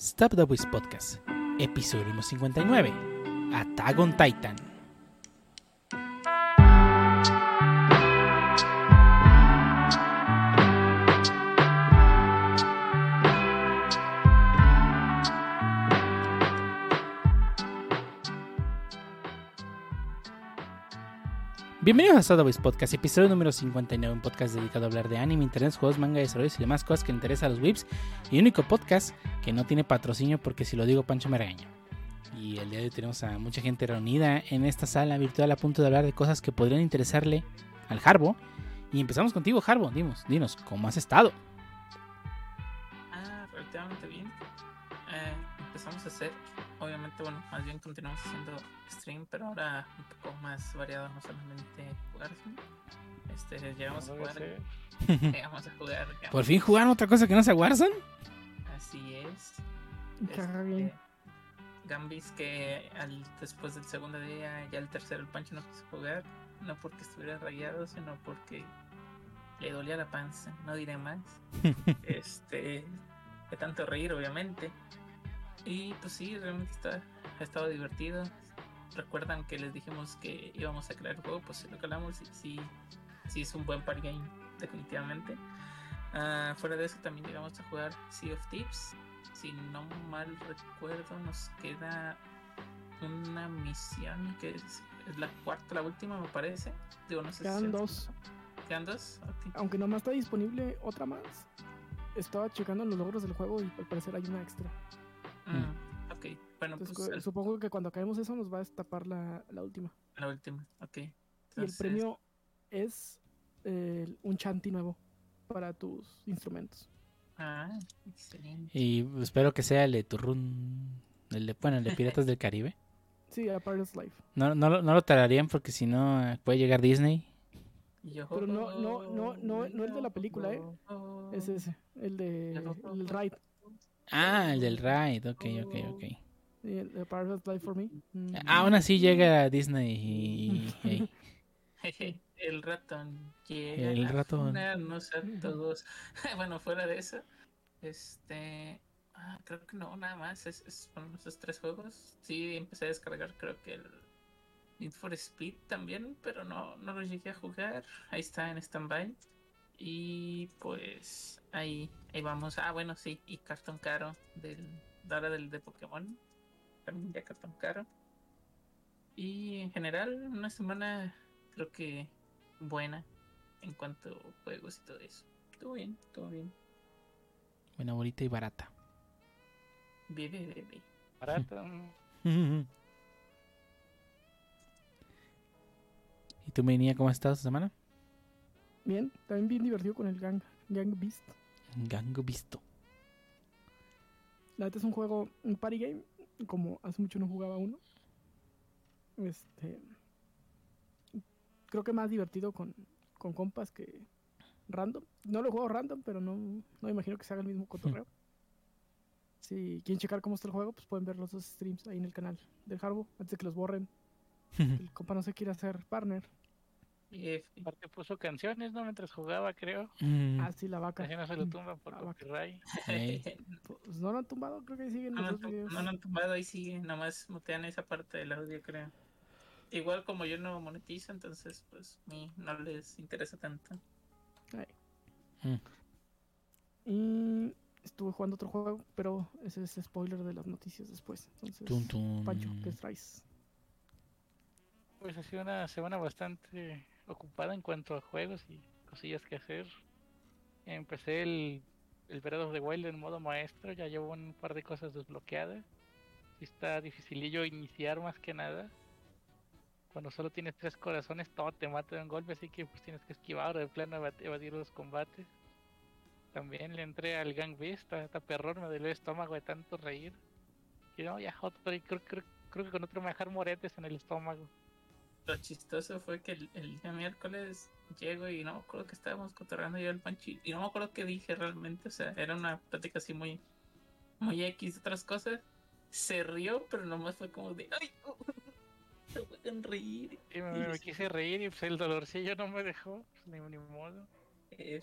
Stop the Voice Podcast, episodio 59, Attack Titan. Bienvenidos a Voice Podcast, episodio número 59, un podcast dedicado a hablar de anime, internet, juegos, manga, desarrollos y demás cosas que interesan a los whips y único podcast que no tiene patrocinio porque si lo digo Pancho me regaña. Y el día de hoy tenemos a mucha gente reunida en esta sala virtual a punto de hablar de cosas que podrían interesarle al Harbo. Y empezamos contigo, Harbo. Dinos, dinos, ¿cómo has estado? Ah, relativamente bien. Eh, empezamos a hacer, obviamente, bueno, más bien continuamos haciendo stream, pero ahora un poco más variado, no solamente jugar, sino, este, llegamos a jugar, llegamos a jugar. ¿Por fin jugaron otra cosa que no sea Warzone? Así es. Este, bien. Gambis que al, después del segundo día, ya el tercero, el Pancho no quiso jugar, no porque estuviera rayado, sino porque le dolía la panza, no diré más. este, de tanto reír, obviamente. Y pues sí, realmente está, ha estado divertido. Recuerdan que les dijimos que íbamos a crear el juego, pues sí lo calamos y sí, sí es un buen party game, definitivamente. Ah, fuera de eso también llegamos a jugar Sea of Tips. Si no mal recuerdo, nos queda una misión que es, es la cuarta, la última me parece. Digo, no sé Quedan dos. ¿Quedan dos? Aunque nomás está disponible otra más. Estaba checando los logros del juego y al parecer hay una extra. Mm, ok, bueno, Entonces, pues el- supongo que cuando acabemos eso nos va a destapar la, la última. la última, ok. Y el premio es eh, un chanti nuevo para tus instrumentos. Ah, excelente. Y espero que sea el de Turrun. El de, bueno, el de Piratas del Caribe. Sí, a Pirate's Life. No, no, lo- no lo tararían porque si no puede llegar Disney. Yo- Pero no- no- no- no- no el de la película, ¿eh? Es ese, el de el Ride. Ah, el del Ride. Ok, ok, ok. Sí, el Pirate's Life for me. Mm. Aún así llega a Disney y. el ratón llega El a ratón. funarnos a todos. bueno, fuera de eso, este. ah, creo que no, nada más. Es, es- fueron esos tres juegos. Sí, empecé a descargar, creo que el Need for Speed también, pero no, no lo llegué a jugar. Ahí está en standby. Y pues ahí, ahí vamos. Ah, bueno, sí, y cartón caro del, de ahora del de Pokémon. También ya cartón caro. Y en general, una semana creo que buena en cuanto a juegos y todo eso. Todo bien, todo bien. Buena, bonita y barata. Bebe, bebe. Barato. ¿Y tú, Menia, cómo has estado esta semana? Bien, también bien divertido con el Gang, Gang Beast. Gango visto. La neta es un juego, un party game, como hace mucho no jugaba uno. Este. Creo que más divertido con, con compas que random. No lo he jugado random, pero no, no imagino que se haga el mismo cotorreo. Si quieren checar cómo está el juego, pues pueden ver los dos streams ahí en el canal del Harbo, antes de que los borren. El compa no se quiere hacer partner. Y. Aparte puso canciones, ¿no? Mientras jugaba, creo. Mm, Ah, sí, la vaca. Así no se lo tumban por vaca. copyright. ey. Pues no lo han tumbado, creo que ahí siguen No, los videos. no lo han tumbado, ahí sigue, nomás mutean esa parte del audio, creo. Igual como yo no monetizo, entonces pues a mí no les interesa tanto. Mm. Y estuve jugando otro juego, pero ese es spoiler de las noticias después. Entonces, Tum, tum. Pancho, ¿qué traes? Pues ha sido una semana bastante ocupada en cuanto a juegos y cosillas que hacer. Empecé el, el Breath of the Wild en modo maestro, ya llevo un par de cosas desbloqueadas. Está dificilillo iniciar más que nada. Cuando solo tienes tres corazones, todo te mata de un golpe, así que pues tienes que esquivar o de plano evad- evadir los combates. También le entré al Gang Beast, está perrón, me dolió el estómago de tanto reír. Y no, ya otro, creo, creo- creo que con otro me dejar moretes en el estómago. Lo chistoso fue que el, el día miércoles llego y no me acuerdo que estábamos cotorreando yo el Pancho y no me acuerdo qué dije realmente, o sea, era una plática así muy, muy X de otras cosas. Se rió, pero nomás fue como de, ay, se pueden reír. Y me, me quise reír y pues el dolorcillo no me dejó, pues, ni, ni modo. Y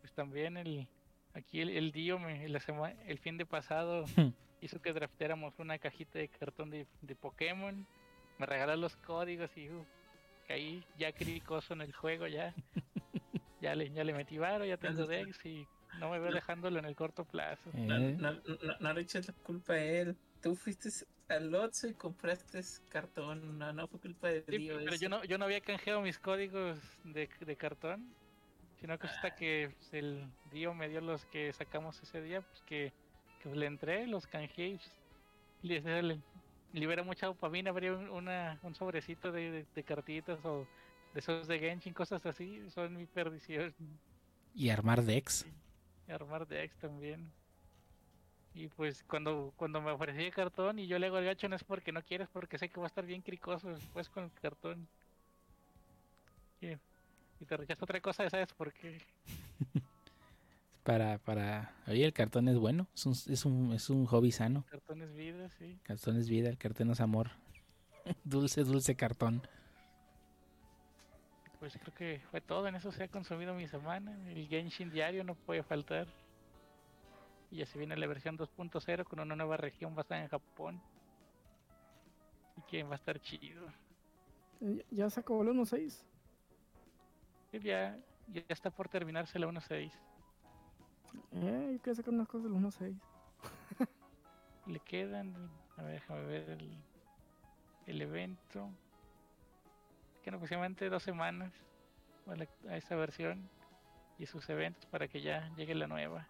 pues también el Aquí el, el Dio me, la el fin de pasado Hmm. hizo que draftéramos una cajita de cartón de, de Pokémon. Me regaló los códigos y uh, caí ya cricoso en el juego ya. ya le, ya le metí varo, ya tengo Dex y no me veo dejándolo en el corto plazo. No, Eh, no, no, no le eches la culpa a él. Tú fuiste al Otso y compraste cartón. No, no fue culpa de Sí, Dio. pero eso. yo no, yo no había canjeado mis códigos de, de cartón, sino que hasta que pues, el Dio me dio los que sacamos ese día, pues que, que le entré, los canjeé y pues, le- le- libera mucha dopamina, un, una, un sobrecito de, de- de cartitas o de esos de Genshin, cosas así, son mi perdición. y armar decks. Y armar decks también. Y pues cuando, cuando me ofrecí el cartón y yo le hago el gacho no es porque no quieres, porque sé que va a estar bien cricoso después con el cartón. Y, y te rechazo otra cosa, ¿sabes por qué? Para, para. Oye, el cartón es bueno. Es un, es un, es un hobby sano. Cartón es vida, sí. El cartón es vida, el cartón es amor. dulce, dulce cartón. Pues creo que fue todo, en eso se ha consumido mi semana. El Genshin diario no puede faltar. Y ya se viene la versión 2.0 con una nueva región basada en Japón. Y que va a estar chido. Eh, Ya se acabó el 1.6. Y ya, ya está por terminarse la 1.6. Eh, yo quería sacar unas cosas del 1.6. Le quedan, a ver, déjame ver el, el evento. Que aproximadamente dos semanas a, la- a esa versión y sus eventos para que ya llegue la nueva.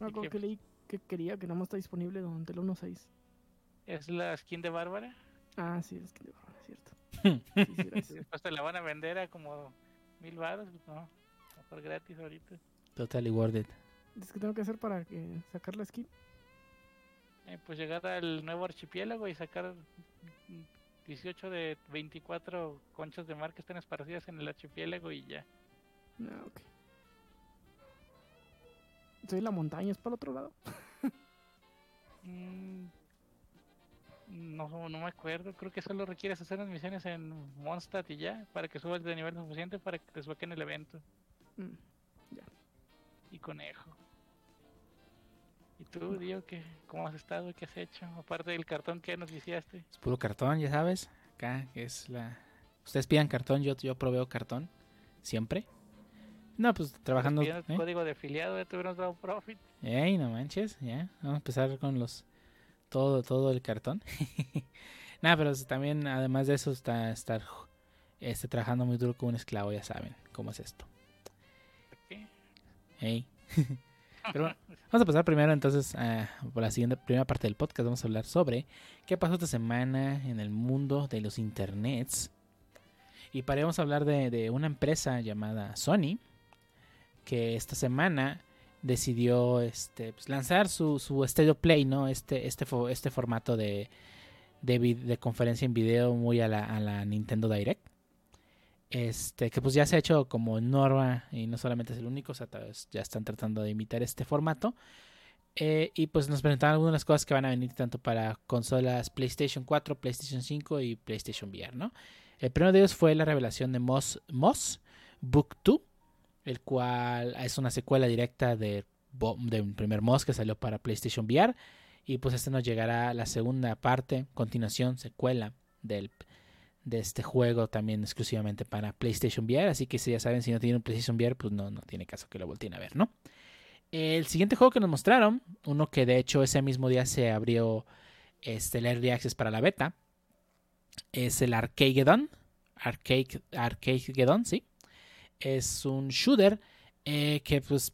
Me ¿Y acuerdo qué? que leí que quería que no está disponible durante el 1.6. Es la skin de Bárbara. Ah, sí, es que de verdad, es cierto. Sí, después te la van a vender a como mil baros. pues no, mejor gratis ahorita. Totally worth it. Es que tengo que hacer para que sacar la skin. Eh, pues llegar al nuevo archipiélago y sacar mm, 18 de 24 conchas de mar que están esparcidas en el archipiélago y ya. Ah, ok. Entonces la montaña es para el otro lado. Mm, No, no me acuerdo, creo que solo requieres hacer las misiones en Mondstadt y ya, para que subas de nivel suficiente para que te desbloqueen el evento. Mm. Y conejo. ¿Y tú, Dio, qué, cómo has estado? ¿Qué has hecho? Aparte del cartón que nos viciaste. Es puro cartón, ya sabes. Acá que es la. Ustedes pidan cartón, yo, yo proveo cartón. Siempre. No, pues trabajando. ¿eh? código de afiliado, profit. Ey, no manches, ya. Vamos a empezar con los. Todo, todo el cartón. Nada, pero también, además de eso, está estar este, trabajando muy duro como un esclavo, ya saben cómo es esto. Vamos a pasar primero entonces a, la siguiente primera parte del podcast. Vamos a hablar sobre qué pasó esta semana en el mundo de los internets. Y para vamos a hablar de, una empresa llamada Sony, que esta semana decidió este, pues, lanzar su, su Stereo Play, ¿no? Este, este, este formato de, conferencia en video muy a la Nintendo Direct. Este, que pues ya se ha hecho como norma y no solamente es el único, o sea, ya están tratando de imitar este formato. Eh, y pues nos presentaron algunas cosas que van a venir tanto para consolas PlayStation 4, PlayStation 5 y PlayStation VR, ¿no? El primero de ellos fue la revelación de Moss, Moss Book 2, el cual es una secuela directa de, primer Moss que salió para PlayStation VR. Y pues este nos llegará la segunda parte, continuación, secuela del, de este juego también exclusivamente para PlayStation VR. Así que si ya saben, si no tienen un PlayStation VR, pues no, no tiene caso que lo volteen a ver, ¿no? El siguiente juego que nos mostraron, uno que de hecho ese mismo día se abrió este, el Early Access para la beta, es el Arcageddon. Arcade, Arcageddon, sí. Es un shooter eh, que pues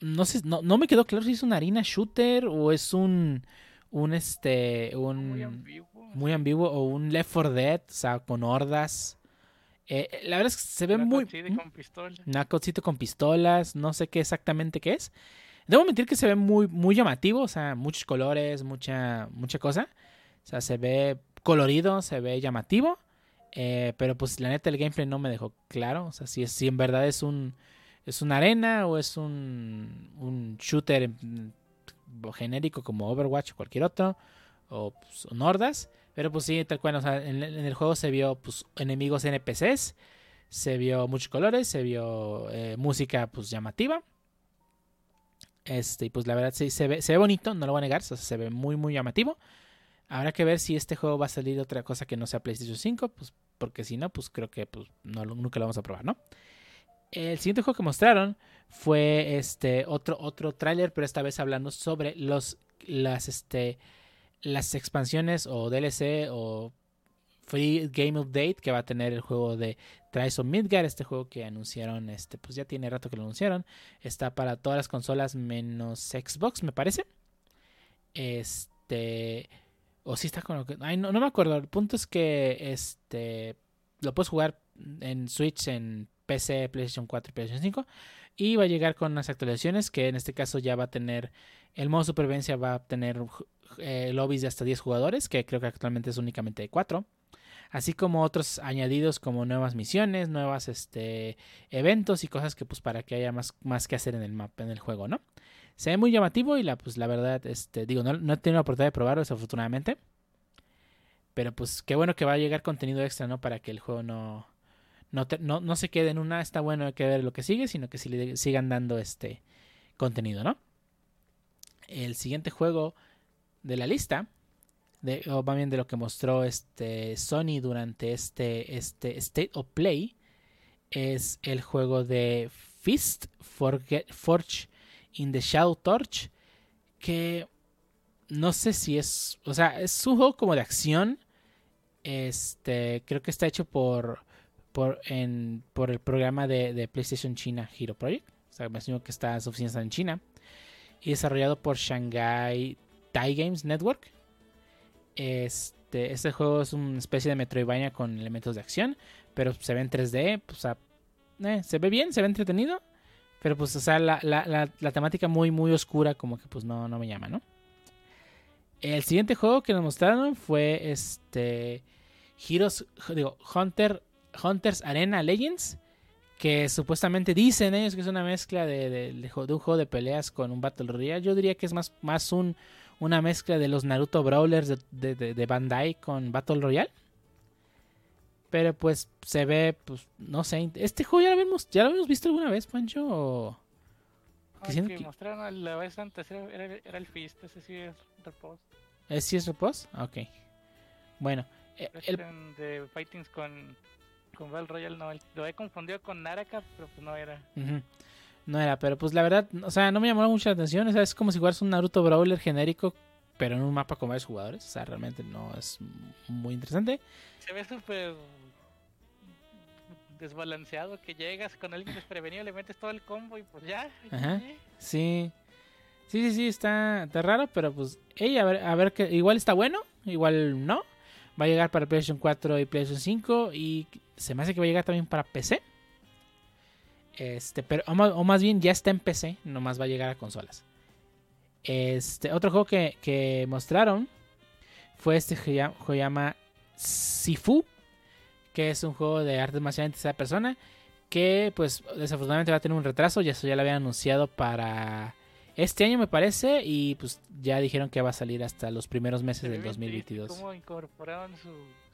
no sé, no, no me quedó claro si es una arena shooter o es un un este un Muy ambiguo. muy ambiguo o un Left 4 Dead, o sea, con hordas. Eh, eh, la verdad es que se ve Una muy con pistola. Con pistolas, no sé qué exactamente qué es. Debo mentir que se ve muy, muy llamativo, o sea, muchos colores, mucha, mucha cosa. O sea, se ve colorido, se ve llamativo. eh, pero pues la neta el gameplay no me dejó claro. O sea, si, es, si en verdad es un es una arena o es un, un shooter mm, genérico como Overwatch o cualquier otro. O pues, son hordas. Pero pues sí, tal cual. O sea, en, el juego se vio pues enemigos NPCs se vio muchos colores, se vio eh, música pues llamativa Este, y pues la verdad sí, se ve, se ve bonito, no lo voy a negar, se ve muy, muy llamativo. Habrá que ver si este juego va a salir otra cosa que no sea PlayStation 5, pues porque si no, pues creo que pues, nunca lo vamos a probar, ¿no? El siguiente juego que mostraron fue este otro, otro tráiler, pero esta vez hablando sobre los, las, este, las expansiones o DLC o Free Game Update que va a tener el juego de Trials of Midgard, este juego que anunciaron, este, pues ya tiene rato que lo anunciaron. Está para todas las consolas menos Xbox, me parece. Este. O si está con lo que. Ay, no, no me acuerdo. El punto es que este. Lo puedes jugar en Switch, en PC, PlayStation 4 y PlayStation 5. Y va a llegar con unas actualizaciones que en este caso ya va a tener. El modo supervivencia va a tener eh, lobbies de hasta 10 jugadores, que creo que actualmente es únicamente de 4 así como otros añadidos como nuevas misiones, nuevas este eventos y cosas que pues para que haya más, más que hacer en el mapa, en el juego, ¿no? Se ve muy llamativo y la pues la verdad este digo, no, no he tenido la oportunidad de probarlo desafortunadamente. Pero pues qué bueno que va a llegar contenido extra, ¿no? Para que el juego no no, no, no se quede en una, está bueno hay que ver lo que sigue, sino que le sigan dando este contenido, ¿no? El siguiente juego de la lista de, o más bien de lo que mostró este Sony durante este, este State of Play es el juego de Fist Forge, Forge in the Shadow Torch que no sé si es o sea es un juego como de acción este creo que está hecho por por en por el programa de, de PlayStation China Hero Project. O sea me imagino que está su oficina en China. Y desarrollado por Shanghai Tai Games Network. Este, este juego es una especie de Metroidvania con elementos de acción, pero se ve en 3D, pues, eh, se ve bien, se ve entretenido, pero pues, o sea, la, la- la- la temática muy, muy oscura, como que pues no, no me llama, ¿no? El siguiente juego que nos mostraron fue este Heroes, digo, Hunter, Hunters Arena Legends, que supuestamente dicen ellos que es una mezcla de, de- de jo- de un juego de peleas con un Battle Royale. Yo diría que es más, más un, una mezcla de los Naruto Brawlers de, Bandai con Battle Royale. Pero pues se ve, pues, no sé. Este juego ya lo habíamos, ya lo habíamos visto alguna vez, Pancho. o- Ah, Que que mostraron la vez antes era, era- era el Fist, ese sí es repos. ¿Es si es repos? Ok. Bueno, eh, el- Eran de fightings con, con Battle Royale, no, lo he confundido con Naraka, pero pues no era. No era, pero pues la verdad, o sea, no me llamó mucha atención. O sea, es como si fueras un Naruto Brawler genérico, pero en un mapa con varios jugadores. O sea, realmente no es muy interesante. Se ve súper desbalanceado que llegas con alguien desprevenido, le metes todo el combo y pues ya. Ajá. Sí. Sí, sí, sí, está, está raro, pero pues, ey, a ver, a ver que igual está bueno, igual no. Va a llegar para PlayStation 4 y PlayStation 5 y se me hace que va a llegar también para PC. Este, pero o más, bien ya está en PC, nomás va a llegar a consolas. Este, otro juego que, que mostraron fue este que juego llama Sifu, que es un juego de artes marciales en tercera persona que pues desafortunadamente va a tener un retraso, ya eso ya lo habían anunciado para este año me parece y pues ya dijeron que va a salir hasta los primeros meses Se del bien triste 2022. Cómo incorporaron su,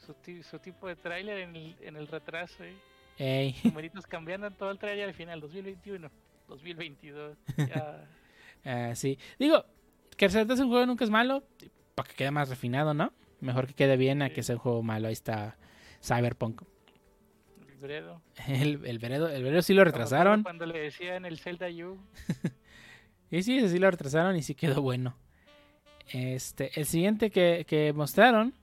su, su tipo de tráiler en el, en el retraso, eh. Ey, numeritos cambiando todo el trailer al final, 2021, 2022. Ya. ah, sí, digo que el retraso un juego nunca es malo, para que quede más refinado, ¿no? Mejor que quede bien a Sí. que sea un juego malo, ahí está Cyberpunk. el Bredo. El, el Veredo, el Veredo sí lo retrasaron. Cuando le decían el Zelda U, Y sí, ese sí lo retrasaron y sí quedó bueno. Este, el siguiente que, que mostraron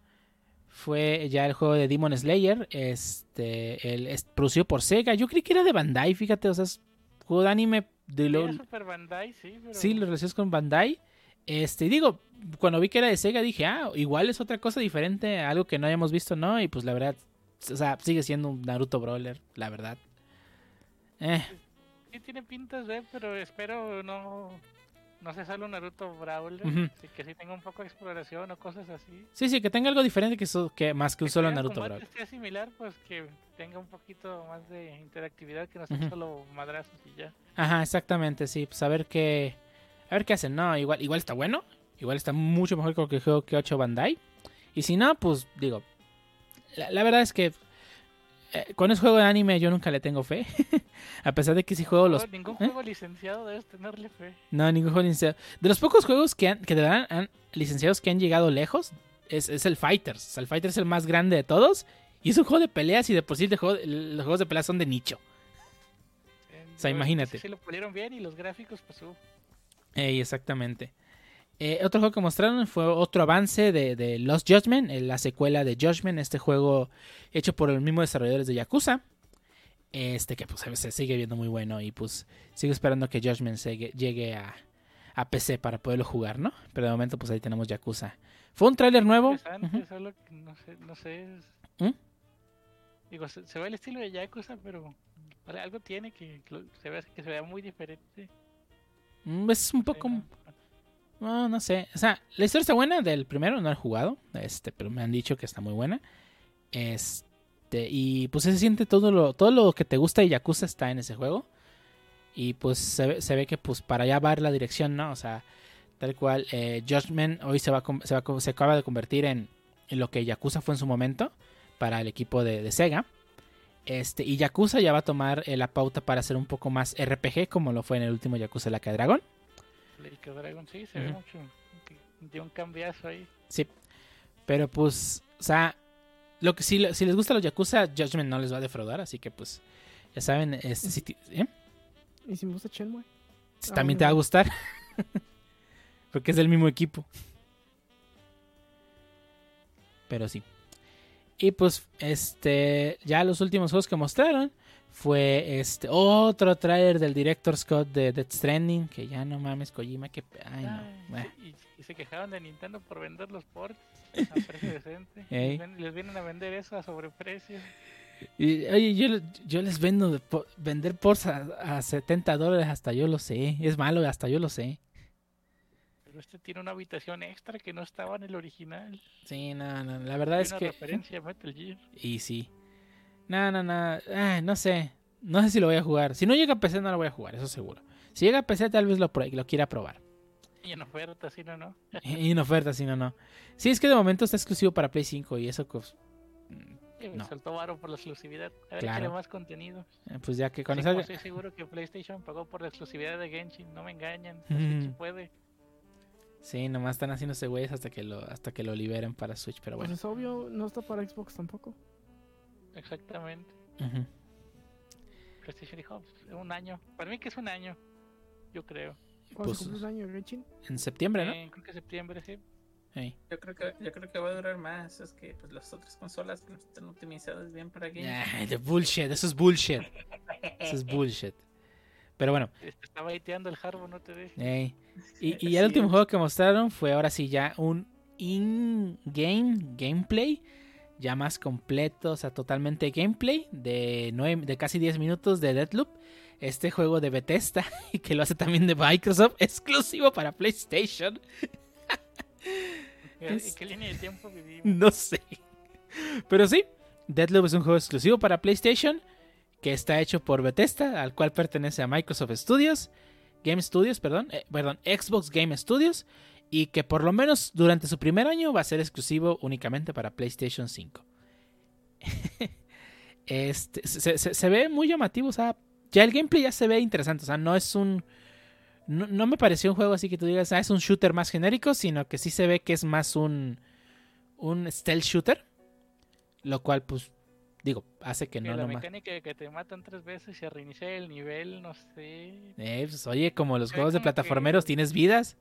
fue ya el juego de Demon Slayer. Este, el, es producido por Sega. Yo creí que era de Bandai, fíjate, o sea, es juego de anime de lo, era Super Bandai, sí, pero Sí, lo relacionas con Bandai. Este, digo, cuando vi que era de Sega dije, ah, igual es otra cosa diferente, algo que no hayamos visto, ¿no? Y pues la verdad, o sea, sigue siendo un Naruto Brawler, la verdad. Eh, sí tiene pintas de, pero espero no no sea solo un Naruto Brawler, Ujú. así que sí tenga un poco de exploración o cosas así. sí, sí, que tenga algo diferente que, so- que más que un Que solo si el Naruto Brawler. sea similar, pues que tenga un poquito más de interactividad, que no sea Ujú. solo madrazos y ya. Ajá, exactamente, sí, pues a ver qué, a ver qué hacen, ¿no? Igual, igual está bueno, igual está mucho mejor que el juego que 8 Bandai. Y si no, pues digo, la, la verdad es que eh, con ese juego de anime yo nunca le tengo fe. a pesar de que si juego los... No, ningún ¿eh? juego licenciado debes tenerle fe. No, ningún juego licenciado. De los pocos juegos que, han, que de verdad han licenciados que han llegado lejos, es, es el Fighters. O sea, el Fighters es el más grande de todos. Y es un juego de peleas y de por sí de juego- los juegos de peleas son de nicho. O sea, imagínate. Sí, lo pulieron bien y los gráficos, pues, uh, Ey, exactamente. Eh, otro juego que mostraron fue otro avance de, de Lost Judgment, eh, la secuela de Judgment, este juego hecho por los mismos desarrolladores de Yakuza. Este que pues se- se sigue viendo muy bueno y pues sigo esperando que Judgment se- llegue a, a PC para poderlo jugar, ¿no? Pero de momento pues ahí tenemos Yakuza. Fue un tráiler nuevo. no sé, no sé. ¿Mm? Digo, se, se ve el estilo de Yakuza, pero vale, algo tiene que se ve que se vea muy diferente. Mm, Es un poco... No, no sé. O sea, la historia está buena del primero, no he jugado. Este, pero me han dicho que está muy buena. Este, y pues se siente todo lo, todo lo que te gusta de Yakuza está en ese juego. Y pues se ve, se ve que pues para allá va la dirección, ¿no? O sea, tal cual, eh, Judgment hoy se va, se va se acaba de convertir en, en lo que Yakuza fue en su momento para el equipo de, Sega. Este, y Yakuza ya va a tomar eh, la pauta para ser un poco más RPG, como lo fue en el último Yakuza La de Dragón. Like a Dragon, sí, se ve mucho. Dio un cambiazo ahí. Sí. Pero pues, o sea, lo que si, si les gusta los Yakuza, Judgment no les va a defraudar, así que pues, ya saben, este, si ¿eh? Y si me gusta Shenmue. Si Ah, también te va a gustar. Porque es del mismo equipo. Pero sí. Y pues, este, ya los últimos juegos que mostraron fue este otro trailer del director Scott de Death Stranding, que ya no mames, Kojima, que ay no. Ay, eh. y, y se quejaban de Nintendo por vender los ports a precio decente. Ey. Les, vienen a vender eso a sobreprecio. Y, oye, yo, yo les vendo de po- vender por a, a 70 dólares, hasta yo lo sé. Es malo, hasta yo lo sé. Pero este tiene una habitación extra que no estaba en el original. Sí, no, no, la verdad es una que... referencia a Metal Gear. Y sí. No, no, no. Ay, no sé. No sé si lo voy a jugar. Si no llega a PC, no lo voy a jugar, eso seguro. Si llega a PC, tal vez lo, lo quiera probar. Y en oferta, si no, no. Y en oferta, si no, no. Sí, es que de momento está exclusivo para Play 5 y eso, pues, No. soltó varo por la exclusividad. A ver, Claro. más contenido. eh, pues ya que cuando como salga... estoy seguro que PlayStation pagó por la exclusividad de Genshin. No me engañan. Se puede. Sí, nomás están haciéndose güeyes hasta que lo hasta que lo liberen para Switch, pero Pues bueno. es obvio, no está para Xbox tampoco. Exactamente. Ujú. PlayStation dijo, "Pues, un año. Para mí que es un año. Yo creo. ¿Cuándo Pues- un año Genshin? En septiembre, ¿no? Eh, creo que septiembre, sí. Ey. Yo creo que yo creo que va a durar más. Es que pues las otras consolas no están optimizadas bien para games. Ay, de bullshit, eso es bullshit. Eso es bullshit. Pero bueno, Te está baiteando el Harbo, no te dejes. ey. Y, y el último juego que mostraron fue ahora sí ya un in-game gameplay. Ya más completo, o sea, totalmente gameplay de, casi 10 minutos de Deathloop. Este juego de Bethesda y que lo hace también de Microsoft, exclusivo para PlayStation. ¿En Es- qué línea de tiempo vivimos? No sé. Pero sí, Deathloop es un juego exclusivo para PlayStation que está hecho por Bethesda, al cual pertenece a Microsoft Studios, Game Studios, perdón, eh, perdón, Xbox Game Studios, y que por lo menos durante su primer año va a ser exclusivo únicamente para PlayStation 5. este, se, se- se ve muy llamativo, o sea, ya el gameplay ya se ve interesante, o sea, no es un... No, no me pareció un juego así que tú digas, ah, es un shooter más genérico, sino que sí se ve que es más un, un stealth shooter. Lo cual, pues, digo, hace que Que no la nomás. mecánica de que te matan tres veces y reinicia el nivel, no sé. Eh, pues, oye, como los juegos de que- plataformeros, tienes vidas.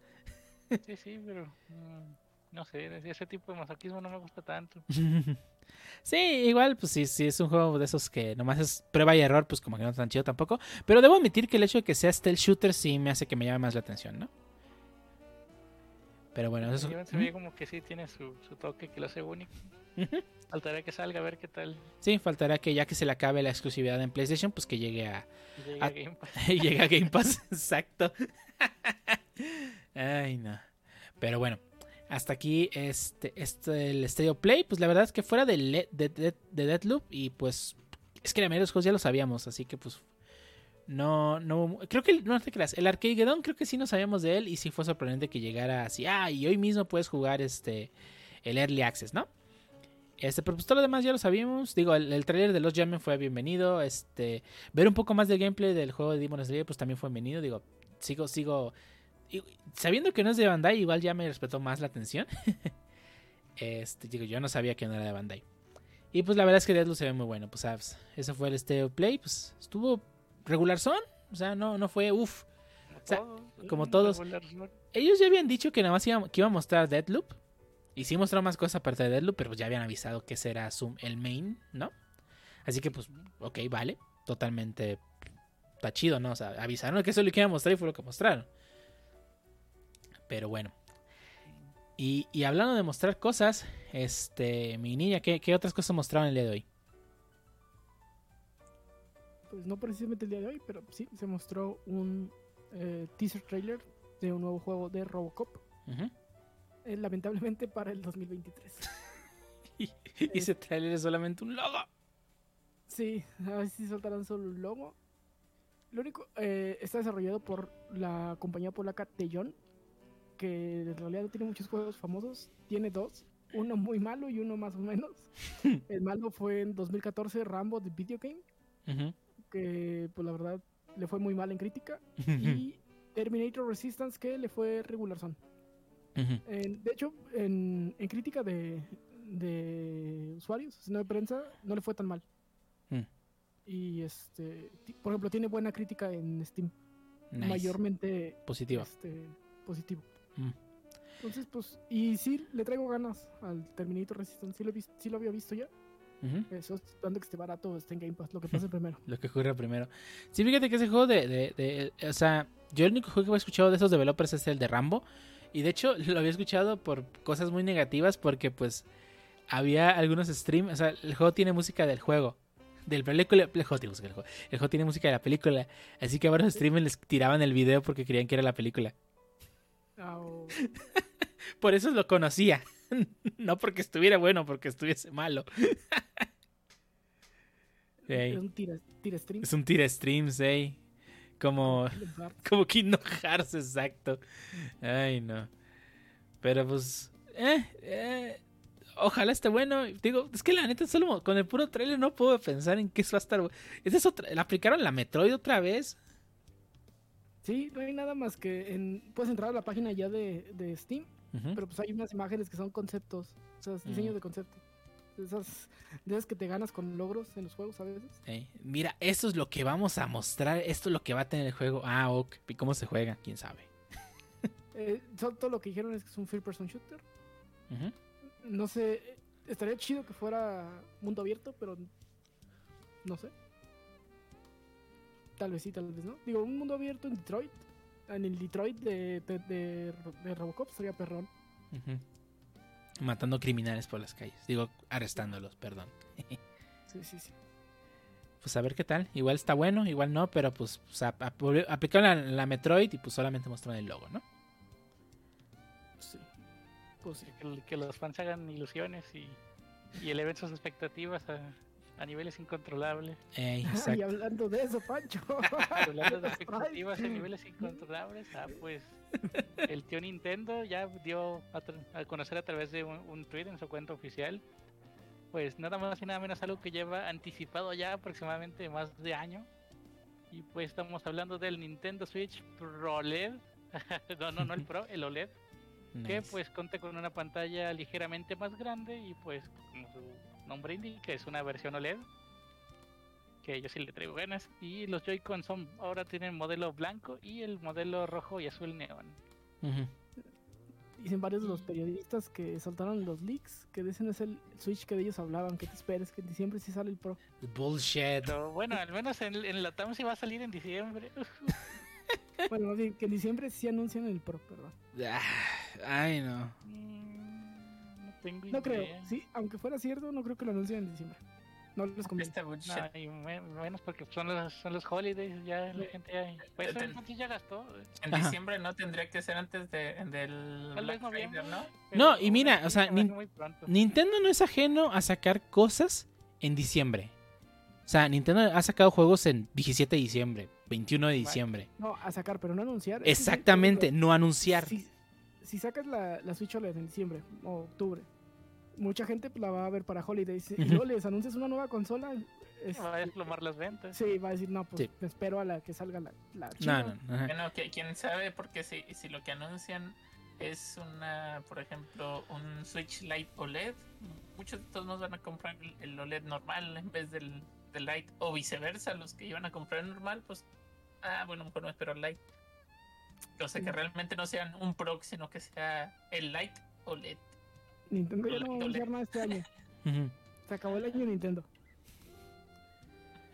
Sí, sí, pero mm, no sé, ese tipo de masoquismo no me gusta tanto. sí, igual, pues sí, sí, es un juego de esos que nomás es prueba y error, pues como que no es tan chido tampoco. Pero debo admitir que el hecho de que sea stealth shooter sí me hace que me llame más la atención, ¿no? Pero bueno, eso. Se ve como que sí tiene su, su toque que lo hace único. Ujú. Faltaría que salga a ver qué tal Sí, faltará que ya que se le acabe la exclusividad en PlayStation, pues que llegue a, llega Ah. Game Pass. y llega a Game Pass, exacto. Ay, no. Pero bueno, hasta aquí este, este el Stereo Play. Pues la verdad es que fuera de, de, de, de Deathloop y pues es que la mayoría de los juegos ya lo sabíamos, así que pues no, no, creo que no te creas, el Arcageddon creo que sí no sabíamos de él y sí fue sorprendente que llegara así, ah, y hoy mismo puedes jugar este, el Early Access, ¿no? Este, pero pues todo lo demás ya lo sabíamos. Digo, el, el trailer de los Jamen fue bienvenido. Este, ver un poco más del gameplay del juego de Demon Slayer, pues también fue bienvenido. Digo, sigo, sigo. Y- Sabiendo que no es de Bandai, igual ya me respetó más la atención. este, digo, yo no sabía que no era de Bandai. Y pues la verdad es que Deadloop se ve muy bueno. Pues, sabes, ese fue el este play. Pues estuvo regular son. O sea, no, no fue uff. Sea, todos, como todos. Ellos ya habían dicho que nada más iba, que iba a mostrar Deadloop. Y sí mostró más cosas aparte de Deadloop, pero pues ya habían avisado que será su, el main, ¿no? Así que pues, ok, vale. Totalmente está chido, ¿no? O sea, avisaron que eso lo que iban a mostrar y fue lo que mostraron. Pero bueno. Y, y hablando de mostrar cosas, este, mi niña, ¿qué, qué otras cosas mostraron el día de hoy? Pues no precisamente el día de hoy, pero sí, se mostró un eh, teaser trailer de un nuevo juego de Robocop. Eh, lamentablemente para el 2023. Y, ese trailer es solamente un logo. Sí, a ver si soltarán solo el logo. Lo único, eh, está desarrollado por la compañía polaca Tejon, que en realidad no tiene muchos juegos famosos, tiene dos, uno muy malo y uno más o menos. el malo fue en 2014 Rambo de Video Game, que pues la verdad le fue muy mal en crítica, y Terminator Resistance, que le fue regular son. De hecho, en, en crítica de, de usuarios, sino de prensa, no le fue tan mal. Mm. Y este, por ejemplo, tiene buena crítica en Steam, Nice. mayormente Positiva. este, positivo. Mm. Entonces, pues, y sí, le traigo ganas al Terminator Resistance. Sí lo, sí lo había visto ya. Ujú. Eso, esperando que esté barato, esté en Game Pass, lo que pase primero. Lo que ocurre primero. Sí, fíjate que ese juego de, de, de- O sea, yo el único juego que he escuchado de esos developers es el de Rambo. Y de hecho lo había escuchado por cosas muy negativas porque pues había algunos streams... O sea, el juego tiene música del juego. Del película... El juego tiene música del juego. El juego tiene música de la película. Así que a varios streamers les tiraban el video porque creían que era la película. Ah, o- Por eso lo conocía. no porque estuviera bueno, porque estuviese malo. Es un tira, tira stream. Es un tira streams, ey. Como... Como Kingdom Hearts, exacto. Ay, no. Pero pues. Eh, eh, ojalá esté bueno. Digo, es que la neta, solo con el puro trailer no puedo pensar en qué eso va a estar. Esa es otra. ¿La aplicaron la Metroid otra vez? Sí, no hay nada más que en, puedes entrar a la página ya de, de Steam, pero pues hay unas imágenes que son conceptos, o sea, diseños de concepto. Esas, de esas que te ganas con logros en los juegos a veces. Ey, mira, esto es lo que vamos a mostrar. Esto es lo que va a tener el juego. Ah, ok. ¿Y cómo se juega? ¿Quién sabe? Eh, todo lo que dijeron es que es un first person shooter. No sé, eh, estaría chido que fuera mundo abierto, pero no sé. Tal vez sí, tal vez no. Digo, un mundo abierto en Detroit. En el Detroit de, de, de- de Robocop sería perrón. Matando criminales por las calles. Digo, arrestándolos, perdón. Sí, sí, sí. Pues a ver qué tal. Igual está bueno, igual no, pero pues, pues, ap- ap- aplicaron la, la Metroid y pues solamente mostraron el logo, ¿no? Sí. Pues sí. Que, que los fans hagan ilusiones y, y eleven sus expectativas a, a niveles incontrolables. Ey, Y hablando de eso, Pancho. Hablando de expectativas a niveles incontrolables, ah, pues el tío Nintendo ya dio a, conocer a través de un, un tweet en su cuenta oficial, pues nada más y nada menos algo que lleva anticipado ya aproximadamente más de año. Y pues estamos hablando del Nintendo Switch Pro OLED. no, no, no el Pro, el OLED. que pues cuenta con una pantalla ligeramente más grande y pues como su nombre indica es una versión OLED que yo sí le traigo ganas y los Joy-Con son ahora tienen modelo blanco y el modelo rojo y azul neón. Dicen varios de los periodistas que soltaron los leaks que dicen es el Switch que de ellos hablaban, que te esperes, que en diciembre sí sale el Pro. Bullshit. pero bueno al menos en, en la TAM sí va a salir en diciembre Bueno, más bien, que en diciembre sí anuncian el Pro, perdón. Ah, Ay, no. Mm, no tengo No creo, sí, aunque fuera cierto, no creo que lo anuncien en diciembre. No les conviene. Este. No, y me- menos porque son los, son los holidays, ya la gente ya, pues, Ten- ya gastó. En Ajá. diciembre no tendría que ser antes de, del Tal vez noviembre, ¿no? No, y mira, o sea, nin-. Nintendo no es ajeno a sacar cosas en diciembre. O sea, Nintendo ha sacado juegos en 17 de diciembre, 21 de diciembre. No, a sacar, pero no anunciar. Exactamente, no anunciar. Si, si sacas la, la Switch OLED en diciembre o octubre, mucha gente pues, la va a ver para Holidays. Y luego les anuncias una nueva consola. es- Va a desplomar las ventas. sí, va a decir, no, pues Sí. me espero a la que salga la, la No, chida". no, no. Bueno, que quién sabe, porque si, si lo que anuncian es una, por ejemplo, un Switch Lite OLED, muchos de todos nos van a comprar el- OLED normal en vez del, del Lite, o viceversa, los que iban a comprar el normal, pues, ah, bueno, mejor me espero el Lite. O sea, que realmente no sean un Pro, sino que sea el Lite OLED. Nintendo ya no va a anunciar nada este año. Se acabó el año de Nintendo.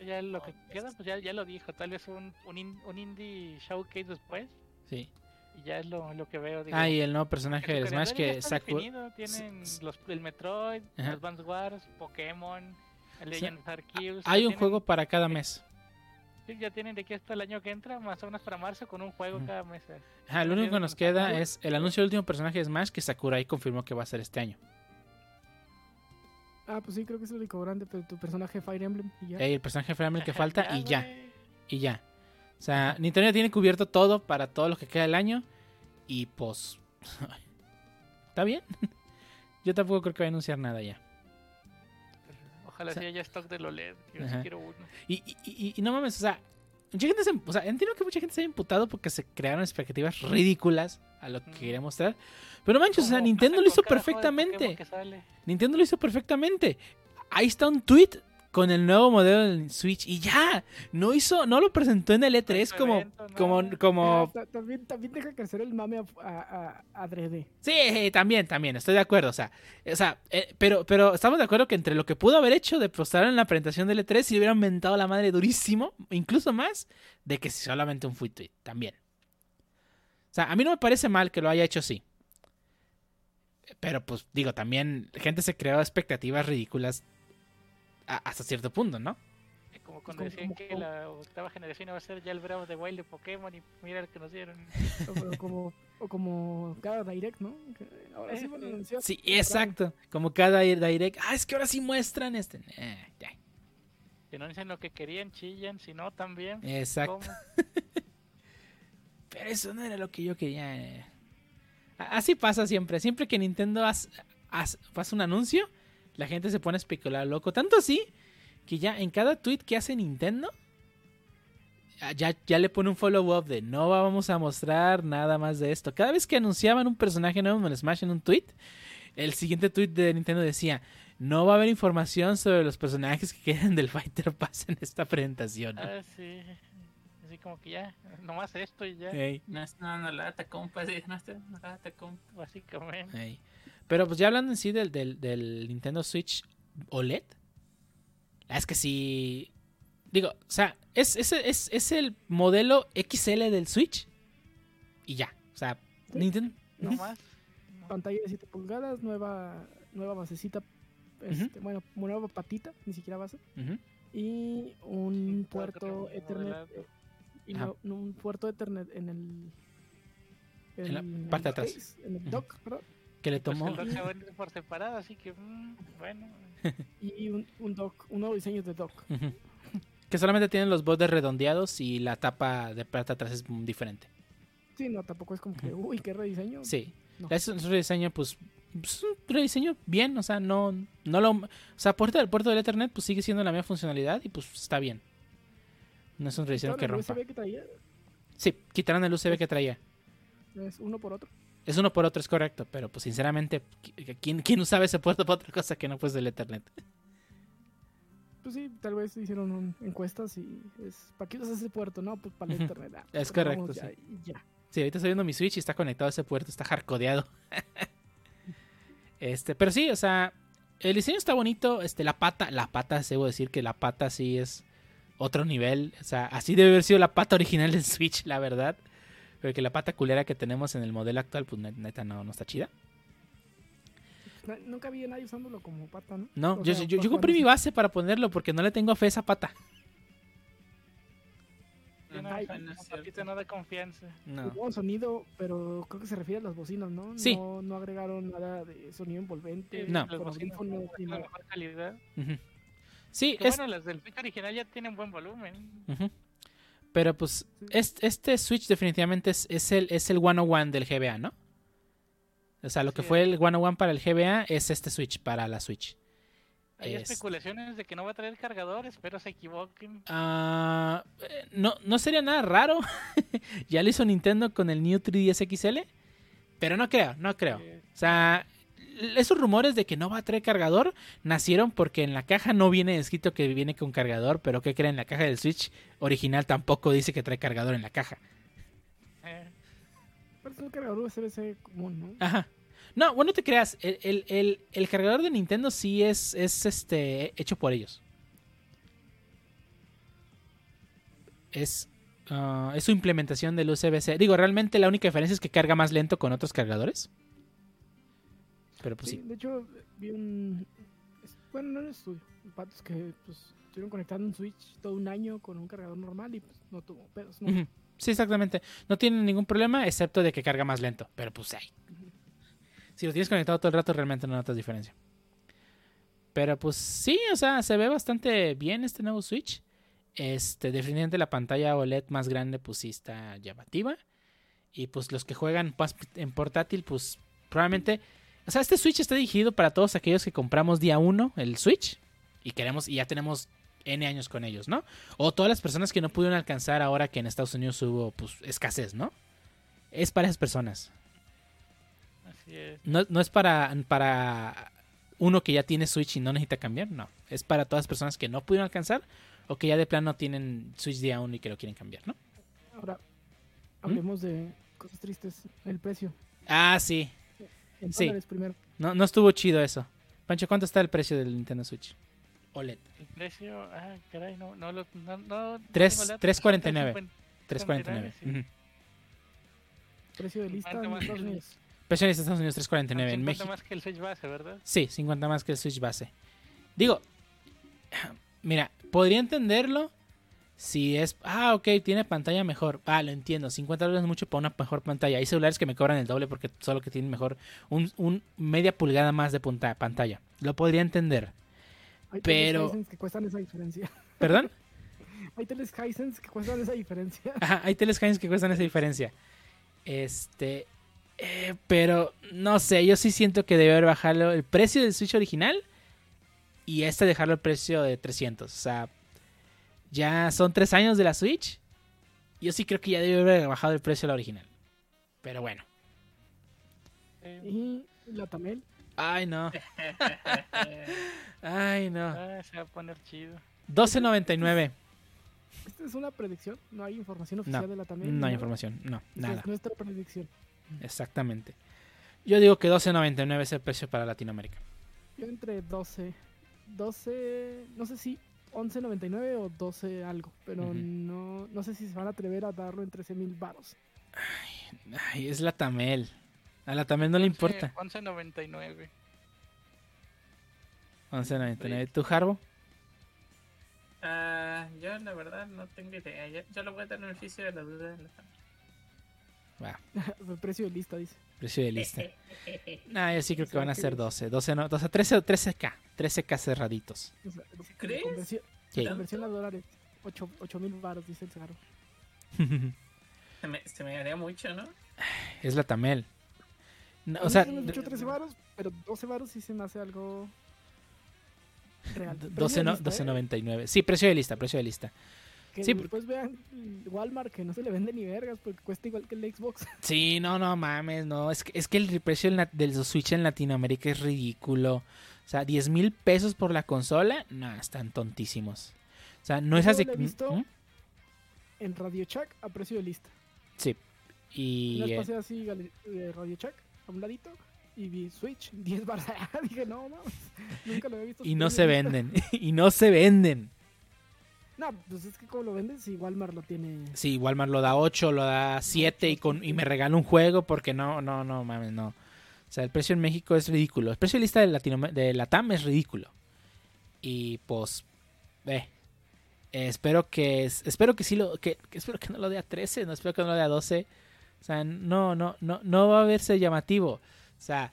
Ya lo que queda, pues ya, ya lo dijo. Tal vez un, un, in- un indie showcase después. Sí. Y ya es lo, lo que veo. Digo, Ah, y el nuevo personaje de Smash que sacó. Tienen los, el Metroid, Ajá. Advance Wars, Pokémon, el. Legend of Arceus. Hay un tienen- juego para cada mes. Sí, ya tienen de aquí hasta el año que entra, más o menos para marzo, con un juego cada mes. eh. Ajá, lo único que nos queda es el anuncio del último personaje de Smash que Sakurai confirmó que va a ser este año. Ah, pues sí, creo que es el único grande, pero tu personaje Fire Emblem y ya. El personaje Fire Emblem que falta y ya, y ya. O sea, Nintendo ya tiene cubierto todo para todo lo que queda del año. Y pues. ¿Está bien? Yo tampoco creo que va a anunciar nada ya. Ojalá O sea- sí haya stock del OLED. Yo sí quiero uno. Y, y- y- y no mames, o sea, mucha gente se, o sea, entiendo que mucha gente se ha imputado porque se crearon expectativas ridículas a lo que Ujú. quería mostrar. Pero manches, o sea, Nintendo lo hizo de perfectamente. Nintendo lo hizo perfectamente. Ahí está un tweet con el nuevo modelo del Switch y ya. No hizo, no lo presentó en el E3 hizo como, evento, como, como. Ah, ta- también, también deja crecer el mame a, a, a, a 3D. Sí, también, también, estoy de acuerdo. O sea, o sea eh, pero, pero estamos de acuerdo que entre lo que pudo haber hecho de postrar en la presentación del E3 si hubieran mentado la madre durísimo, incluso más, de que si solamente un tweet, también. O sea, a mí no me parece mal que lo haya hecho así. Pero pues digo, también gente se creó expectativas ridículas a- hasta cierto punto, ¿no? Eh, Como cuando Como- decían como- que como- la octava generación iba a ser ya el of the Wild de Pokémon y mira el que nos dieron. O, pero como, o como cada Direct, ¿no? Ahora sí a anunciar. Sí, exacto. Como cada direct. Ah, es que ahora sí muestran este. Eh, ya. Si no dicen lo que querían, chillan, si no, también. Exacto. Pero eso no era lo que yo quería. eh. Así pasa siempre. Siempre que Nintendo hace, hace- hace un anuncio, la gente se pone a especular loco. Tanto así que ya en cada tweet que hace Nintendo, ya, ya le pone un follow-up de no vamos a mostrar nada más de esto. Cada vez que anunciaban un personaje nuevo en el Smash en un tweet, el siguiente tweet de Nintendo decía. No va a haber información sobre los personajes que quedan del Fighter Pass en esta presentación. Ah, sí. Así como que ya, nomás esto y ya. No, no, no lata, compa, sí, no, está- no lata, compa. básicamente. Pero pues ya hablando en sí del, del, del Nintendo Switch OLED, la es que sí. Digo, o sea, es, es, es, es el modelo XL del Switch y ya. O sea, Sí. Nintendo. Nomás. Pantalla de 7 pulgadas, nueva, nueva basecita. este, Bueno, nueva patita, ni siquiera base. Y un puerto puerto Ethernet. eh, Y no, no, un puerto Ethernet en el. En la parte de atrás. case, En el dock, perdón. Que le Pues tomó. el dock se vende por separado, así que, mm, bueno. Y un, un dock, un nuevo diseño de dock. Ujú. Que solamente tienen los bordes redondeados y la tapa de parte atrás es diferente. Sí, no, tampoco es como que, uy, qué rediseño. Sí. No. Es un rediseño, pues. Es un rediseño bien, o sea, no, no lo. O sea, puerta del puerto del Ethernet, pues sigue siendo la misma funcionalidad y pues está bien. No es un rediseño que Quitaron el rompa. USB que traía, Sí, quitaron el USB que traía. es uno por otro. Es uno por otro, es correcto, pero pues sinceramente, ¿qui- ¿quién, quién usaba ese puerto para otra cosa que no fuese el Ethernet? Pues sí, tal vez hicieron un- encuestas y es, ¿para qué usas ese puerto? No, pues para el internet. ah, Es pues correcto, ya, sí. y ya. Sí, ahorita estoy viendo mi Switch y está conectado a ese puerto, está hardcodeado. este, pero sí, o sea, el diseño está bonito, este, la pata, la pata, debo decir que la pata sí es otro nivel, o sea, así debe haber sido la pata original del Switch, la verdad. Porque la pata culera que tenemos en el modelo actual, pues net- neta no, no está chida. Nunca vi a nadie usándolo como pata, ¿no? No, O yo, sea, yo, para yo compré mi base para ponerlo porque no le tengo fe a esa pata. No, Ay, no, no da confianza. Hubo sonido, pero creo que se refiere a las bocinas, ¿no? Sí. No, no agregaron nada de sonido envolvente. No. Las bocinas de mejor calidad. Sí, Que es, bueno, las del Switch original ya tienen buen volumen. Ujú. Pero pues es- este Switch definitivamente es, es el, es el 101 del GBA, ¿no? O sea, lo que Sí. fue el One One para el GBA es este Switch para la Switch. Hay Es- especulaciones de que no va a traer cargador, espero se equivoquen. Ah, eh, no, no sería nada raro. ya lo hizo Nintendo con el New 3DS XL. Pero no creo, no creo. O sea, esos rumores de que no va a traer cargador nacieron porque en la caja no viene escrito que viene con cargador, pero ¿qué creen? La caja del Switch original tampoco dice que trae cargador en la caja. eh, Pero es un cargador USB-C común, ¿no? Ajá. No, bueno, no te creas. El, el- el- el cargador de Nintendo sí es, es este hecho por ellos. Es, ah, es su implementación del USB-C. Digo, realmente la única diferencia es que carga más lento con otros cargadores. Pero pues Sí, sí. de hecho, vi un. Bueno, no en estudio. Patos que pues, estuvieron conectando un Switch todo un año con un cargador normal y pues no tuvo pedos. ¿no? Ujú. Sí, exactamente. No tiene ningún problema, excepto de que carga más lento. Pero pues ay. Si lo tienes conectado todo el rato, realmente no notas diferencia. Pero pues sí, o sea, se ve bastante bien este nuevo Switch. Este, definitivamente la pantalla OLED más grande, pues sí está llamativa. Y pues los que juegan en portátil, pues probablemente. O sea, este Switch está dirigido para todos aquellos que compramos día 1 el Switch. Y queremos, y ya tenemos N años con ellos, ¿no? O todas las personas que no pudieron alcanzar ahora que en Estados Unidos hubo pues, escasez, ¿no? Es para esas personas. así es. No, no es para, para uno que ya tiene Switch y no necesita cambiar, no. Es para todas las personas que no pudieron alcanzar o que ya de plano tienen Switch día 1 y que lo quieren cambiar, ¿no? Ahora, hablemos de cosas tristes. El precio. Ah, sí. En Sí. dólares primero. No, no estuvo chido eso. Pancho, ¿cuánto está el precio del Nintendo Switch? OLED. El precio, ah, caray, no, no lo. No, no, no Tres- tengo el dato, 3.49. 3.50. 349. sí. Ujú. Precio de lista ¿Cuánto en más Estados Unidos. Precio en Estados Unidos 349. En 50 México. más que el Switch base, ¿verdad? Sí, 50 más que el Switch base. Digo, mira, podría entenderlo si es, ah, ok, tiene pantalla mejor. Ah, lo entiendo, 50 dólares es mucho para una mejor pantalla. Hay celulares que me cobran el doble porque solo que tienen mejor, un, un media pulgada más de punta, pantalla. Lo podría entender. Hay Pero- teles que cuestan esa diferencia. ¿Perdón? Hay teles Hisense que cuestan esa diferencia. Ajá, hay teles que cuestan esa diferencia. Este, eh, pero no sé, yo sí siento que debe haber bajado el precio del Switch original y este dejarlo el precio de 300. O sea, ya son tres años de la Switch. Yo sí creo que ya debe haber bajado el precio de la original. Pero bueno. Y la Tamel. Ay, no. Ay, no. ah, se va a poner chido. 12.99. Esta es una predicción. No hay información oficial de la Tamel. No hay información. No, Esta nada. Es nuestra predicción. Exactamente. Yo digo que 12.99 es el precio para Latinoamérica. Yo entre 12. 12. No sé si 11.99 o 12 algo. Pero Ujú. no, no sé si se van a atrever a darlo en 13 mil baros. Ay, es la Tamel. A la Tamel no le importa. 11.99. 11.99. ¿Tú, Harbo? Ah, yo la verdad no tengo idea. Yo, yo le voy a dar el beneficio de la duda. de la Va, El precio de lista dice. Precio de lista. Nah, yo sí creo que van a ¿Qué ser ves? 12. 12 no, 12, 13, 13k. 13k cerraditos. O sea, ¿Crees? Conversión, Sí. conversión a dólares. 8 mil baros, dice el Zaro. se, me, se me haría mucho, ¿no? es la Tamel. No, o sea, escuchó 13 varos, pero 12 varos sí se me hace algo real. Precio 12 de no, lista, ¿eh? 12.99. Sí, precio de lista, precio de lista. Que Sí, después vean Walmart que no se le vende ni vergas porque cuesta igual que el Xbox. Sí, no, no mames, no. Es que, es que el precio del, Switch en Latinoamérica es ridículo. O sea, 10 mil pesos por la consola, no, están tontísimos. O sea, no es así. lo he visto ¿Mm? En Radio Shack a precio de lista. Sí. Y. Vez eh, pasé así gal- eh, Radio Shack a un ladito y vi Switch 10 baros. Dije, no, mames, nunca lo había visto. y no se de venden. y no se venden. No, pues es que como lo vendes, si Walmart lo tiene. Sí, Walmart lo da 8, lo da 7 y, con, y me regala un juego porque no, no, no, mames, no. O sea, el precio en México es ridículo. El precio de lista de, Latino, de Latam es ridículo. Y pues, eh, espero que espero que sí lo que espero que no lo dé a 13, no espero que no lo dé a 12. O sea, no no no no va a verse llamativo. O sea,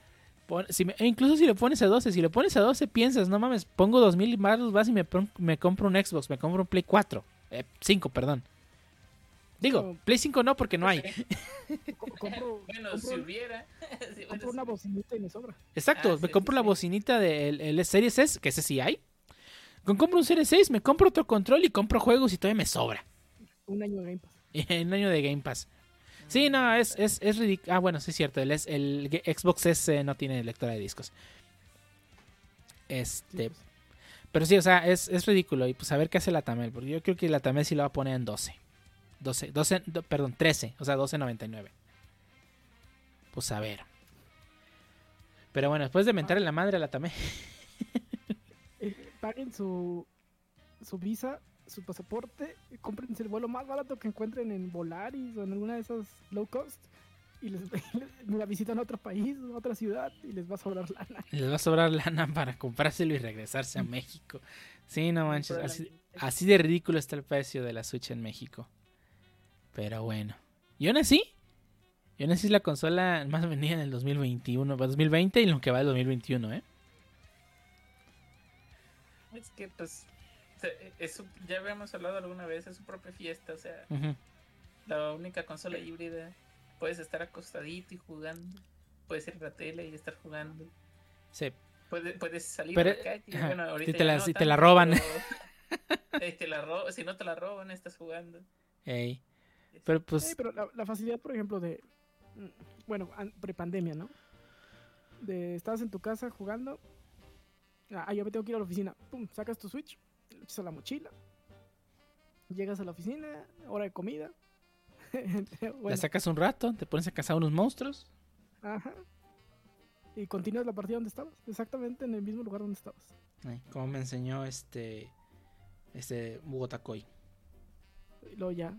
pon- si me- incluso si lo pones a 12, si lo pones a 12 piensas, no mames, pongo 2000 más vas y me, me compro un Xbox, me compro un Play 4, 5, perdón. Digo, No. Play 5 no porque no hay. Co- compro, Bueno, compro- si hubiera. si compro una bocinita y me sobra. Exacto, Ah, me sí, compro sí, la sí. bocinita del el Series S, que ese sí hay. Con compro un Series 6, me compro otro control y compro juegos y todavía me sobra. Un año de Game Pass. Un año de Game Pass. Sí, no, es, es, es ridículo. Ah, bueno, sí es cierto. El, el Xbox S no tiene lectora de discos. Este, pero sí, o sea, es, es ridículo. Y pues a ver qué hace la Tamel. Porque yo creo que la Tamel sí la va a poner en 12. 12, 12, do- perdón, 13. O sea, 12.99. Pues a ver. Pero bueno, después de mentarle la madre a la Tamel. Eh, paguen su, su visa, su pasaporte, cómprense el vuelo más barato que encuentren en Volaris o en alguna de esas low cost y les, la visitan a otro país, a otra ciudad y les va a sobrar lana. Les va a sobrar lana para comprárselo y regresarse a México. Sí, no manches. Así, de ridículo está el precio de la Switch en México. Pero bueno. Y aún así, y aún así es la consola más vendida en el 2021, 2020 y lo que va del 2021, ¿eh? Es que, pues. Es su- ya habíamos hablado alguna vez, es su propia fiesta. O sea, la única consola híbrida. Puedes estar acostadito y jugando. Puedes ir a la tele y estar jugando. Sí. Puedes, puedes salir Pero, a la calle. Bueno, si ahorita te ya la- no si te la roban. pero- te la ro- si no te la roban, estás jugando. Ey. Pero pues, pero la, la facilidad, por ejemplo, de. Bueno, an- prepandemia, ¿no? De estás en tu casa jugando. Ah, yo me tengo que ir a la oficina. Pum, sacas tu Switch, le echas a la mochila. Llegas a la oficina, hora de comida. la sacas un rato, te pones a cazar unos monstruos. Ajá. Y continúas la partida donde estabas. Exactamente en el mismo lugar donde estabas. Ay, como me enseñó este. Este Bogotacoy. Y luego ya.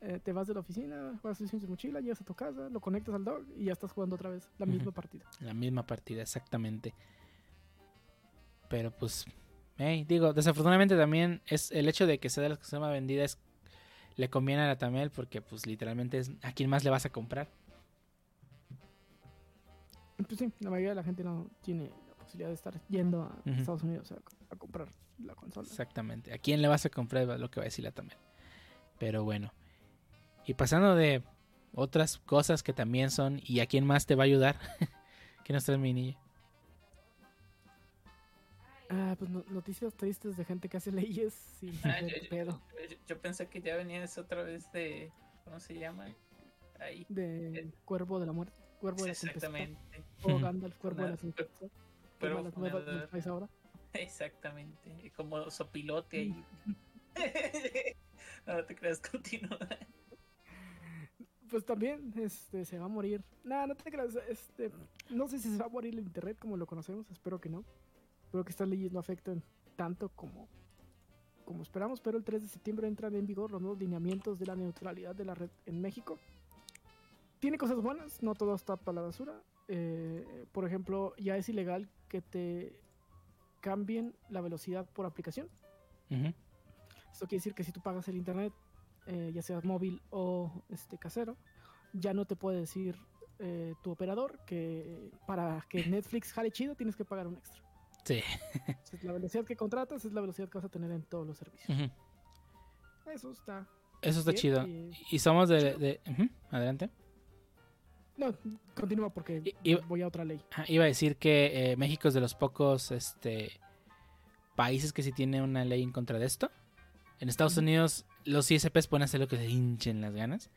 eh, te vas de la oficina, juegas tu mochila, llegas a tu casa, lo conectas al dog y ya estás jugando otra vez la misma partida. La misma partida, exactamente. Pero pues, hey, digo, desafortunadamente también es el hecho de que sea de las cosas más vendidas le conviene a la Tamel porque pues literalmente es a quién más le vas a comprar. Pues sí, la mayoría de la gente no tiene la posibilidad de estar yendo a. Estados Unidos a, a comprar la consola. Exactamente. ¿A quién le vas a comprar? Es lo que va a decir la Tamel. Pero bueno. Y pasando de otras cosas que también son y a quién más te va a ayudar. ¿Qué nos trae mi niña? Ah, pues no- noticias tristes de gente que hace leyes sin Ah, yo, pedo. yo- yo pensé que ya venías otra vez de. ¿Cómo se llama? Ahí. De Cuervo de la Muerte, Cuervo de la Tempestad. Exactamente. O Ujú. Gandalf, Cuervo de la Pero- Tempestad. pero Como las nuevas del ahora. Exactamente. Como sopilote ahí. no te creas, continúa. Pues también este, se va a morir. Nah, no te creas. Este, no sé si se va a morir el internet como lo conocemos. Espero que no. Espero que estas leyes no afecten tanto como, como esperamos. Pero el 3 de septiembre entran en vigor los nuevos lineamientos de la neutralidad de la red en México. Tiene cosas buenas, no todo está para la basura. Eh, por ejemplo, ya es ilegal que te cambien la velocidad por aplicación. Ujú. Esto quiere decir que si tú pagas el internet, eh, ya sea móvil o este casero, ya no te puede decir eh, tu operador que para que Netflix jale chido tienes que pagar un extra. Sí. Entonces, la velocidad que contratas es la velocidad que vas a tener en todos los servicios. Eso está. Eso está bien, chido. y- Y somos de... Adelante. No, continúa porque voy a otra ley. Iba a decir que eh, México es de los pocos este, países que sí tiene una ley en contra de esto. En Estados. Unidos los ISPs pueden hacer lo que se hinchen las ganas.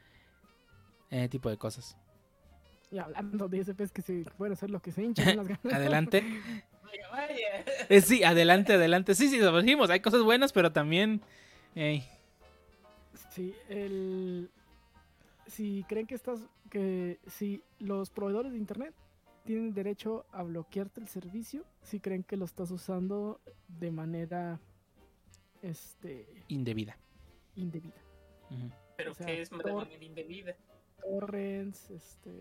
Ese tipo de cosas. Y hablando de ISPs que se pueden hacer lo que se hinchan en las ganas. Adelante. Vaya, vaya. Eh, sí, adelante, adelante. Sí, sí, lo dijimos. Hay cosas buenas, pero también... ey, Sí, el... Si creen que estás... Que si los proveedores de internet tienen derecho a bloquearte el servicio, si creen que lo estás usando de manera este indebida. indebida. Ujú. Pero O sea, que es de manera indebida. Torrents, este,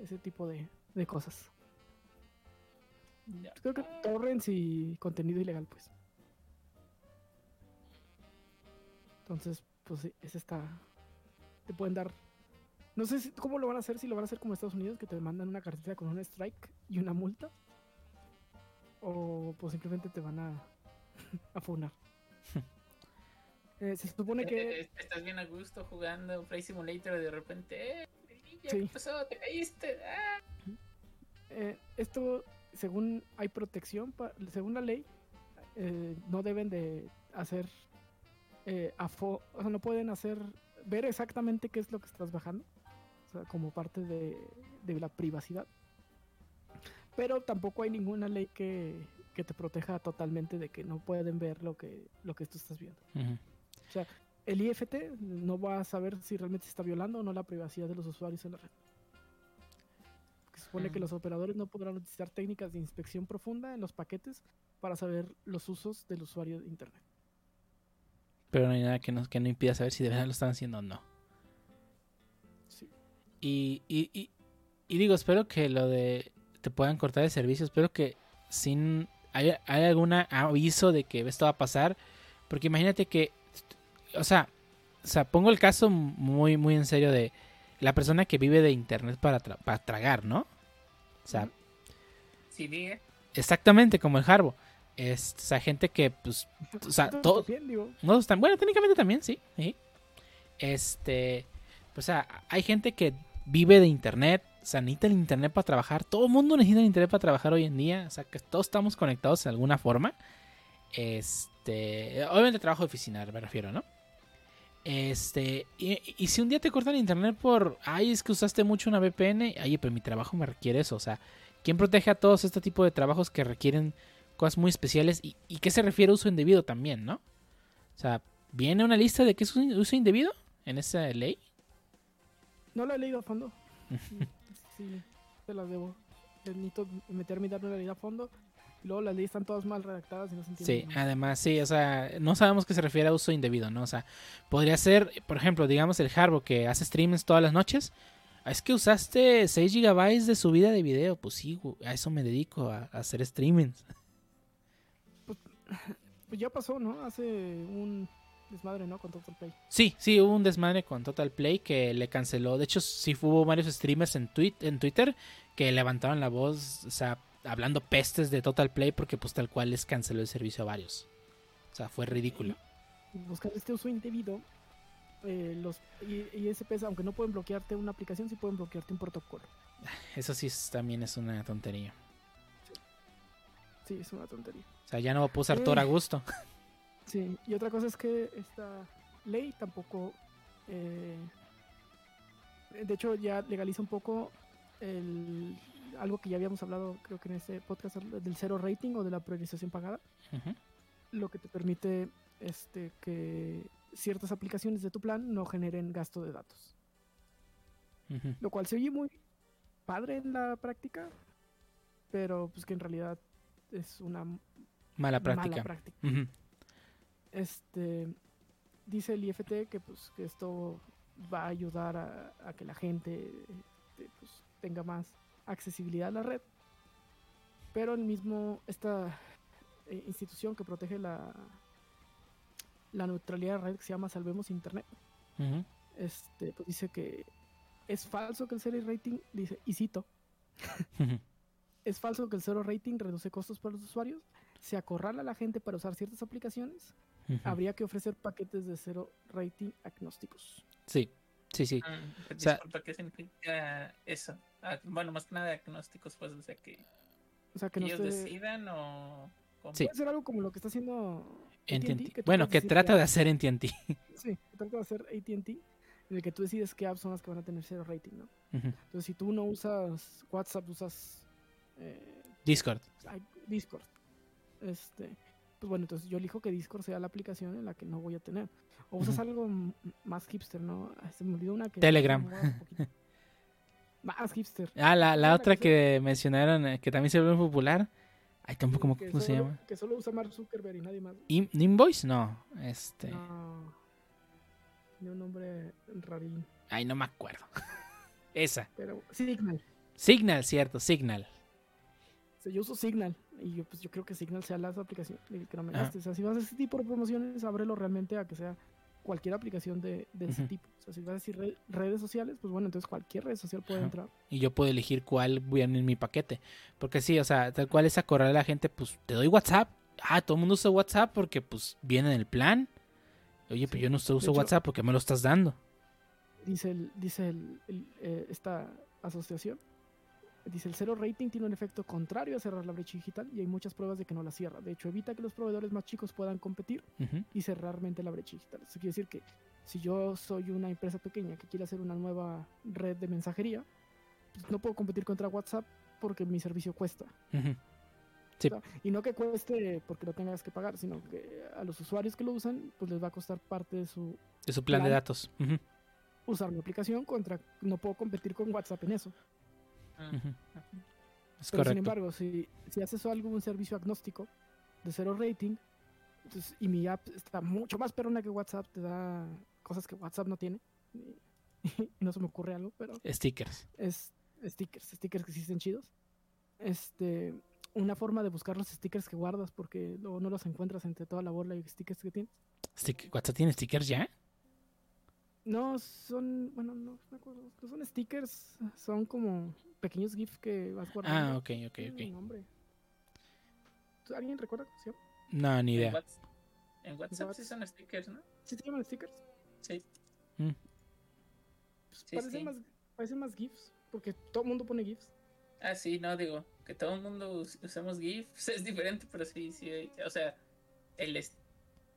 ese tipo de, de cosas. Creo que torrents y contenido ilegal, pues. Entonces, pues sí, ese está. Te pueden dar. No sé si- cómo lo van a hacer, si lo van a hacer como Estados Unidos, que te mandan una cartita con un strike y una multa. O pues simplemente te van a, a funar. Eh, se supone que Eh, Estás bien a gusto jugando Play Simulator y de repente, eh, ¿qué Sí. pasó? ¿Te caíste? Ah. eh, esto, según hay protección, según la ley, eh, no deben de hacer, eh, o sea, no pueden hacer, ver exactamente qué es lo que estás bajando, o sea, como parte de, de la privacidad. Pero tampoco hay ninguna ley que, que te proteja totalmente de que no pueden ver lo que, lo que tú estás viendo. Ujú. El IFT no va a saber si realmente se está violando o no la privacidad de los usuarios en la red. Supone que los operadores no podrán utilizar técnicas de inspección profunda en los paquetes para saber los usos del usuario de Internet. Pero no hay nada que, nos, que no impida saber si de verdad lo están haciendo o no. Sí. Y, y, y, y digo, espero que lo de te puedan cortar el servicio. Espero que sin hay, hay algún aviso de que esto va a pasar. Porque imagínate que, o sea, o sea, pongo el caso muy, muy en serio de la persona que vive de internet para, tra- para tragar, ¿no? O sea. Sí, diga. exactamente como el Harbo. Es, o sea, gente que, pues, o sea, Entonces, todo, bien, digo, no están. Bueno, técnicamente también, sí. sí. Este. O sea, hay gente que vive de internet. O sea, necesita el internet para trabajar. Todo el mundo necesita el internet para trabajar hoy en día. O sea, que todos estamos conectados de alguna forma. Este. Obviamente trabajo de oficina, me refiero, ¿no? Este. Y, y si un día te cortan internet por. Ay, es que usaste mucho una VPN. Ay, pero mi trabajo me requiere eso. O sea, ¿quién protege a todos este tipo de trabajos que requieren cosas muy especiales? ¿Y, y qué se refiere a uso indebido también, no? O sea, ¿viene una lista de qué es un uso indebido en esa ley? no lo he leído a fondo. sí, te las debo. Eh, Necesito meterme y darle una leída a fondo. Y luego las leyes están todas mal redactadas y no se entiende. Sí, nada. además, sí, o sea, no sabemos qué se refiere a uso indebido, ¿no? O sea, podría ser, por ejemplo, digamos el Harbo que hace streams todas las noches. "Ah, Es que usaste 6 GB de subida de video. Pues sí, a eso me dedico, a, a hacer streamings. Pues ya pasó, ¿no? Hace un desmadre, ¿no? Con Total Play. Sí, sí, hubo un desmadre con Total Play que le canceló. De hecho, sí hubo varios streamers en, tweet, en Twitter que levantaron la voz, o sea, hablando pestes de Total Play porque pues tal cual les canceló el servicio a varios. O sea, fue ridículo. Buscar este uso indebido. eh, los ISPs, aunque no pueden bloquearte una aplicación, sí pueden bloquearte un protocolo. Eso sí es- también es una tontería. Sí, es una tontería. O sea, ya no puedo usar Eh. Tor a gusto. Sí, y otra cosa es que esta ley tampoco. eh, de hecho, ya legaliza un poco el, algo que ya habíamos hablado, creo que en este podcast, del cero rating o de la priorización pagada, lo que te permite este, que ciertas aplicaciones de tu plan no generen gasto de datos. Lo cual se oye muy padre en la práctica, pero pues que en realidad es una Mala práctica. mala práctica. Ujú. Este dice el IFT que pues que esto va a ayudar a, a que la gente este, pues, tenga más accesibilidad a la red. Pero el mismo esta eh, institución que protege la la neutralidad de la red que se llama Salvemos Internet, este pues dice que es falso que el cero rating dice y cito es falso que el cero rating reduce costos para los usuarios, se acorrala a la gente para usar ciertas aplicaciones, habría que ofrecer paquetes de cero rating agnósticos. Sí, sí, sí. Mm, pues, O sea- disculpa, ¿qué significa eso? Ah, bueno, más que nada agnósticos, pues, o sea, que O sea, que no ellos esté- decidan o... cómo? Sí. puede ser algo como lo que está haciendo En AT&T, que Bueno, que trata de hacer apps- Sí, que trata de hacer AT&T, en el que tú decides qué apps son las que van a tener cero rating, ¿no? Entonces, si tú no usas WhatsApp, usas eh, Discord. ay, Discord. Este, pues bueno, entonces yo elijo que Discord sea la aplicación en la que no voy a tener. O usas Ujú. algo m- más hipster, ¿no? Se me olvidó una que... Telegram. más hipster. Ah, la, la otra que que mencionaron, eh, que también se volvió popular. Ay, tampoco, ¿cómo, se llama? Que solo usa Mark Zuckerberg y nadie más. In- ¿Invoice? No, este. No. Tiene un nombre rarín. Ay, no me acuerdo. Esa. Pero Signal. Signal, cierto, Signal. Yo uso Signal. Y yo, pues, yo creo que Signal sea la aplicación que no me gaste. O sea, si vas a ese tipo de promociones, ábrelo realmente a que sea cualquier aplicación de, de ese tipo. O sea, si vas a decir re- redes sociales, pues bueno, entonces cualquier red social puede entrar. Y yo puedo elegir cuál viene en mi paquete. Porque sí, o sea, tal cual es acorralar a la gente, pues te doy WhatsApp. Ah, todo el mundo usa WhatsApp porque pues viene en el plan. Oye, pero Sí. yo no uso hecho- WhatsApp porque me lo estás dando. Dice, el, dice el- el, eh, esta asociación, dice el cero rating tiene un efecto contrario a cerrar la brecha digital y hay muchas pruebas de que no la cierra. De hecho, evita que los proveedores más chicos puedan competir y cerrar realmente la brecha digital. Eso quiere decir que si yo soy una empresa pequeña que quiere hacer una nueva red de mensajería, pues no puedo competir contra WhatsApp porque mi servicio cuesta. ujú. Y no que cueste porque lo tengas que pagar, sino que a los usuarios que lo usan, pues les va a costar parte de su De su plan de datos. Usar mi aplicación contra no puedo competir con WhatsApp en eso. Es Pero sin correcto. embargo, si, si haces algún servicio agnóstico de cero rating, entonces, y mi app está mucho más perrona que WhatsApp, te da cosas que WhatsApp no tiene. Y, no se me ocurre algo, pero Stickers. es stickers, stickers que existen chidos. Este, una forma de buscar los stickers que guardas porque luego no los encuentras entre toda la bola de stickers que tienes. ¿WhatsApp tiene stickers ya? No, son, bueno, no me acuerdo, no son stickers, son como pequeños GIFs que vas guardando. Ah, ok, ok, ok. nombre. ¿Alguien recuerda cómo se llama? No, ni En idea. En WhatsApp Whats- sí son stickers, ¿no? ¿Sí se llaman stickers? Sí. Mm. Pues Sí, parecen, sí. Más, parecen más GIFs, porque todo el mundo pone GIFs. Ah, sí, no, digo, que todo el mundo us- usamos GIFs es diferente, pero sí, sí, hay- o sea, el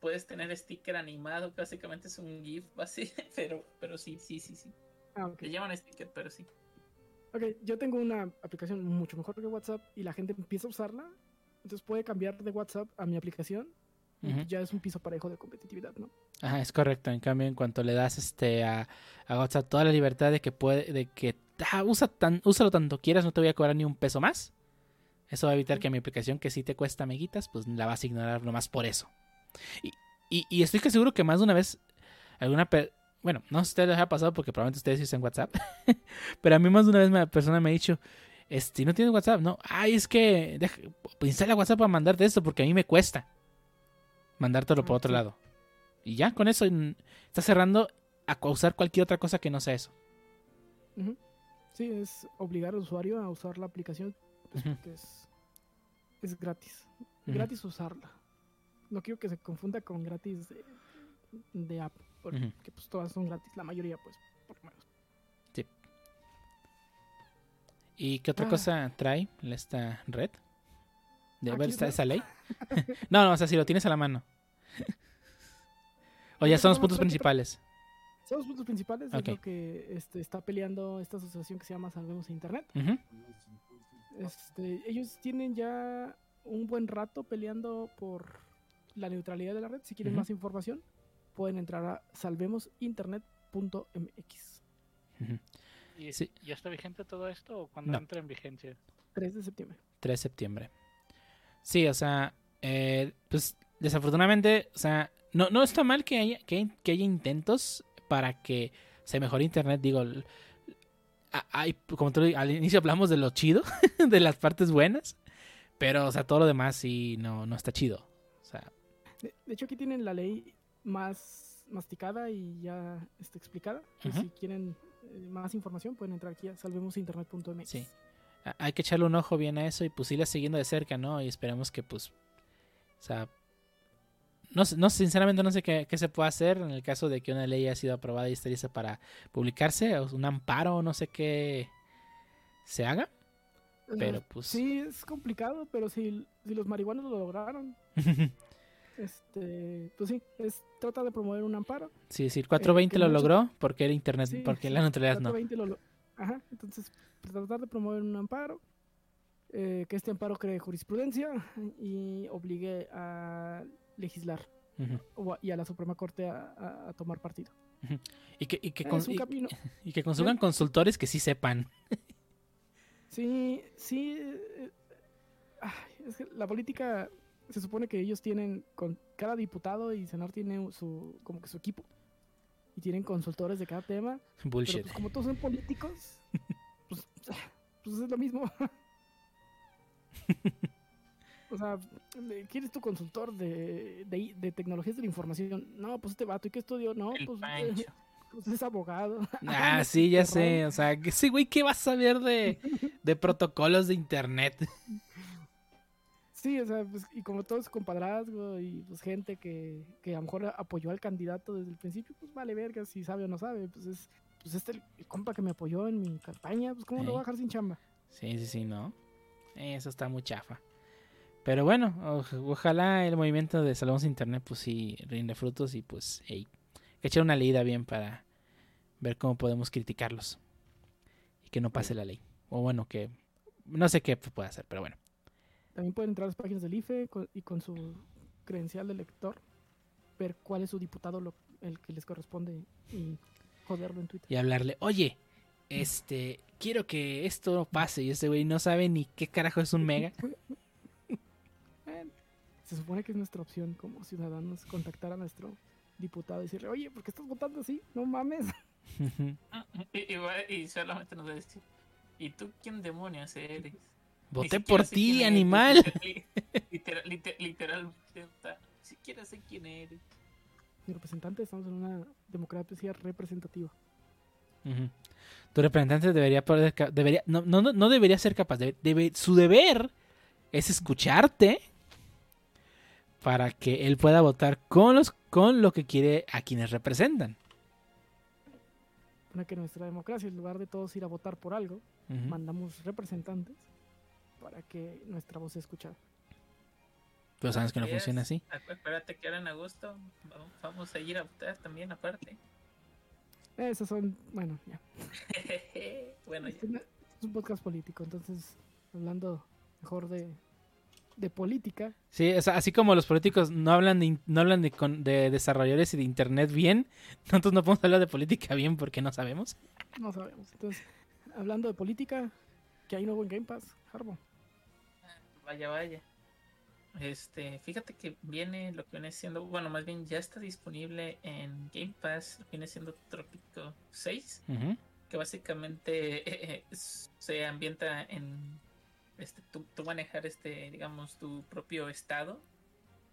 puedes tener sticker animado, básicamente es un GIF así, pero, pero sí, sí, sí, sí. Ah, ok. Le llaman sticker, pero sí. Ok, yo tengo una aplicación mucho mejor que WhatsApp y la gente empieza a usarla, entonces puede cambiar de WhatsApp a mi aplicación y ya es un piso parejo de competitividad, ¿no? Ajá, es correcto. En cambio, en cuanto le das este a, a WhatsApp toda la libertad de que puede, de que ah, usa tan, úsalo tanto quieras, no te voy a cobrar ni un peso más. Eso va a evitar que mi aplicación que sí te cuesta amiguitas, pues la vas a ignorar nomás por eso. Y, y, y estoy que seguro que más de una vez alguna bueno, no sé si ustedes les ha pasado porque probablemente ustedes sí usan WhatsApp. pero a mí más de una vez una persona me ha dicho, este, ¿no tienes WhatsApp? No, ay, es que deja- instala WhatsApp para mandarte esto porque a mí me cuesta mandártelo por otro lado. Y ya, con eso mm, estás cerrando a usar cualquier otra cosa que no sea eso. Sí, es obligar al usuario a usar la aplicación pues, porque es, es gratis. Gratis usarla. No quiero que se confunda con gratis de, de app, porque pues todas son gratis, la mayoría pues, por lo menos. ¿Y qué otra Ah. cosa trae esta red? ¿De ver esta, está. esa ley? no, no, o sea, si lo tienes a la mano. o ya son los puntos principales. Son los puntos principales, Ok. es lo que este, está peleando esta asociación que se llama Salvemos Internet. Este, ellos tienen ya un buen rato peleando por la neutralidad de la red. Si quieren más información, pueden entrar a salvemosinternet.mx. ujú. ¿Y Sí. ¿Ya está vigente todo esto o cuando No. entra en vigencia? 3 de septiembre. 3 de septiembre. Sí, o sea, eh, pues desafortunadamente, o sea, no, no está mal que haya, que, que haya intentos para que se mejore Internet. Digo, hay, como tú al inicio hablamos de lo chido, de las partes buenas, pero, o sea, todo lo demás sí no, no está chido. De, de hecho, aquí tienen la ley más masticada y ya está explicada. Ujú. Si quieren eh, más información, pueden entrar aquí a salvemosinternet.mx. Sí. a- hay que echarle un ojo bien a eso y pues irla siguiendo de cerca, ¿no? Y esperemos que pues, o sea, no, no sinceramente no sé qué, qué se puede hacer en el caso de que una ley haya sido aprobada y esté lista para publicarse, o un amparo, no sé qué se haga, pero Eh, pues... Sí, es complicado, pero si, si los marihuanos lo lograron, este, pues sí, es trata de promover un amparo. sí, sí, el 420 que lo mucho- logró porque era internet, Sí, porque la neutralidad no. 420 lo lo- Ajá, entonces tratar de promover un amparo, eh, que este amparo cree jurisprudencia y obligue a legislar o a- y a la Suprema Corte a, a- tomar partido. Y que, y que, un y- y que consulgan consultores que sí sepan. Sí, sí. eh, ay, es que la política se supone que ellos tienen con cada diputado y senador tiene su como que su equipo y tienen consultores de cada tema. Pero Bullshit. pues como todos son políticos, pues, pues es lo mismo. O sea, ¿quién es tu consultor de, de, de tecnologías de la información? No, pues este vato, ¿y qué estudió? No, El pues, pues es abogado. Ah, sí, ya sé. O sea, que sí, güey, ¿qué vas a saber de, de protocolos de internet? Sí, o sea, pues, y como todo es compadrazgo y pues gente que, que a lo mejor apoyó al candidato desde el principio, pues vale verga si sabe o no sabe. Pues es pues este el compa que me apoyó en mi campaña, pues cómo lo voy a dejar sin chamba. Sí, sí, sí, no. Eso está muy chafa. Pero bueno, o- ojalá el movimiento de Salvamos Internet pues sí rinde frutos y pues, hey, que echar una leída bien para ver cómo podemos criticarlos. Y que no pase la ley. O bueno, que no sé qué puede hacer, pero bueno. También pueden entrar a las páginas del IFE con- y con su credencial de elector, ver cuál es su diputado lo- el que les corresponde y joderlo en Twitter. Y hablarle, oye, este, quiero que esto pase. Y ese güey no sabe ni qué carajo es un mega. Se supone que es nuestra opción como ciudadanos contactar a nuestro diputado y decirle, oye, ¿por qué estás votando así? No mames. Y, y va- y solamente nos va a decir, ¿y tú quién demonios eres? Voté por ti, eres, animal. literal- Literal, literal, sea, ni siquiera sé quién eres. Mi representante, estamos en una democracia representativa. Ujú. Tu representante debería poder, debería, no, no, no- no debería ser capaz, debe- debe- su deber es escucharte para que él pueda votar con los con lo que quiere a quienes representan. Para que nuestra democracia, en lugar de todos ir a votar por algo, mandamos representantes para que nuestra voz sea escuchada. Pero sabes que no funciona así. Acu- Acuérdate que ahora en agosto vamos- a ir a votar también aparte. Esos son, bueno, ya. bueno. Este no- es un podcast político, entonces, hablando mejor de, de política, Sí, o sea, así como los políticos no hablan de, no hablan de, con- de desarrolladores y de internet bien, nosotros no podemos hablar de política bien porque no sabemos. no sabemos. Entonces, hablando de política, que hay nuevo en Game Pass, Harbo. Vaya, vaya. Este, fíjate que viene lo que viene siendo, bueno, más bien ya está disponible en Game Pass, lo que viene siendo Trópico 6, Ujú. que básicamente eh, eh, se ambienta en este tú, tú manejar este, digamos, tu propio estado.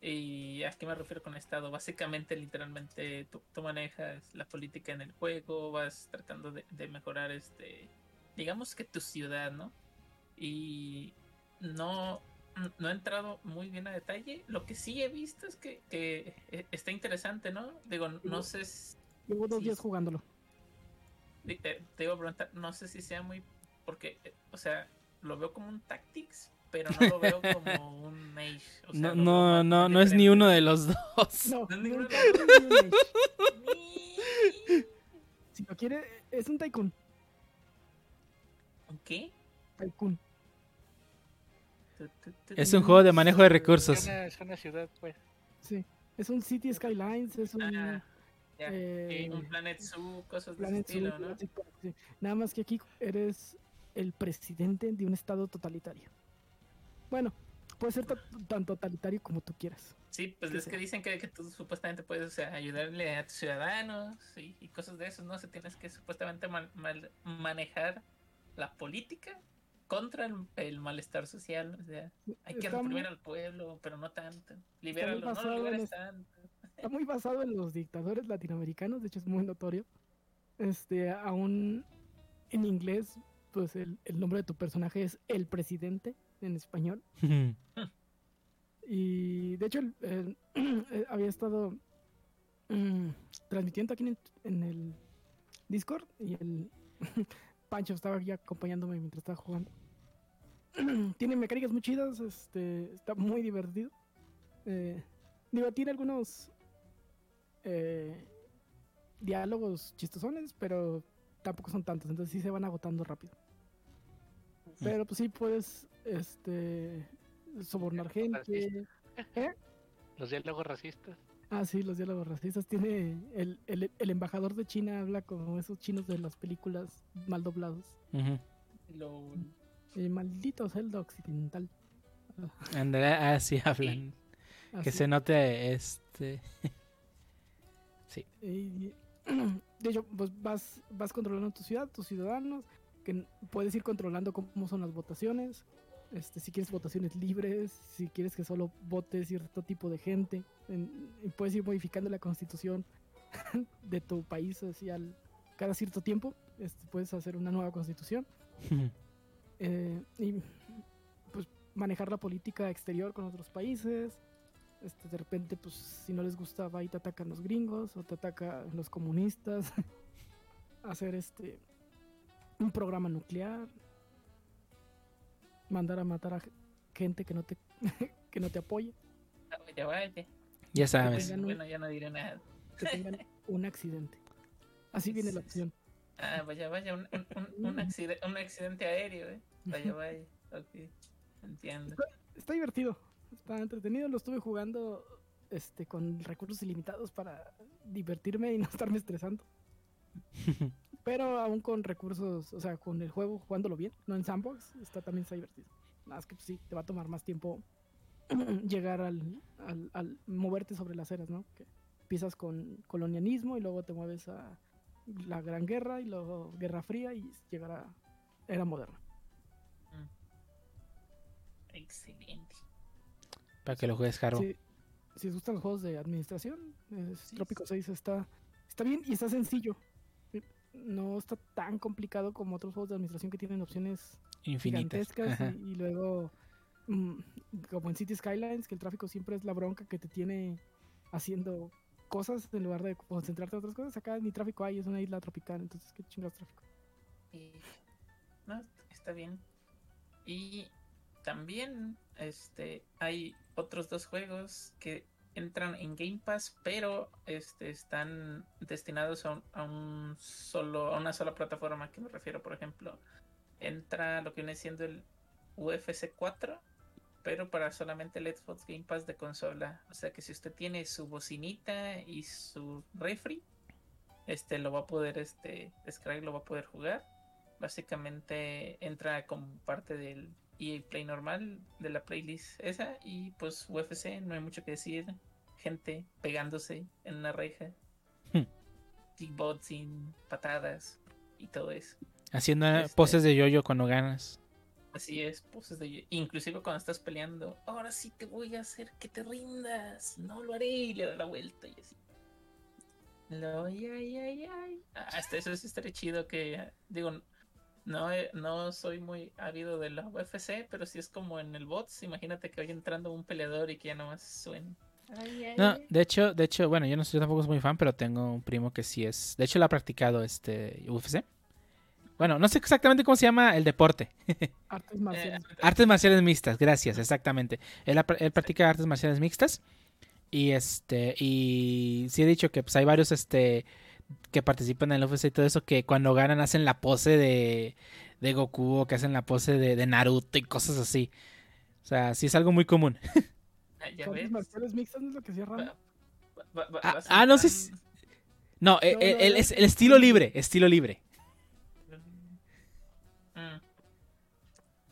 ¿Y a qué me refiero con estado? Básicamente, literalmente, tú, tú manejas la política en el juego, vas tratando de, de mejorar este, digamos que tu ciudad, ¿no? Y no, no he entrado muy bien a detalle. Lo que sí he visto es que, que eh, está interesante, ¿no? Digo, no sé si Llevo dos días jugándolo. te, te- iba a preguntar, no sé si sea muy. Porque, eh, o sea, lo veo como un Tactics, pero no lo veo como un Mage. O sea, No, no, no, no es ni uno de los dos. No, No, no, ninguno no, de no, no. Si lo quiere, es un tycoon. ¿Qué? Tycoon. Es un juego de manejo de Es recursos. una, es una ciudad, pues. Sí. Es un City Skylines, es un Ah, ya. eh, Sí, un Planet Zoo, cosas de Planet ese estilo, Zoo, ¿no? Park, sí. Nada más que aquí eres el presidente de un estado totalitario. Bueno, puede ser tan totalitario como tú quieras. Sí, pues que es que sea. dicen que, que tú supuestamente puedes o sea, ayudarle a tus ciudadanos y, y cosas de eso, ¿no? O sea, tienes que supuestamente man- mal- manejar la política contra el, el malestar social. O sea, hay que Está muy- reprimir al pueblo, pero no tanto. Libéralo, no lo liberes tanto. Está muy basado en los dictadores latinoamericanos, de hecho es muy notorio. Este, aún en inglés, pues el, el nombre de tu personaje es el presidente en español. Y de hecho, el- el- eh, había estado mm, transmitiendo aquí en el, en el Discord y el Pancho estaba aquí acompañándome mientras estaba jugando. tiene mecánicas muy chidas, este, está muy divertido. Eh, digo, tiene algunos eh, diálogos chistosones, pero tampoco son tantos, entonces sí se van agotando rápido. Pero pues sí puedes este sobornar gente. Los diálogos racistas. Ah, sí, los diálogos racistas. Tiene el, el, el embajador de China habla como esos chinos de las películas mal doblados. Ujú. Lo- El maldito celda occidental. Ándale, así hablan. Que se note este. Y, de hecho, pues vas, vas controlando tu ciudad, tus ciudadanos, que puedes ir controlando cómo son las votaciones. Este, si quieres votaciones libres, si quieres que solo vote cierto tipo de gente, en- puedes ir modificando la constitución de tu país así al, cada cierto tiempo. Este, puedes hacer una nueva constitución. Eh, y pues manejar la política exterior con otros países. Este, de repente, pues si no les gusta, va y te atacan los gringos o te atacan los comunistas. Hacer este un programa nuclear. Mandar a matar a gente que no te que no te apoye. Ya sabes. un- Bueno, ya no diré nada. Que tengan un accidente. Así viene la opción. Ah, vaya, vaya, un, un, un, un accide- un accidente aéreo, ¿eh? Vaya, vaya. Ok, entiendo. Está divertido, está entretenido. Lo estuve jugando este, con recursos ilimitados para divertirme y no estarme estresando. Pero aún con recursos, o sea, con el juego jugándolo bien, no en sandbox, está también está divertido. Nada más que pues, sí, te va a tomar más tiempo llegar al, al, al moverte sobre las eras, ¿no? Que empiezas con colonialismo y luego te mueves a la Gran Guerra y luego Guerra Fría y llegar a era moderna. Excelente. Para que lo juegues, Jaro. Sí, si os gustan los juegos de administración, es- Sí, Trópico 6 está, está bien y está sencillo. Eh, No está tan complicado como otros juegos de administración que tienen opciones Infinitas. gigantescas y, y luego, mm, como en City Skylines, que el tráfico siempre es la bronca que te tiene haciendo cosas en lugar de concentrarte en otras cosas. Acá ni tráfico hay, es una isla tropical, entonces qué chingados tráfico. Y, no, está bien. Y también este hay otros dos juegos que entran en Game Pass, pero este están destinados a a un solo a una sola plataforma. ¿A qué me refiero? Por ejemplo, entra lo que viene siendo el UFC 4, pero para solamente el Xbox Game Pass de consola. O sea que si usted tiene su bocinita y su refri, este lo va a poder este descargar y lo va a poder jugar básicamente entra como parte del EA Play normal de la playlist esa y pues UFC no hay mucho que decir gente pegándose en una reja Hmm. kickboxing patadas y todo eso Haciendo Este- poses de yoyo cuando ganas. así es poses de inclusive cuando estás peleando ahora sí te voy a hacer que te rindas no lo haré y le da la vuelta y así lo, ay, ay, ay, ay. Ah, Hasta eso sí estaría chido que digo no, he- no soy muy ávido de la UFC, pero si es como en el bots, imagínate que vaya entrando un peleador y que ya nomás suene. Ay, ay, No, de hecho, de hecho, bueno, yo no soy yo tampoco soy muy fan, pero tengo un primo que sí es. De hecho, lo ha practicado este UFC. Bueno, no sé exactamente cómo se llama el deporte. Artes Eh, marciales. Artes marciales mixtas, gracias, exactamente. Él, ha- él practica artes marciales mixtas. Y este, y sí he dicho que pues hay varios este que participan en el UFC y todo eso que cuando ganan hacen la pose de, de Goku o que hacen la pose de, de Naruto y cosas así. O sea, sí es algo muy común. Ah, ya ves. mixtas es lo que va- Ah, ah, no sé No, eh, No, eh, no, el, no. es el estilo libre, estilo libre. Mm.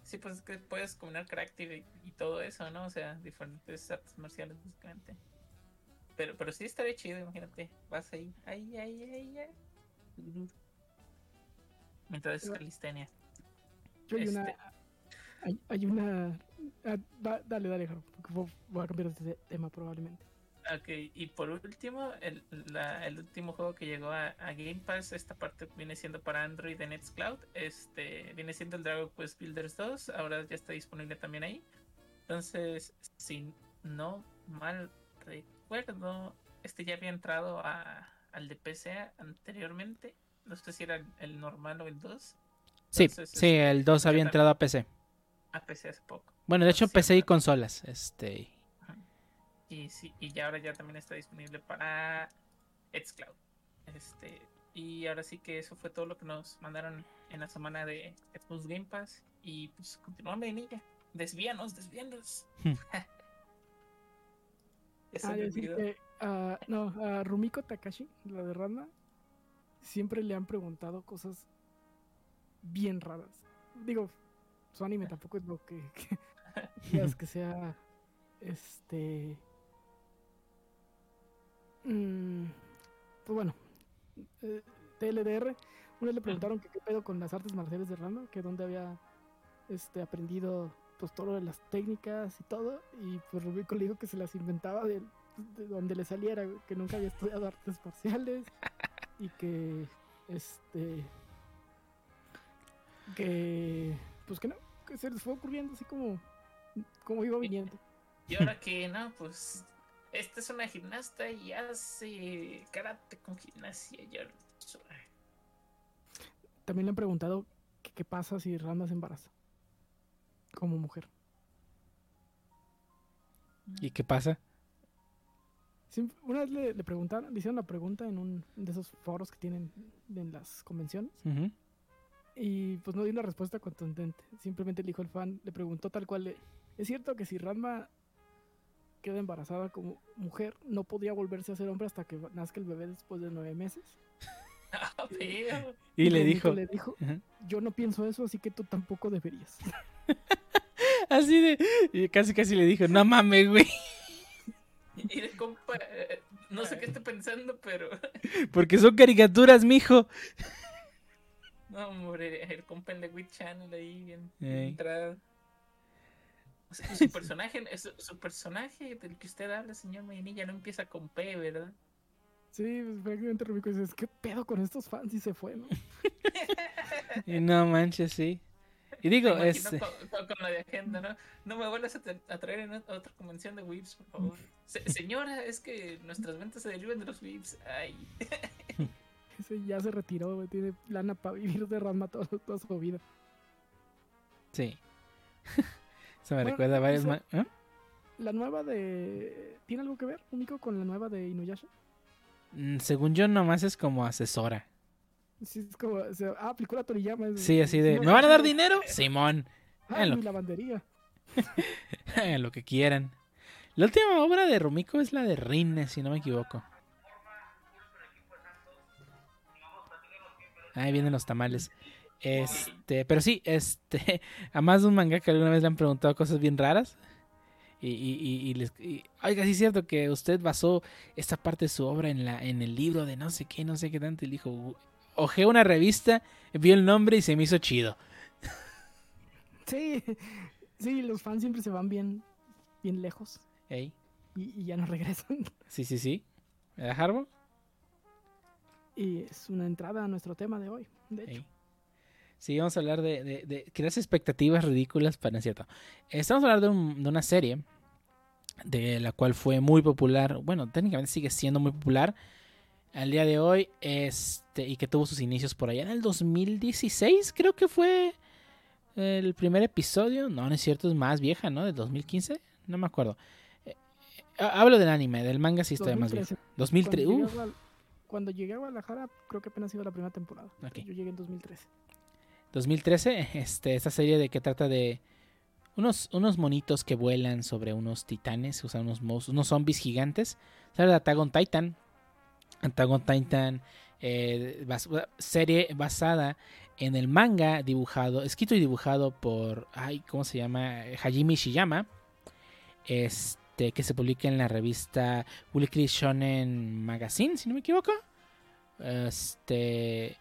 Sí, pues es que puedes combinar carácter y, y todo eso, ¿no? O sea, diferentes artes marciales, básicamente. Pero, pero sí estaría chido, imagínate. Vas ahí, ay, ay, ay, ay. Ujú. Mientras es calistenia. Yo hay una. Este- Hay, hay una. ah, va- dale, dale, Jaro, porque voy- voy a cambiar de tema probablemente. Ok, y por último, el, la- el último juego que llegó a, a Game Pass, esta parte viene siendo para Android de Nextcloud, este viene siendo el Dragon Quest Builders 2, ahora ya está disponible también ahí. Entonces, si no mal recuerdo, este ya había entrado a, al de PC anteriormente, no sé si era el, el normal o el 2, Sí, Entonces, sí, el 2 había entrado a PC. a PC hace poco. Bueno, de hecho PC y consolas, este, Y sí, y ya ahora ya también está disponible para Xcloud. Este, y ahora sí que eso fue todo lo que nos mandaron en la semana de Xbox Game Pass. Y pues continuamos en ella. Desvíanos, desvíanos. Hmm. Ah, que, ah, no, a Rumiko Takashi, la de Ranma, siempre le han preguntado cosas bien raras. Digo, su anime tampoco es lo que, que digas que sea este mm, pues bueno eh, TLDR una vez le preguntaron que qué pedo con las artes marciales de Ranma que dónde había este aprendido pues todo de las técnicas y todo y pues Rubiko le dijo que se las inventaba de, de donde le saliera que nunca había estudiado artes marciales y que este que pues que no que se les fue ocurriendo así como cómo iba viniendo. Y ahora que no, pues esta es una gimnasta y hace karate con gimnasia. También le han preguntado que qué pasa si Ranma se embaraza como mujer. ¿Y qué pasa? Una vez le, le preguntaron, le hicieron la pregunta en un de esos foros que tienen en las convenciones y pues no dio una respuesta contundente. Simplemente le dijo el fan, le preguntó tal cual, ¿es cierto que si Ranma queda embarazada como mujer, no podría volverse a ser hombre hasta que nazca el bebé después de nueve meses? Ah, Y le dijo. le dijo, Ajá. yo no pienso eso, así que tú tampoco deberías. Así de. y casi casi le dijo, no mames, güey. Y el compa, eh, no sé qué está pensando, pero Porque son caricaturas, mijo. no, hombre, el compa en The Witch Channel ahí bien, bien Ey. entrado. O sea, su personaje, su, su personaje del que usted habla, señor Mainilla, no empieza con P, ¿verdad? Sí, pues prácticamente Rumiko dice, ¿qué pedo con estos fans? Y se fue, ¿no? Y no manches, sí. Y digo, imagino este. con, la de agenda, ¿no? No me vuelvas a, tra- a traer en ot- otra convención de Whips, por favor. Se- señora, es que nuestras ventas se derivan de los Whips. Ay, Ese ya se retiró, güey, tiene lana para vivir de Ranma toda, toda su vida. Sí. Eso me Bueno, recuerda a varios. esa- ¿eh? La nueva de... ¿Tiene algo que ver, Rumiko, con la nueva de Inuyasha? Mm, Según yo, nomás es como asesora. Sí, es como... o sea, ah, aplicó la Toriyama. es- Sí, así de. ¿Me van a dar dinero? Simón. Ah, háganlo. mi lavandería. Hagan lo que quieran. La última obra de Rumiko es la de Rinne, si no me equivoco. Ahí vienen los tamales. Este, pero sí, este, a más de un mangaka alguna vez le han preguntado cosas bien raras. Y, y, y- y les, oiga, sí es cierto que usted basó esta parte de su obra en la, en el libro de no sé qué, no sé qué tanto. Y le dijo, ojé una revista, vi el nombre y se me hizo chido. Sí, sí, los fans siempre se van bien, bien lejos Ey, y, y ya no regresan. sí, sí, sí. ¿Era Harbo? Y es una entrada a nuestro tema de hoy, de hecho. Ey. Sí, vamos a hablar de, de, de crear expectativas ridículas para no es cierto. Estamos a hablar de, un- de una serie de la cual fue muy popular, bueno, técnicamente sigue siendo muy popular al día de hoy, este, y que tuvo sus inicios por allá en el 2016, creo que fue el primer episodio, no, no es cierto, es más vieja, ¿no? Del 2015, no me acuerdo. Eh, eh, hablo del anime, del manga sí está más viejo. 2013. 2003, Cuando, uf, llegué a cuando llegué a Guadalajara, creo que apenas ha sido la primera temporada. Ok. Yo llegué en 2013. 2013, este, esta serie de que trata de unos, unos monitos que vuelan sobre unos titanes, o sea, unos, unos zombies gigantes. Sale de Attack on Titan. Attack on Titan, eh, serie basada en el manga dibujado, escrito y dibujado por, ay, ¿cómo se llama? Hajime Ishiyama. Este, que se publica en la revista Weekly Shonen Magazine, si no me equivoco. Este,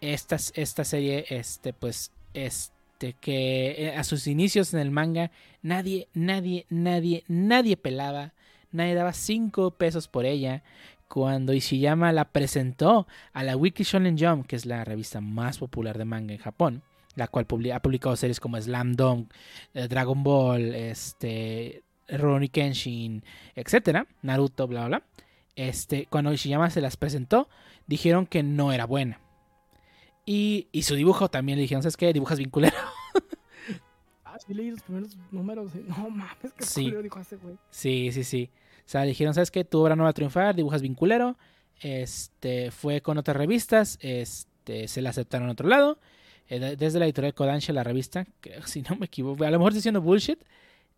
esta, esta serie, este, pues, este, que eh, a sus inicios en el manga, nadie, nadie, nadie, nadie pelaba, nadie daba 5 pesos por ella. Cuando Ishiyama la presentó a la Weekly Shonen Jump, que es la revista más popular de manga en Japón, la cual ha publicado series como Slam Dunk, eh, Dragon Ball, este, Rurouni Kenshin, etcétera, Naruto, bla, bla, bla. Este, cuando Ishiyama se las presentó, dijeron que no era buena. Y, y su dibujo también le dijeron, ¿sabes qué? Dibujas bien culero. Ah, sí leí los primeros números. y No mames, que Sí. dijo ese güey. Sí, sí, sí. O sea, dijeron, ¿sabes qué? Tu obra no va a triunfar, dibujas bien culero. Este, fue con otras revistas, este, se la aceptaron en otro lado. Eh, de- desde la editorial Kodansha, la revista, que si no me equivoco, a lo mejor estoy diciendo bullshit.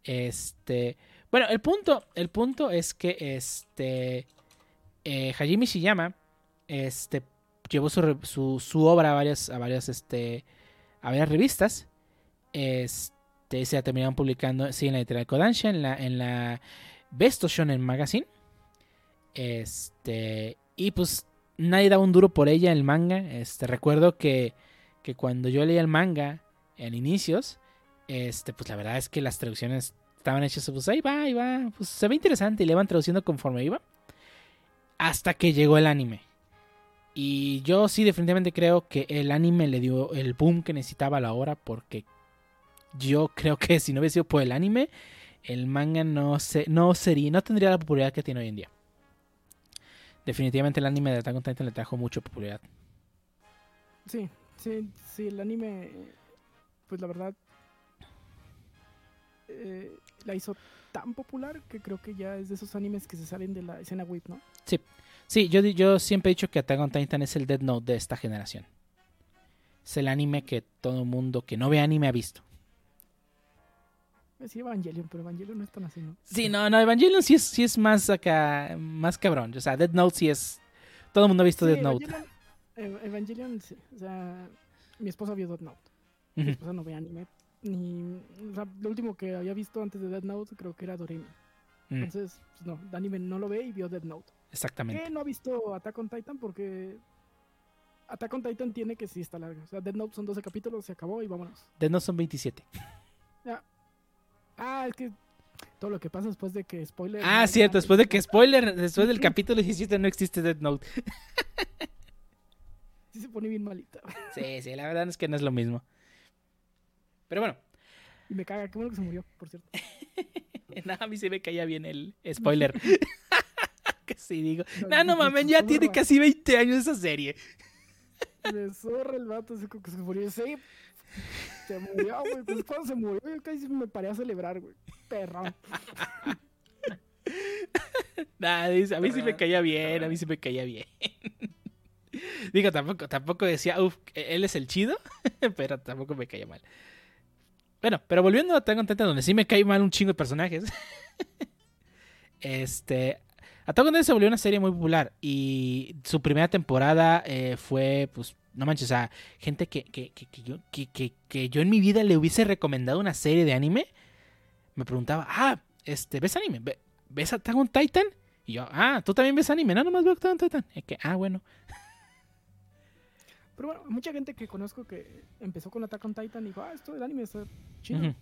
Este, bueno, el punto, el punto es que este, eh, Hajime Ishiyama, este, llevó su, su, obra a varias, a varias, este, a varias revistas. Este, se la terminaron publicando, sí, en la editorial Kodansha, en la Besto Shonen Magazine. Este, y pues nadie daba un duro por ella el manga. Este, recuerdo que, que cuando yo leía el manga en inicios, este, pues la verdad es que las traducciones estaban hechas, pues ahí va, ahí va, pues se ve interesante y le iban traduciendo conforme iba. Hasta que llegó el anime. Y yo sí definitivamente creo que el anime le dio el boom que necesitaba la hora porque yo creo que si no hubiese sido por el anime, el manga no, se, no sería, no tendría la popularidad que tiene hoy en día. Definitivamente el anime de Attack on Titan le trajo mucha popularidad. Sí, sí, sí, el anime, pues la verdad, eh, la hizo tan popular que creo que ya es de esos animes que se salen de la escena whip, ¿no? Sí, yo, di- yo siempre he dicho que Attack on Titan es el Dead Note de esta generación. Es el anime que todo mundo que no ve anime ha visto. Sí, Evangelion, pero Evangelion no es tan así, ¿no? Sí, no, no, Evangelion sí es, sí es más acá, más cabrón. O sea, Dead Note sí es... Todo el mundo ha visto Sí, Dead Note. Evangelion, Ev- Evangelion, sí. O sea, mi esposa vio Death Note. Mi esposa no ve anime. Ni, o sea, lo último que había visto antes de Death Note creo que era Doremi. mm, Entonces, pues no, anime no lo ve y vio Death Note. exactamente. Que no ha visto Attack on Titan porque Attack on Titan tiene que sí está larga. O sea, Death Note son 12 capítulos, se acabó y vámonos. Dead Note son 27. Ah, es que todo lo que pasa después de que spoiler. Ah, no, cierto, después de que spoiler, después del capítulo 17 no existe Dead Note. Sí se pone bien malita. Sí, sí, la verdad es que no es lo mismo. Pero bueno, Y me caga, qué bueno que se murió, por cierto. nada, a mí se me caía bien el spoiler. que sí digo. No, No, no me mames, ya tiene casi 20 años esa serie. Me zorra el vato, así como que se murió. Sí, se murió, güey. Pues cuando se murió, yo casi me paré a celebrar, güey. Perrón. Nah, dice, a mí sí me caía bien, a mí sí me caía bien. Digo, tampoco, tampoco decía, uff, él es el chido, pero tampoco me caía mal. Bueno, pero volviendo a on Titan, donde sí me cae mal un chingo de personajes. este. Attack on Titan se volvió una serie muy popular y su primera temporada eh, fue, pues, no manches, o sea, gente que, que, que, que yo, que, yo en mi vida le hubiese recomendado una serie de anime, me preguntaba, ah, este, ¿ves anime? ¿Ve- ¿Ves Attack on Titan? Y yo, ah, ¿tú también ves anime? No, nomás veo Attack on Titan. Es que, ah, bueno. Pero bueno, mucha gente que conozco que empezó con Attack on Titan y dijo, ah, esto del anime está chido.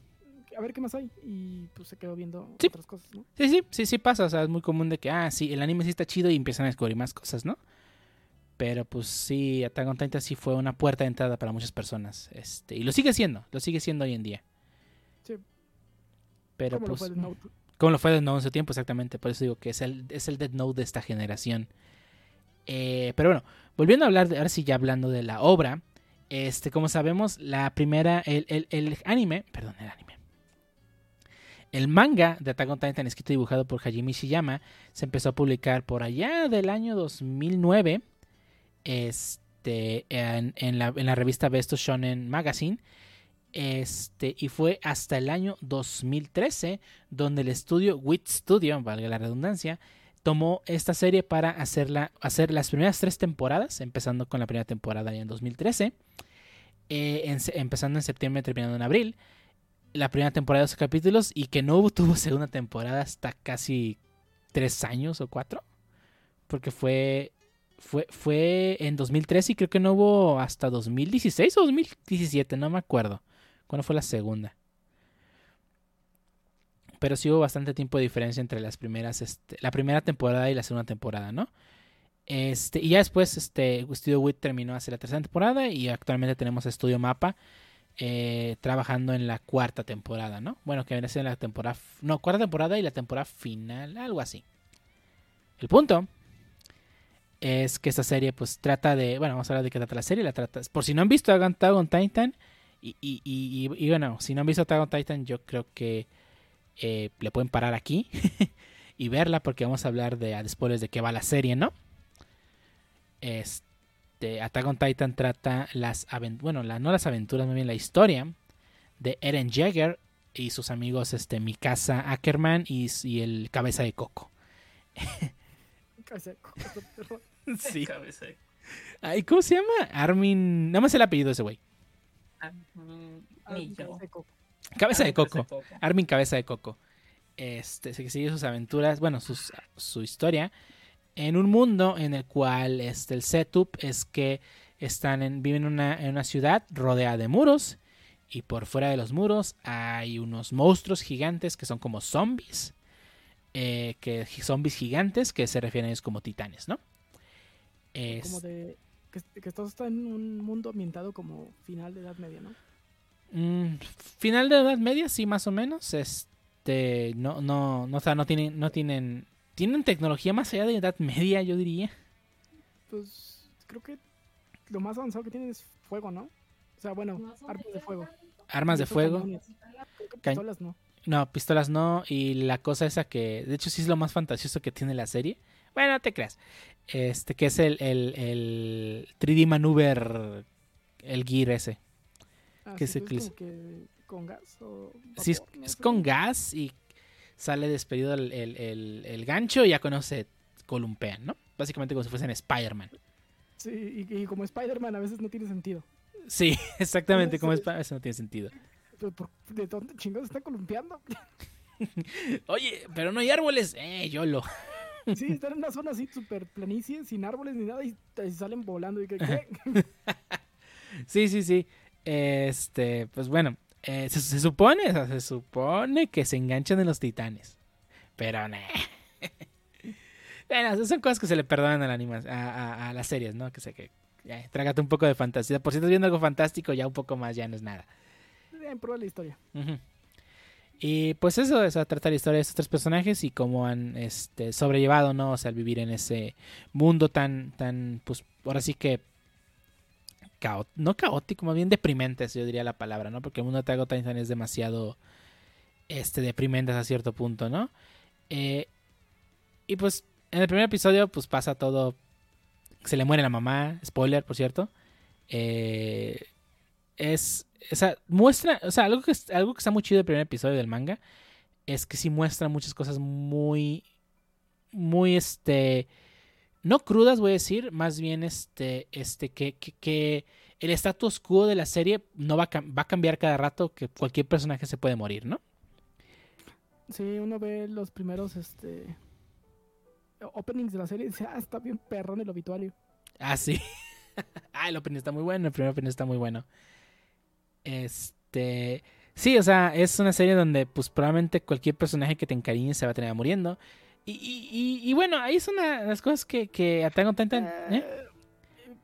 A ver qué más hay. Y pues se quedó viendo Sí. otras cosas, ¿no? Sí, sí, sí, sí pasa. O sea, es muy común de que, ah, sí, el anime sí está chido y empiezan a descubrir más cosas, ¿no? Pero pues sí, Attack on Titan sí fue una puerta de entrada para muchas personas. Este, y lo sigue siendo, lo sigue siendo hoy en día. Sí. Pero Como pues, lo fue Death Note. como lo fue Death Note en su tiempo, exactamente. Por eso digo que es el, es el Death Note de esta generación. Eh, pero bueno, volviendo a hablar, de, ahora sí ya hablando de la obra. Este, como sabemos, la primera, el, el- el anime, perdón, el anime. El manga de Attack on Titan, escrito y dibujado por Hajime Ishiyama, se empezó a publicar por allá del año 2009 este, en, la, en la revista Besto Shonen Magazine. Este, y fue hasta el año 2013 donde el estudio Wit Studio, valga la redundancia, tomó esta serie para hacerla, hacer las primeras tres temporadas, empezando con la primera temporada en 2013, eh, empezando en septiembre, terminando en abril. La primera temporada de 12 capítulos y que no tuvo segunda temporada hasta casi tres años o cuatro, porque fue, fue, fue en 2013 y creo que no hubo hasta 2016 o 2017, no me acuerdo. ¿Cuándo fue la segunda? Pero sí hubo bastante tiempo de diferencia entre las primeras, este, la primera temporada y la segunda temporada, ¿no? Este, y ya después, este, Studio Wit terminó hace la tercera temporada y actualmente tenemos Studio Mapa eh, trabajando en la cuarta temporada, ¿no? Bueno, que viene a ser la temporada, no, cuarta temporada y la temporada final, algo así. El punto es que esta serie, pues, trata de, bueno, vamos a hablar de qué trata la serie, la trata, por si no han visto Attack on Titan, y, y, y, bueno, si no han visto Attack on Titan, yo creo que eh, le pueden parar aquí y verla porque vamos a hablar de spoilers de qué va la serie, ¿no? Este Attack on Titan trata las aventuras, bueno, la- no las aventuras, más bien la historia de Eren Jaeger y sus amigos este Mikasa Ackerman y, y el cabeza de coco. Cabeza de coco. Sí. Cabeza de- Ay, ¿cómo se llama? Armin, nada más el apellido de ese güey. Yo. cabeza de coco. Cabeza de coco. Armin Cabeza de Coco. Este, se sigue sus aventuras, bueno, sus- su historia en un mundo en el cual este, el setup es que están en, viven en una, en una ciudad rodeada de muros y por fuera de los muros hay unos monstruos gigantes que son como zombies, eh, que zombies gigantes que se refieren a ellos como titanes, ¿no? Es- Como de. Que, que todo está en un mundo ambientado como final de Edad Media, ¿no? Mm, final de Edad Media, sí, más o menos. Este, no, no, no, o sea, no tienen, no tienen, tienen tecnología más allá de Edad Media, yo diría. Pues creo que lo más avanzado que tienen es fuego, ¿no? O sea, bueno, armas de fuego. Armas de fuego. Creo que pistolas no. No, pistolas no. Y la cosa esa que, de hecho, sí es lo más fantasioso que tiene la serie. Bueno, no te creas. Este, que es el, el, el 3D Maneuver, el gear ese. Ah, que sí, se pues, utiliza. como que con gas o Sí, es, no es con gas y sale despedido el, el, el- el gancho y ya con eso se columpean, ¿no? Básicamente como si fuesen Spider-Man. Sí, y, y como Spider-Man a veces no tiene sentido. Sí, exactamente, como. Spider-Man. No tiene sentido. ¿De dónde chingados está columpiando? Oye, pero no hay árboles. Eh, YOLO. Sí, están en una zona así súper planicie, sin árboles ni nada, y, y salen volando. Y que, ¿qué? Sí, sí, sí. Este, pues bueno, eh, se, se supone, o sea, se supone que se enganchan en los titanes. Pero no. bueno, son cosas que se le perdonan a, la anima- a, a- a las series, ¿no? Que sé que. Ya, trágate un poco de fantasía. Por si estás viendo algo fantástico, ya un poco más ya no es nada. En prueba la historia. Y pues eso, eso trata la historia de estos tres personajes y cómo han este, sobrellevado, ¿no? O sea, al vivir en ese mundo tan, tan, pues, ahora sí que, no caótico, más bien deprimente, yo diría la palabra, ¿no? Porque de Attack on Titan es demasiado, este, deprimente hasta cierto punto, ¿no? Eh, y pues, en el primer episodio, pues pasa todo, se le muere la mamá, spoiler, por cierto. Eh, es, muestra, o sea, algo que, algo que está muy chido del primer episodio del manga es que sí muestra muchas cosas muy, muy, este, no crudas, voy a decir, más bien, este, este, que, que, que el status quo de la serie no va a, va a cambiar cada rato, que cualquier personaje se puede morir, ¿no? Sí, uno ve los primeros este openings de la serie y dice, ah, está bien perrón el obituario. Ah, sí. ah, el opening está muy bueno, el primer opening está muy bueno. Este. Sí, o sea, es una serie donde, pues, probablemente cualquier personaje que te encariñe se va a tener muriendo. Y, y, y, y bueno, ahí es una de las cosas que, que Attack on Titan. ¿eh? Eh,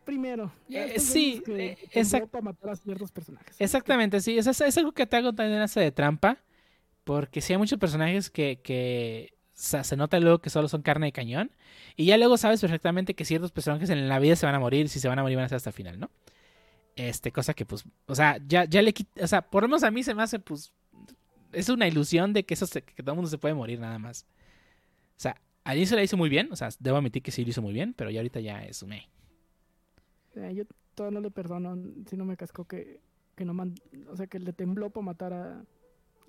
Primero. Eh, sí, que exact- matar a ciertos personajes. Exactamente, sí. Es, es algo que on Titan hace de trampa. Porque sí hay muchos personajes que, que o sea, se nota luego que solo son carne de cañón. Y ya luego sabes perfectamente que ciertos personajes en la vida se van a morir. Si se van a morir, van a ser hasta el final, ¿no? Este, cosa que, pues, o sea, ya, ya le quita. O sea, por lo menos a mí se me hace, pues. Es una ilusión de que, eso se- que todo el mundo se puede morir nada más. O sea, al inicio la hizo muy bien. O sea, debo admitir que sí lo hizo muy bien. Pero ya ahorita ya es un. eh. Eh, yo todavía no le perdono si no me cascó que, que no man- o sea que le tembló para matar a,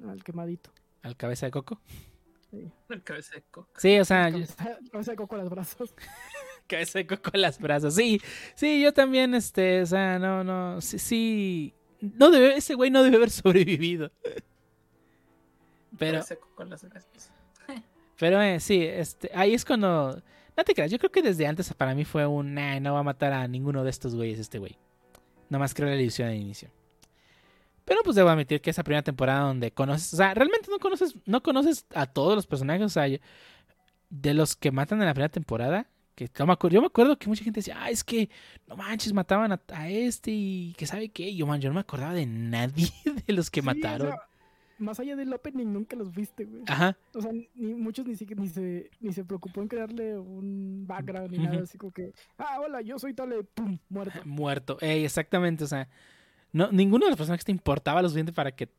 al quemadito. Al cabeza de coco. Sí. El cabeza de coco. Sí, o sea, yo- Cabeza, de coco a los brazos. cabeza de coco en las brazos. Sí, sí, yo también, este, o sea, no, no, sí, sí. No debe, ese güey no debe haber sobrevivido. Pero, Cabeza de coco en las gracias. Pero eh, sí, este, ahí es cuando. No te creas, yo creo que desde antes para mí fue un. "Nah, no va a matar a ninguno de estos güeyes, este güey. Nomás creo la ilusión al inicio. Pero pues debo admitir que esa primera temporada donde conoces. O sea, realmente no conoces, no conoces a todos los personajes. O sea, yo- de los que matan en la primera temporada. Que no me acuerdo, yo me acuerdo que mucha gente decía, ah, es que no manches, mataban a, a este y que sabe qué. Y Yo, man, yo no me acordaba de nadie de los que Sí, o mataron. sea, más allá del opening nunca los viste, güey. Ajá. O sea, ni muchos ni siquiera ni se, ni se preocupó en crearle un background ni nada, así como que, ah, hola, yo soy tal, pum, muerto. muerto. Ey, exactamente, o sea, no, ninguno de los personajes te importaba lo suficiente para que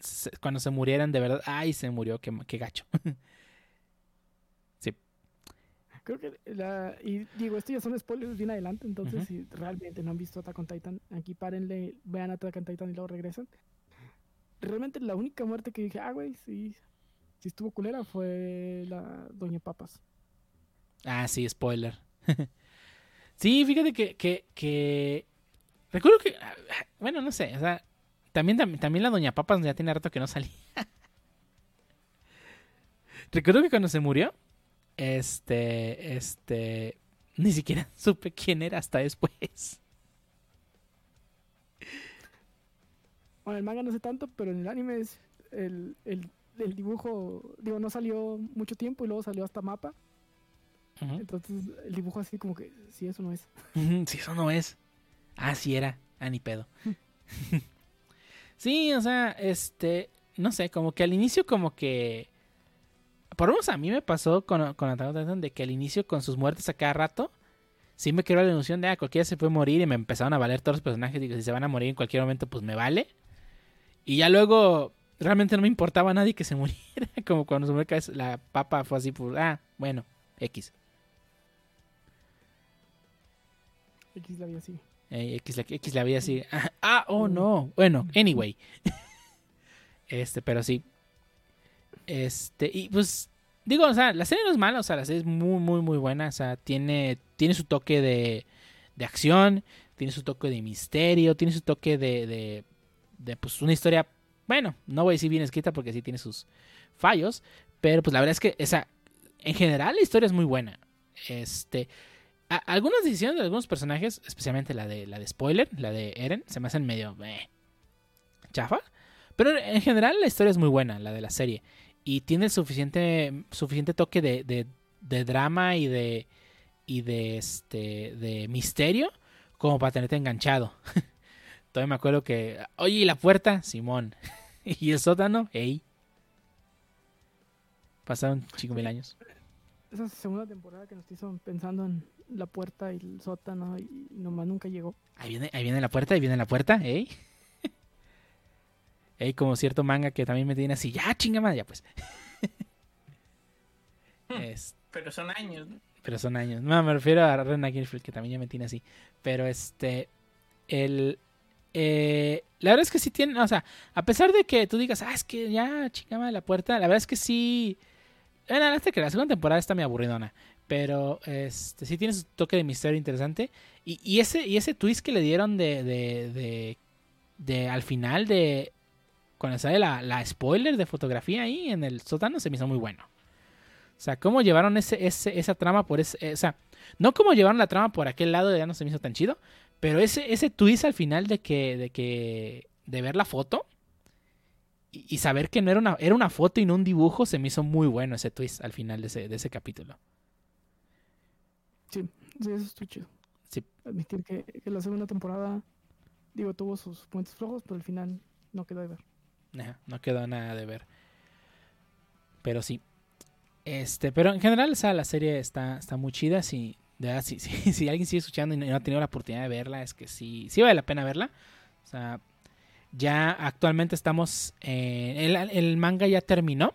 se- cuando se murieran de verdad, ay, se murió, qué, qué gacho. Creo que la, y digo, esto ya son spoilers bien adelante, entonces si realmente no han visto Attack on Titan, aquí párenle, vean Attack on Titan y luego regresan. Realmente la única muerte que dije, ah, güey, sí, sí estuvo culera fue la Doña Papas. ah, sí, spoiler. sí, fíjate que, que. Recuerdo que, ah, bueno, no sé, o sea, también, tam- también la Doña Papas ya tiene rato que no salía. Recuerdo que cuando se murió, este, este, ni siquiera supe quién era hasta después. Bueno, el manga no sé tanto, pero en el anime es el, el, el dibujo, digo, no salió mucho tiempo y luego salió hasta mapa. Entonces el dibujo así como que, sí, eso no es. Sí, eso no es. Ah, sí era. Ah, ni pedo. Sí, o sea, este, no sé, como que al inicio como que... Por lo menos a mí me pasó con, con Attack on Titan de que al inicio con sus muertes a cada rato, sí me creó la ilusión de, ah, cualquiera se puede morir y me empezaron a valer todos los personajes. Digo, si se van a morir en cualquier momento, pues me vale. Y ya luego realmente no me importaba a nadie que se muriera. Como cuando se murió la papa fue así, pues, ah, bueno, X. X la vida así. Eh, X, la, X la así. Ah, oh no. Bueno, anyway. este, pero sí. Este, y pues, digo, o sea, la serie no es mala, o sea, la serie es muy, muy, muy buena. O sea, tiene, tiene su toque de, de acción, tiene su toque de misterio, tiene su toque de, de, de pues, una historia bueno, no voy a decir bien escrita porque sí tiene sus fallos, pero pues la verdad es que esa, en general la historia es muy buena. Este, algunas decisiones de algunos personajes, especialmente la de la de spoiler, la de Eren, se me hacen medio eh, chafa, pero en general la historia es muy buena, la de la serie, y tiene suficiente suficiente toque de, de, de drama y de y de este de misterio como para tenerte enganchado. Todavía me acuerdo que, oye, ¿y la puerta? Simón. y el sótano, ey. Pasaron cinco mil años. Esa segunda temporada que nos hizo pensando en la puerta y el sótano y nomás nunca llegó. Ahí viene, ahí viene la puerta, ahí viene la puerta, ey. ey, como cierto manga que también me tiene así, ya chinga madre, ya pues. Pero son años, ¿no? Pero son años. No, me refiero a Rena Girfield, que también ya me tiene así. Pero este. El, eh, la verdad es que sí tiene, o sea, a pesar de que tú digas, ah, es que ya chingama de la puerta, la verdad es que sí. Bueno, hasta que la segunda temporada está muy aburridona. Pero este sí tiene su toque de misterio interesante. Y, ese, y ese twist que le dieron de, de, de, al final de. Cuando sale la, la, spoiler de fotografía ahí en el sótano se me hizo muy bueno. O sea, cómo llevaron ese, ese, esa trama por ese. O sea, no cómo llevaron la trama por aquel lado ya no se me hizo tan chido. Pero ese, ese twist al final de que, de que, de ver la foto y, saber que no era una, era una foto y no un dibujo, se me hizo muy bueno ese twist al final de ese, de ese capítulo. Sí, sí, eso estuvo chido. Sí. Admitir que, que, la segunda temporada, digo, tuvo sus puntos flojos, pero al final no quedó de ver. no quedó nada de ver. Pero sí. Este, pero en general, o sea, la serie está, está muy chida. Si, de si, si, alguien sigue escuchando y no ha tenido la oportunidad de verla, es que sí, sí vale la pena verla. O sea, ya actualmente estamos. el, el, manga ya terminó.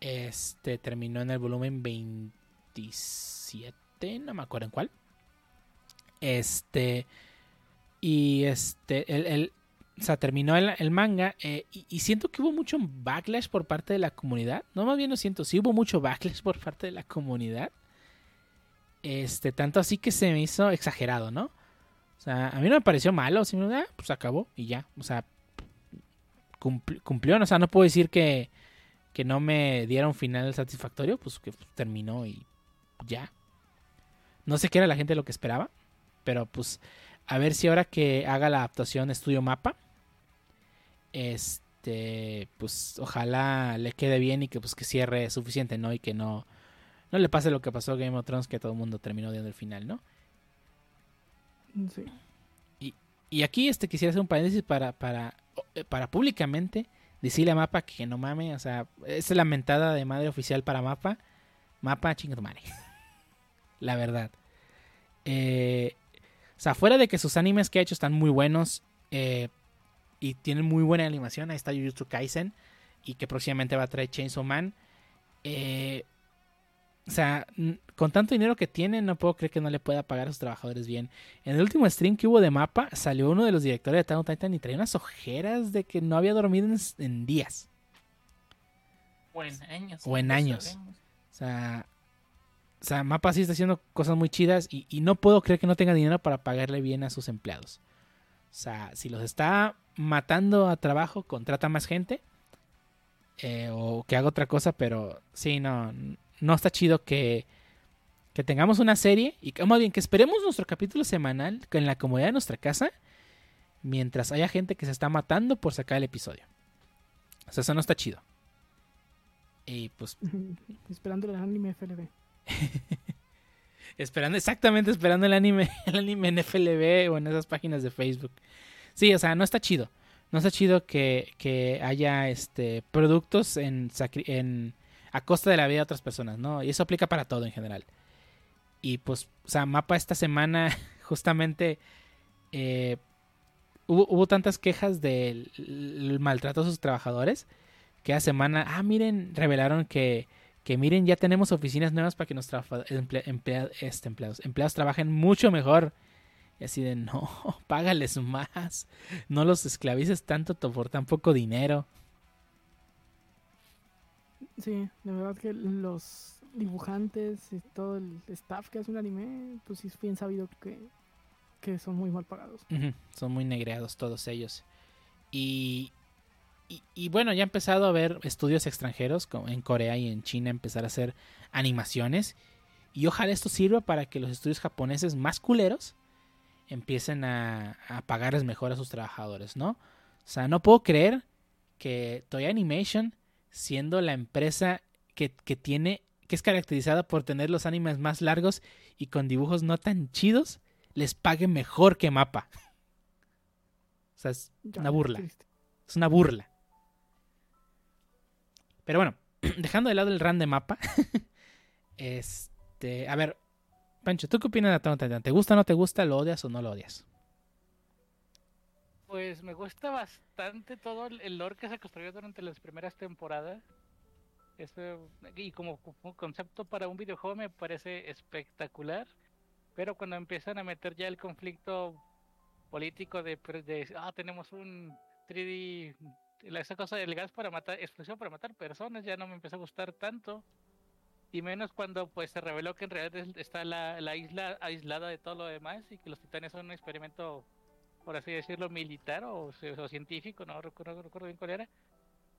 Este terminó en el volumen 27, no me acuerdo en cuál. Este. Y este. El, el o sea, terminó el, manga. Eh, y, y, siento que hubo mucho backlash por parte de la comunidad. No, más bien lo siento. Sí hubo mucho backlash por parte de la comunidad este, tanto así que se me hizo exagerado, ¿no? O sea, a mí no me pareció malo, simplemente, ah, pues acabó y ya. O sea, cumplió, o sea, no puedo decir que, que no me diera un final satisfactorio, pues que terminó y ya. No sé qué era la gente lo que esperaba, pero pues a ver si ahora que haga la adaptación Estudio Mapa, este, pues ojalá le quede bien y que pues que cierre suficiente, ¿no? Y que no no le pase lo que pasó a Game of Thrones, que todo el mundo terminó viendo el final, ¿no? Sí. Y, y aquí este quisiera hacer un paréntesis para, para, eh, para públicamente decirle a Mapa que no mame, o sea, es la mentada de madre oficial para Mapa. Mapa, chinga tu madre. la verdad. Eh, o sea, fuera de que sus animes que ha hecho están muy buenos eh, y tienen muy buena animación, ahí está Jujutsu Kaisen y que próximamente va a traer Chainsaw Man. Eh, o sea, con tanto dinero que tiene, no puedo creer que no le pueda pagar a sus trabajadores bien. En el último stream que hubo de mapa, salió uno de los directores de Town Titan y traía unas ojeras de que no había dormido en, días. O en años. O en años. O sea, o sea, Mapa sí está haciendo cosas muy chidas y, y, no puedo creer que no tenga dinero para pagarle bien a sus empleados. O sea, si los está matando a trabajo, contrata más gente. Eh, o que haga otra cosa, pero sí, no, no está chido que, que tengamos una serie y que, más bien que esperemos nuestro capítulo semanal en la comodidad de nuestra casa mientras haya gente que se está matando por sacar el episodio. O sea, eso no está chido. Y pues. Esperando el anime FLB. esperando, exactamente, esperando el anime, el anime en FLB o en esas páginas de Facebook. Sí, o sea, no está chido. no está chido que, que haya este productos en, sacri- en a costa de la vida de otras personas, ¿no? Y eso aplica para todo en general. Y pues, o sea, Mapa esta semana justamente eh, hubo, tantas quejas del el maltrato a sus trabajadores que a semana, ah, miren, revelaron que, que miren, ya tenemos oficinas nuevas para que nuestros este, empleados, empleados trabajen mucho mejor. Y así de, no, págales más. No los esclavices tanto to- por tan poco dinero. Sí, de verdad que los dibujantes y todo el staff que hace un anime, pues sí es bien sabido que, que son muy mal pagados. Son muy negreados todos ellos. Y, y, bueno, ya ha empezado a haber estudios extranjeros como en Corea y en China empezar a hacer animaciones. Y ojalá esto sirva para que los estudios japoneses más culeros empiecen a, a pagarles mejor a sus trabajadores, ¿no? O sea, no puedo creer que Toei Animation, siendo la empresa que, que tiene, que es caracterizada por tener los animes más largos y con dibujos no tan chidos, les pague mejor que Mapa. O sea, es una burla. Es una burla. Pero bueno, dejando de lado el run de Mapa, este, a ver, Pancho, ¿tú qué opinas de Attack on Titan? ¿Te gusta o no te gusta? ¿Lo odias o no lo odias? Pues me gusta bastante todo el lore que se construyó durante las primeras temporadas. Eso, y como, concepto para un videojuego me parece espectacular. Pero cuando empiezan a meter ya el conflicto político de, de ah, tenemos un 3D, la- esa cosa del gas para matar, explosión para matar personas, ya no me empezó a gustar tanto. Y menos cuando pues se reveló que en realidad es- está la, la isla aislada de todo lo demás y que los titanes son un experimento por así decirlo, militar o, o científico, no recuerdo, no recuerdo bien cuál era,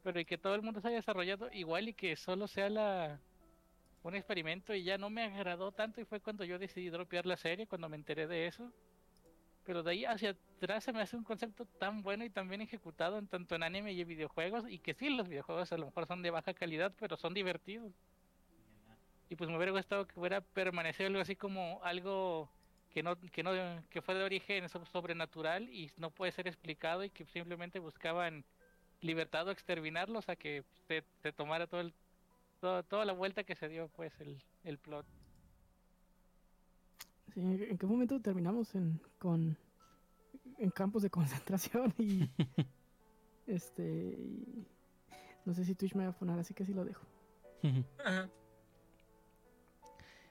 pero y que todo el mundo se haya desarrollado igual y que solo sea la un experimento y ya no me agradó tanto y fue cuando yo decidí dropear la serie, cuando me enteré de eso. Pero de ahí hacia atrás se me hace un concepto tan bueno y tan bien ejecutado en tanto en anime y en videojuegos y que sí, los videojuegos a lo mejor son de baja calidad, pero son divertidos. Y pues me hubiera gustado que hubiera permanecido algo así como algo que no que no que fue de origen so- sobrenatural y no puede ser explicado y que simplemente buscaban libertad o exterminarlos a que se, se tomara todo el todo- toda la vuelta que se dio pues el, el plot Sí, ¿En qué momento terminamos en, con, en campos de concentración? Y este. y no sé si Twitch me va a poner, así que sí lo dejo. Ajá.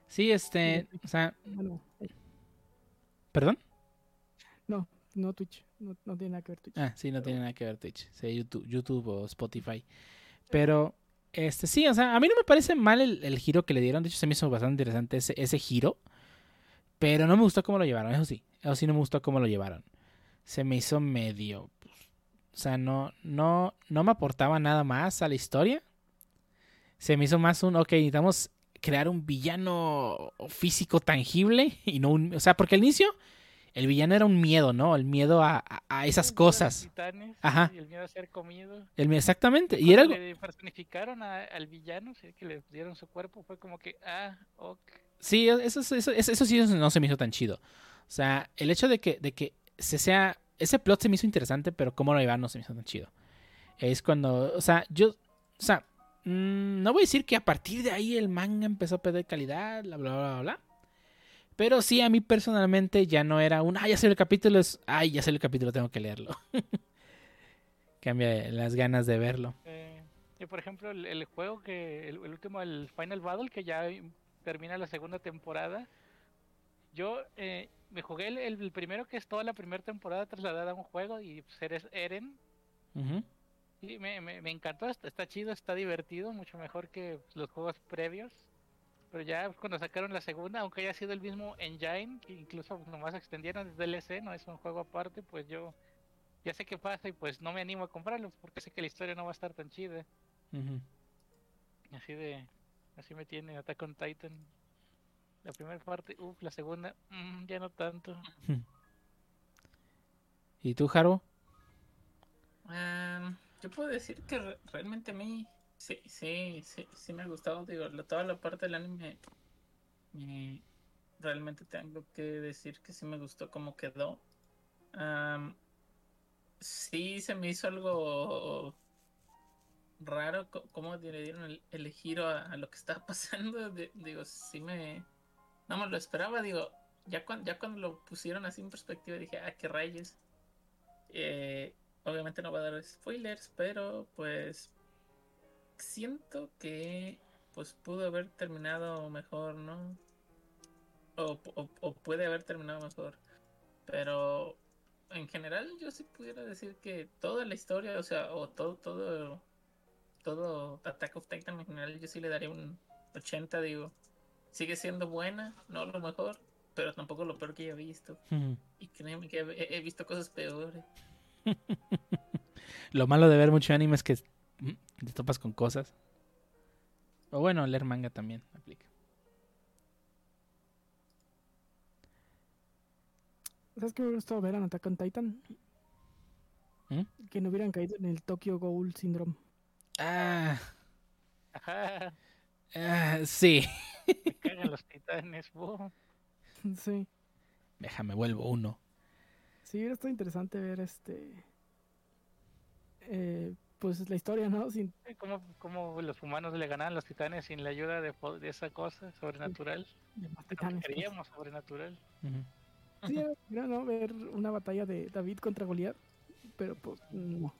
Sí, este, o sea, Bueno, ¿perdón? no, no Twitch. No, no tiene nada que ver Twitch. Ah, sí, no tiene nada que ver Twitch, sí, YouTube, YouTube o Spotify. Pero, este, sí, o sea, a mí no me parece mal el, el giro que le dieron. De hecho, se me hizo bastante interesante ese, ese giro. Pero no me gustó cómo lo llevaron, eso sí. Eso sí no me gustó cómo lo llevaron. Se me hizo medio. pues, o sea, no, no, no me aportaba nada más a la historia. Se me hizo más un, ok, necesitamos crear un villano físico tangible y no un, o sea, porque al inicio el villano era un miedo, ¿no? El miedo a, a- a esas El miedo a cosas. titanes Ajá. y el miedo a ser comido El, exactamente. Y era algo, le personificaron al villano sí, que le dieron su cuerpo fue como que ah ok Sí, eso, eso, eso, eso sí no se me hizo tan chido. O sea, el hecho de que, de que se sea. Ese plot se me hizo interesante, pero cómo lo llevaron no se me hizo tan chido. Es cuando. O sea, yo. O sea, mm, no voy a decir que a partir de ahí el manga empezó a perder calidad, bla, bla, bla, bla. bla. Pero sí, a mí personalmente ya no era un. Ah, ya salió el capítulo. Es. Ay, ya salió el capítulo, tengo que leerlo. Cambia las ganas de verlo. Eh, y por ejemplo el, el juego que el, el último el Final Battle que ya termina la segunda temporada yo eh, me jugué el, el primero que es toda la primera temporada trasladada a un juego y pues, eres Eren. Y me, me, me encantó está, está chido está divertido mucho mejor que los juegos previos pero ya cuando sacaron la segunda aunque haya sido el mismo engine que incluso nomás extendieron el DLC no es un juego aparte pues yo ya sé qué pasa y pues no me animo a comprarlo porque sé que la historia no va a estar tan chida. Así de. Así me tiene Attack on Titan. La primera parte, uff, la segunda, mm, ya no tanto. ¿Y tú, Haru? Am, yo puedo decir que re- realmente a mí sí, sí, sí, sí me ha gustado, digo, toda la parte del anime. eh, realmente tengo que decir que sí me gustó cómo quedó. Am, sí se me hizo algo raro cómo le dieron el, el giro a, lo que estaba pasando. Di- digo, sí me. No me lo esperaba, digo. Ya cuando, ya cuando lo pusieron así en perspectiva dije, ah, qué rayos. Eh, obviamente no va a dar spoilers, pero pues siento que pues pudo haber terminado mejor, ¿no? O, o- o puede haber terminado mejor. Pero en general yo sí pudiera decir que toda la historia, o sea, o todo, todo, todo Attack of Titan en general, yo sí le daría un 80, digo. Sigue siendo buena, no lo mejor, pero tampoco lo peor que haya visto. Y créeme que he, he visto cosas peores. Lo malo de ver mucho anime es que te topas con cosas. O bueno, leer manga también aplica. ¿Sabes qué me hubiera gustado ver en Attack on Titan? ¿Mm? Que no hubieran caído en el Tokyo Ghoul Syndrome. Ah, Ajá, ah, sí. me cagan los titanes, bo. sí. Déjame, vuelvo uno. Sí, hubiera estado interesante ver este. eh, pues la historia, ¿no? Sin, ¿Cómo, cómo los humanos le ganan a los titanes sin la ayuda de, esa cosa sobrenatural? de más titanes, pues. creíamos sobrenatural. Sí, era- ¿no? Ver una batalla de David contra Goliat. Pero pues no.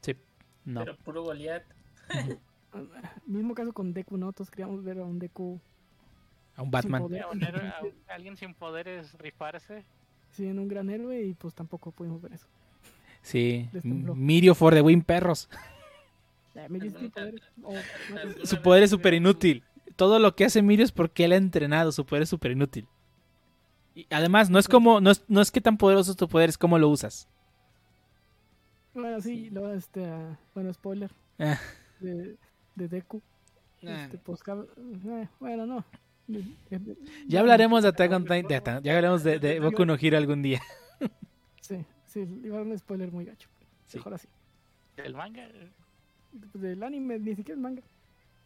Sí, no. Pero puro Goliath. Ujú. Mismo caso con Deku, ¿no? Todos queríamos ver a un Deku A un Batman. poder. Un héroe- a- alguien sin poderes rifarse. Siendo un gran héroe y pues tampoco pudimos ver eso. Sí. Mirio for the Win Perros. Me diste poder. o- no, Su poder es súper inútil. Todo lo que hace Mirio es porque él ha entrenado. Su poder es súper inútil. Y además, no es como, no es, no es que tan poderoso es tu poder, es cómo lo usas. Bueno, sí, luego este, ah, bueno, spoiler Ah. de, de Deku. Este, pues, eh, bueno, no. Eh, eh, Ya hablaremos de Attack on Titan. de Ya hablaremos de, de Boku no Hero algún día. Sí, sí, iba a dar un spoiler muy gacho. Sí. Mejor así. Del manga. Pues, Del anime, ni siquiera el manga.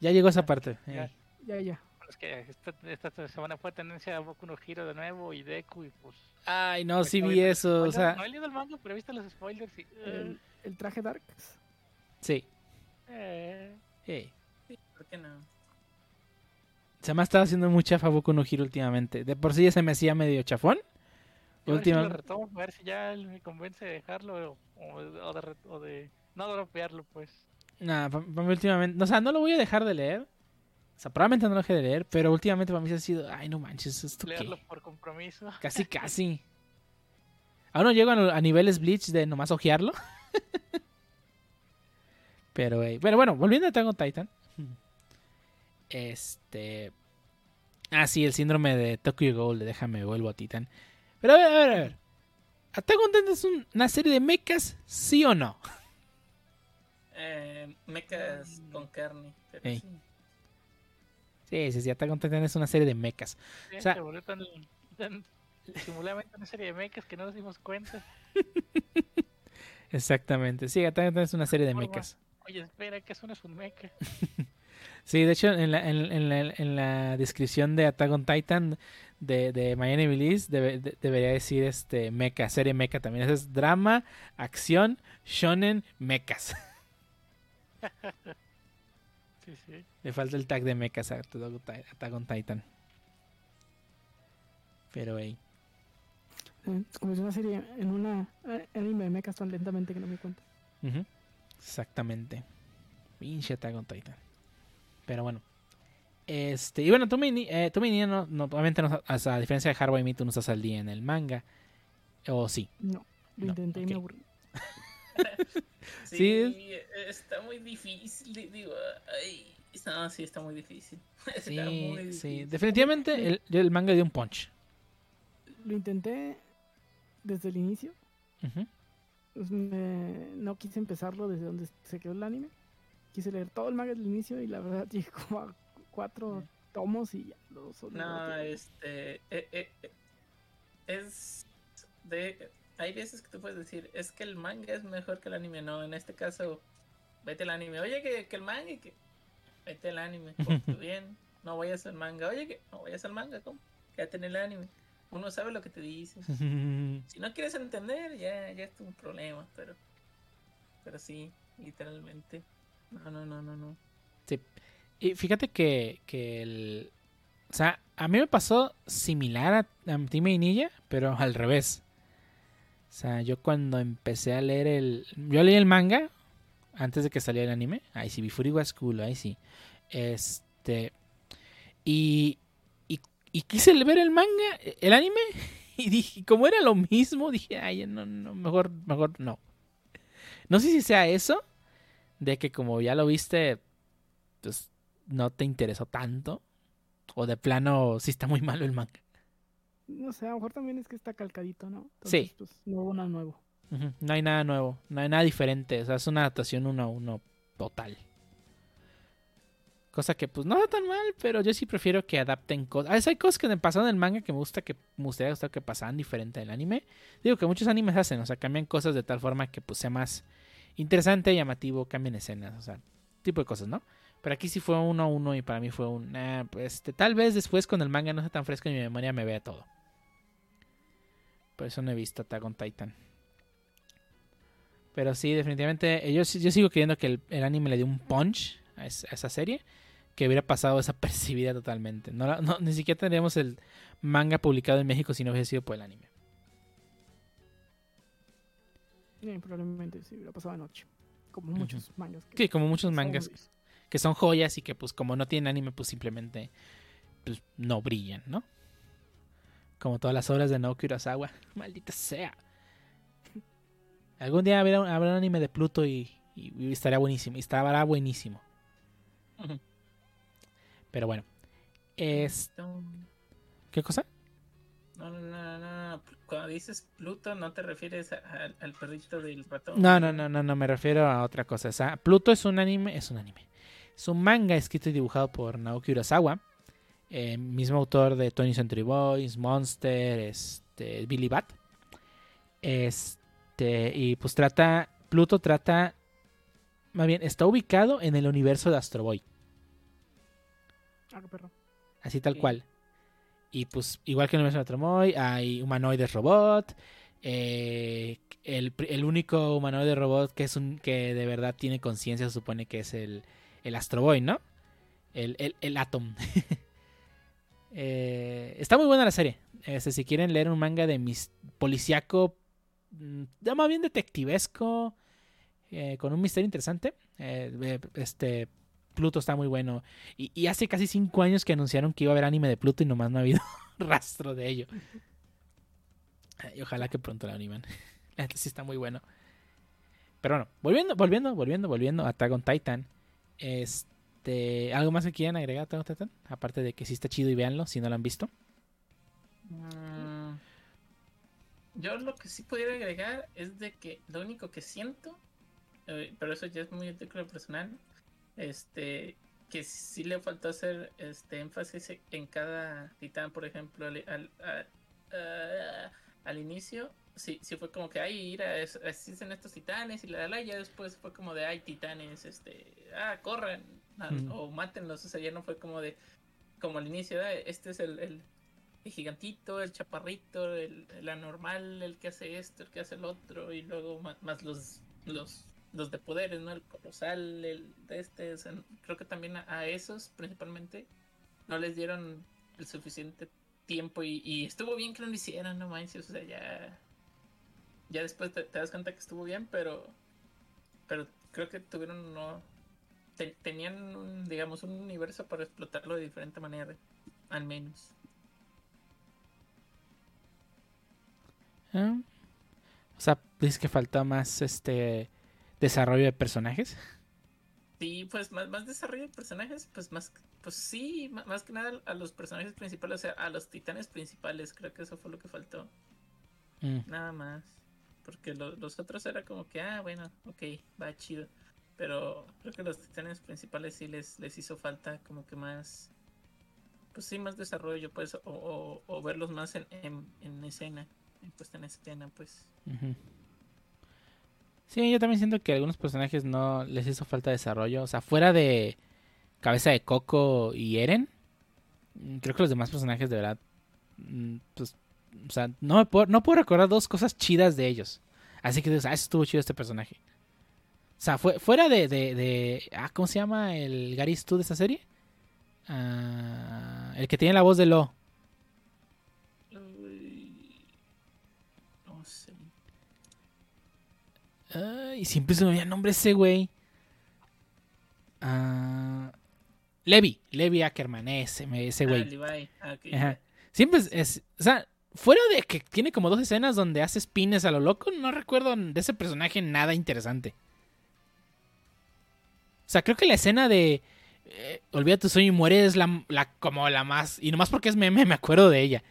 Ya llegó esa parte. Ya. Eh, Ya, es que esta, esta semana fue tendencia a Boku no Hero de nuevo y Deku y pues... Ay, no, sí Ahorita vi eso. O sea. No he leído el manga, pero he visto los spoilers y... El, el traje Dark. sí. eh, Eh. Sí, ¿por qué no? Se me ha estado haciendo muy chafa Boku no Hero últimamente. De por sí ya se me hacía medio chafón. ver si retomo, a ver si ya me convence de dejarlo o, o de, o de no dropearlo, pues. Nah, pa- pa' mí últimamente. O sea, no lo voy a dejar de leer. O sea, probablemente no lo deje de leer, pero últimamente para mí se ha sido. Ay, no manches, ¿esto qué? Leerlo por compromiso. Casi, casi. Aún no llego a, a niveles Bleach de nomás ojearlo. pero, eh, pero bueno, volviendo a on Titan. Este. Ah, sí, el síndrome de Tokyo Ghoul, de déjame vuelvo a Titan. Pero a ver, a ver, a ver. ¿Attack on Titan es un- una serie de mechas, sí o no? Eh, mechas con carne. Pero sí. Sí, sí, sí, Attack on Titan es una serie de mechas. Sí, O sea- se volvió tan, tan disimuladamente una serie de mechas que no nos dimos cuenta. Exactamente. Sí, Attack on Titan es una serie de mechas. Oye, espera, que eso no es un mecha. Sí, de hecho, en la, en, en la, en la descripción de Attack on Titan de, de Miami de- debería decir este mecha, serie mecha también. Eso es drama, acción, shonen, mechas. Sí, sí. Le falta el tag de mechas a Attack on Titan. Pero, hey. Eh, Es como si una serie en una eh, anime de mechas tan lentamente que no me cuenta. Ujú. Exactamente. Pinche Attack on Titan. Pero bueno. Este, y bueno, tú, eh, no, no, obviamente, no, o sea, a diferencia de Haruhi tú no estás al día en el manga. O sí. No, lo No, intenté y me aburrí. Sí, Sí. está muy difícil. di- Digo, ay, no, sí, está muy difícil. Está Sí, muy sí. difícil. Definitivamente el, el manga dio un punch. Lo intenté desde el inicio. Pues me- no quise empezarlo desde donde se quedó el anime. Quise leer todo el manga desde el inicio y la verdad llegué como a cuatro tomos y ya lo solo No, este. eh, eh, eh, es. de Hay veces que tú puedes decir, es que el manga es mejor que el anime. No, en este caso, vete al anime. Oye, que, que el manga, y que. Vete al anime. Bien, no vayas al manga. Oye, que no vayas al manga, ¿cómo? Quédate en el anime. uno sabe lo que te dice. Si no quieres entender, ya, ya es tu problema, pero, pero sí, literalmente. No, no, no, no, no. Sí. Y fíjate que, que el... O sea, a mí me pasó similar a, a Team Ninja, pero al revés. O sea, yo cuando empecé a leer el... Yo leí el manga antes de que saliera el anime. Ahí sí, Before It Was Cool, ahí sí. Este... Y, y, y quise ver el manga, el anime, y dije, como era lo mismo, dije, ay, no, no, mejor, mejor no. No sé si sea eso, de que como ya lo viste, pues no te interesó tanto. O de plano, sí está muy malo el manga. No sé, a lo mejor también es que está calcadito, ¿no? Sí. Pues, no hubo nada nuevo. No hay nada nuevo, no hay nada diferente. O sea, es una adaptación uno a uno total. Cosa que pues no está tan mal, pero yo sí prefiero que adapten cosas. A veces hay cosas que me pasaron en el manga que me gusta que me gustaría gustar que pasaran diferente del anime. Digo que muchos animes hacen, o sea, cambian cosas de tal forma que pues sea más interesante, llamativo, cambian escenas, o sea, tipo de cosas, ¿no? Pero aquí sí fue uno a uno y para mí fue un... ah, pues, este, tal vez después con el manga no sea tan fresco en mi memoria me vea todo. Por eso no he visto Attack on Titan. Pero sí, definitivamente, eh, yo, yo sigo creyendo que el, anime le dio un punch a, es- a esa serie que hubiera pasado desapercibida totalmente. No- ni siquiera tendríamos el manga publicado en México si no hubiese sido por el anime. Sí, probablemente sí hubiera pasado anoche. Como muchos mangas. que Sí, como muchos son mangas que son joyas y que pues como no tienen anime pues simplemente pues, no brillan, ¿no? Como todas las obras de Naoki Urasawa. Maldita sea. Algún día habrá, habrá un anime de Pluto y, y- y estaría buenísimo. Y estará buenísimo. Pero bueno. Es... ¿Qué cosa? no, no, no, no. Cuando dices Pluto, no te refieres a- a- al perrito del ratón. No, no, no, no, no, me refiero a otra cosa. O sea, Pluto es un anime, es un anime. Es un manga escrito y dibujado por Naoki Urasawa, eh, mismo autor de Tony Century Boys, Monster, este, Billy Bat. Este, y pues trata, Pluto trata, más bien, está ubicado en el universo de Astro Boy, Ah, así tal cual. Y pues, igual que en el universo de Astro Boy, hay humanoides robot. eh, el, el único humanoide robot que es un que de verdad tiene conciencia se supone que es el, el Astro ¿no? El, el, el Atom. Eh, está muy buena la serie. Este, si quieren leer un manga de mis policíaco, mm, más bien detectivesco, eh, con un misterio interesante, este Pluto está muy bueno. Y, hace casi cinco años que anunciaron que iba a haber anime de Pluto y nomás no ha habido rastro de ello. Y ojalá que pronto la animan. La sí está muy bueno. Pero bueno, volviendo, volviendo, volviendo, volviendo a Attack on Titan. Este, ¿algo más que quieran agregar a Attack on Titan? Aparte de que sí está chido y véanlo si no lo han visto. Mm, Yo lo que sí pudiera agregar es de que lo único que siento, eh, pero eso ya es muy artículo personal, este, que sí le faltó hacer este énfasis en cada titán, por ejemplo, al, al, al- ah, al inicio, sí, sí fue como que, ay, mira, es- existen estos titanes y la, la, ya después fue como de, ay, titanes, este, ah, corran, ah, Mm. o mátenlos, o sea, ya no fue como de, como al inicio, este es el, el, el gigantito, el chaparrito, el, el anormal, el que hace esto, el que hace el otro, y luego ma- más, los, los, los de poderes, ¿no? El colosal, el de este, creo que también a, esos principalmente no les dieron el suficiente tiempo y, estuvo bien que no lo hicieran, no manches, o sea, ya, ya después te, das cuenta que estuvo bien, pero, pero creo que tuvieron, no, te- tenían, un, digamos, un universo para explotarlo de diferente manera, al menos. Ah, O sea, dices que falta más este desarrollo de personajes. Sí, pues más, más desarrollo de personajes, pues más, pues sí, ma- más, que nada a los personajes principales, o sea, a los titanes principales, creo que eso fue lo que faltó, Mm. nada más. Porque lo- los otros era como que, ah, bueno, ok, va chido. Pero creo que los titanes principales sí les, les hizo falta como que más, pues sí, más desarrollo, pues, o, o, o verlos más en, en, en escena, en puesta en escena, pues. Sí, yo también siento que a algunos personajes no les hizo falta desarrollo. O sea, fuera de Cabeza de Coco y Eren, mm, creo que los demás personajes de verdad, mm, pues o sea, no, me puedo, no puedo recordar dos cosas chidas de ellos. Así que dices, ah, eso estuvo chido este personaje. O sea, fue, fuera de, de, de- ah, ¿cómo se llama el Gary Stu de esta serie? Ah, el que tiene la voz de Lo. Ay, siempre se me el nombre ese güey. Ah, Levi, Levi Ackerman, ese, ese Ah, güey. Ah. Ajá. Siempre es, es- o sea, fuera de que tiene como dos escenas donde hace spines a lo loco, no recuerdo de ese personaje nada interesante. O sea, creo que la escena de eh, Olvida tu sueño y muere es la, la- como la más... Y nomás porque es meme me acuerdo de ella.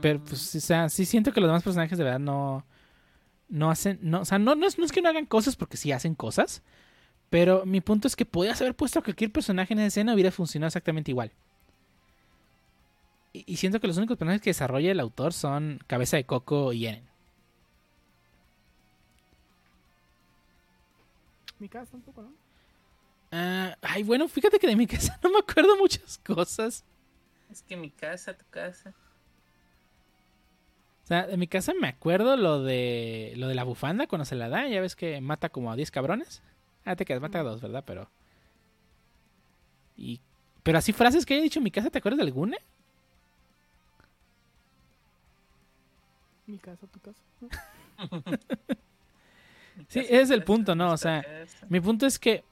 Pero pues, o sea, sí siento que los demás personajes de verdad no... No hacen... No, o sea, no, no, es, no es que no hagan cosas porque sí hacen cosas. Pero mi punto es que podías haber puesto a cualquier personaje en esa escena hubiera funcionado exactamente igual. Y, y siento que los únicos personajes que desarrolla el autor son Cabeza de Coco y Eren. Mi casa tampoco, ¿no? Ah, ay, bueno, fíjate que de mi casa no me acuerdo muchas cosas. Es que mi casa, tu casa. Sea, de mi casa me acuerdo lo de lo de la bufanda cuando se la da. Ya ves que mata como a 10 cabrones. Ah, te quedas, mata a dos, ¿verdad? Pero. Y. Pero así frases que haya dicho en mi casa, ¿te acuerdas de alguna? Mi casa, tu casa. Sí, ese es el punto, ¿no? O sea. Mi punto es que.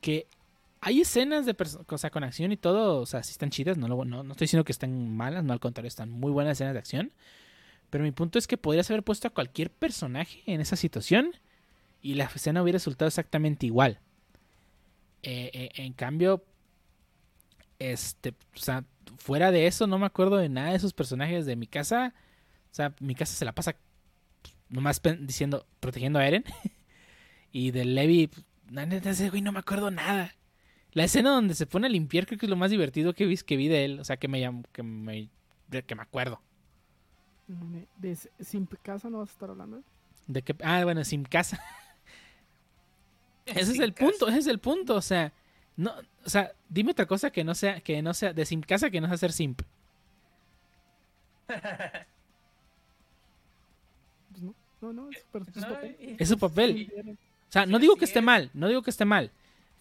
Que hay escenas de o sea, con acción y todo. O sea, sí están chidas. No, lo- no, no estoy diciendo que están malas, no al contrario, están muy buenas escenas de acción. Pero mi punto es que podrías haber puesto a cualquier personaje en esa situación. Y la escena hubiera resultado exactamente igual. Eh, eh, en cambio. Este. O sea, fuera de eso, no me acuerdo de nada de esos personajes de mi casa. O sea, mi casa se la pasa nomás diciendo, protegiendo a Eren. y de Levi, ese güey no me acuerdo nada. La escena donde se pone a limpiar creo que es lo más divertido que vi, que vi de él. O sea, que me que me, que me acuerdo. De s- sin casa no vas a estar hablando. De que, ah, bueno, sin casa. Ese es el casa. punto, ese es el punto. O sea, no, o sea, dime otra cosa que no sea, que no sea, de sin casa que no sea ser simp. Pues no, no, no, es, pero es su papel. Es su papel. O sea, no digo que esté es. mal, no digo que esté mal.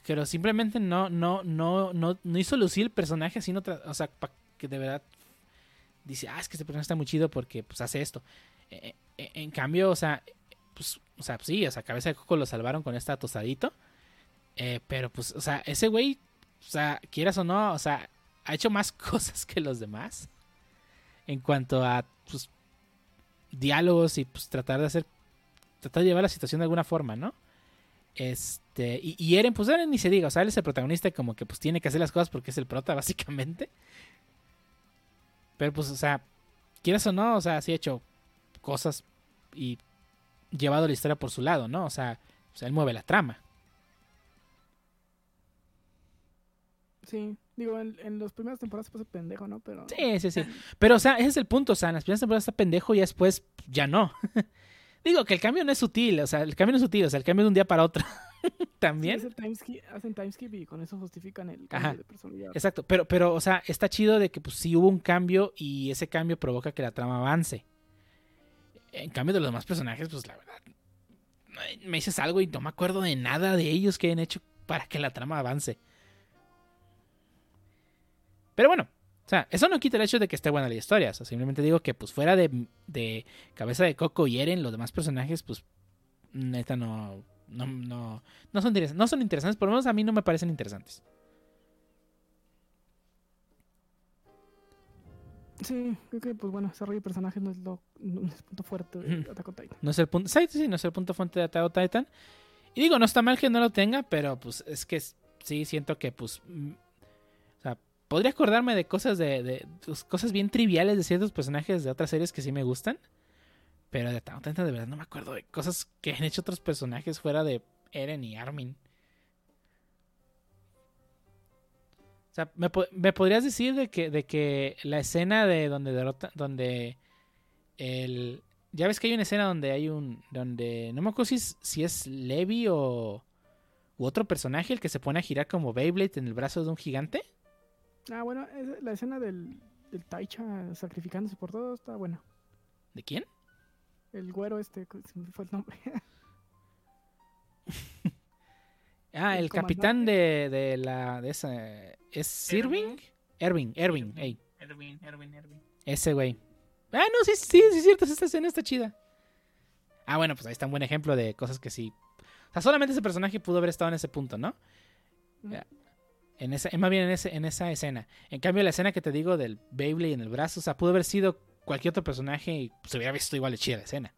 Pero simplemente no, no, no, no, no hizo lucir el personaje así, no o sea, pa- que de verdad dice, ah, es que este personaje está muy chido porque pues hace esto. Eh, eh, en cambio, o sea, pues, o sea, sí, o sea, cabeza de coco lo salvaron con esta tostadito. Eh, pero pues, o sea, ese güey, o sea, quieras o no, o sea, ha hecho más cosas que los demás. En cuanto a, pues, diálogos y pues tratar de hacer, tratar de llevar la situación de alguna forma, ¿no? Este, y, y Eren, pues Eren ni se diga, o sea, él es el protagonista como que pues tiene que hacer las cosas porque es el prota, básicamente. Pero pues, o sea, quieras o no, o sea, sí ha hecho cosas y llevado la historia por su lado, ¿no? O sea, o sea él mueve la trama. Sí, digo, en, en las primeras temporadas se pasa pendejo, ¿no? Pero Sí, sí, sí. Pero, o sea, ese es el punto. O sea, en las primeras temporadas está pendejo y después ya no. Digo que el cambio no es sutil. O sea, el cambio no es sutil. O sea, el cambio de un día para otro. sí, También. hacen timeskip, hacen timeskip y con eso justifican el Ajá. cambio de personalidad. Exacto. Pero, pero, o sea, está chido de que pues sí hubo un cambio y ese cambio provoca que la trama avance. En cambio de los demás personajes, pues la verdad. Me dices algo y no me acuerdo de nada de ellos que hayan hecho para que la trama avance. Pero bueno, o sea, eso no quita el hecho de que esté buena la historia. O sea, simplemente digo que, pues, fuera de, de Cabeza de Coco y Eren, los demás personajes, pues, neta no. No, no, no, son, no son interesantes. Por lo menos a mí no me parecen interesantes. Sí, creo que, pues bueno, desarrollo de personajes no es, lo, no es el punto fuerte de. Attack on Titan. No es el punto. Sí, sí, no es el punto fuente de Attack on Titan. Y digo, no está mal que no lo tenga, pero pues es que sí siento que, pues. o sea, podría acordarme de cosas de. de- pues, cosas bien triviales de ciertos personajes de otras series que sí me gustan. Pero de Titan, de verdad, no me acuerdo de cosas que han hecho otros personajes fuera de Eren y Armin. O sea, ¿me, me podrías decir de que, de que la escena de donde derrota, donde el, ya ves que hay una escena donde hay un, donde, no me acuerdo si es, si es Levi o u otro personaje el que se pone a girar como Beyblade en el brazo de un gigante. Ah, bueno, la escena del, del Taicha sacrificándose por todo está buena. ¿De quién? El güero este, se me fue el nombre. Ah, El el capitán de, de la. de esa. ¿Es Irving? Erving, Erving, ey. Erwin, Erwin, Erwin. Ese güey. Ah, no, sí, sí, sí, es cierto, esta escena está chida. Ah, bueno, pues ahí está un buen ejemplo de cosas que sí. O sea, solamente ese personaje pudo haber estado en ese punto, ¿no? Ya. En esa, más bien en, ese, en esa escena. En cambio, la escena que te digo del Beyblade en el brazo, o sea, pudo haber sido cualquier otro personaje y se hubiera visto igual de chida la escena.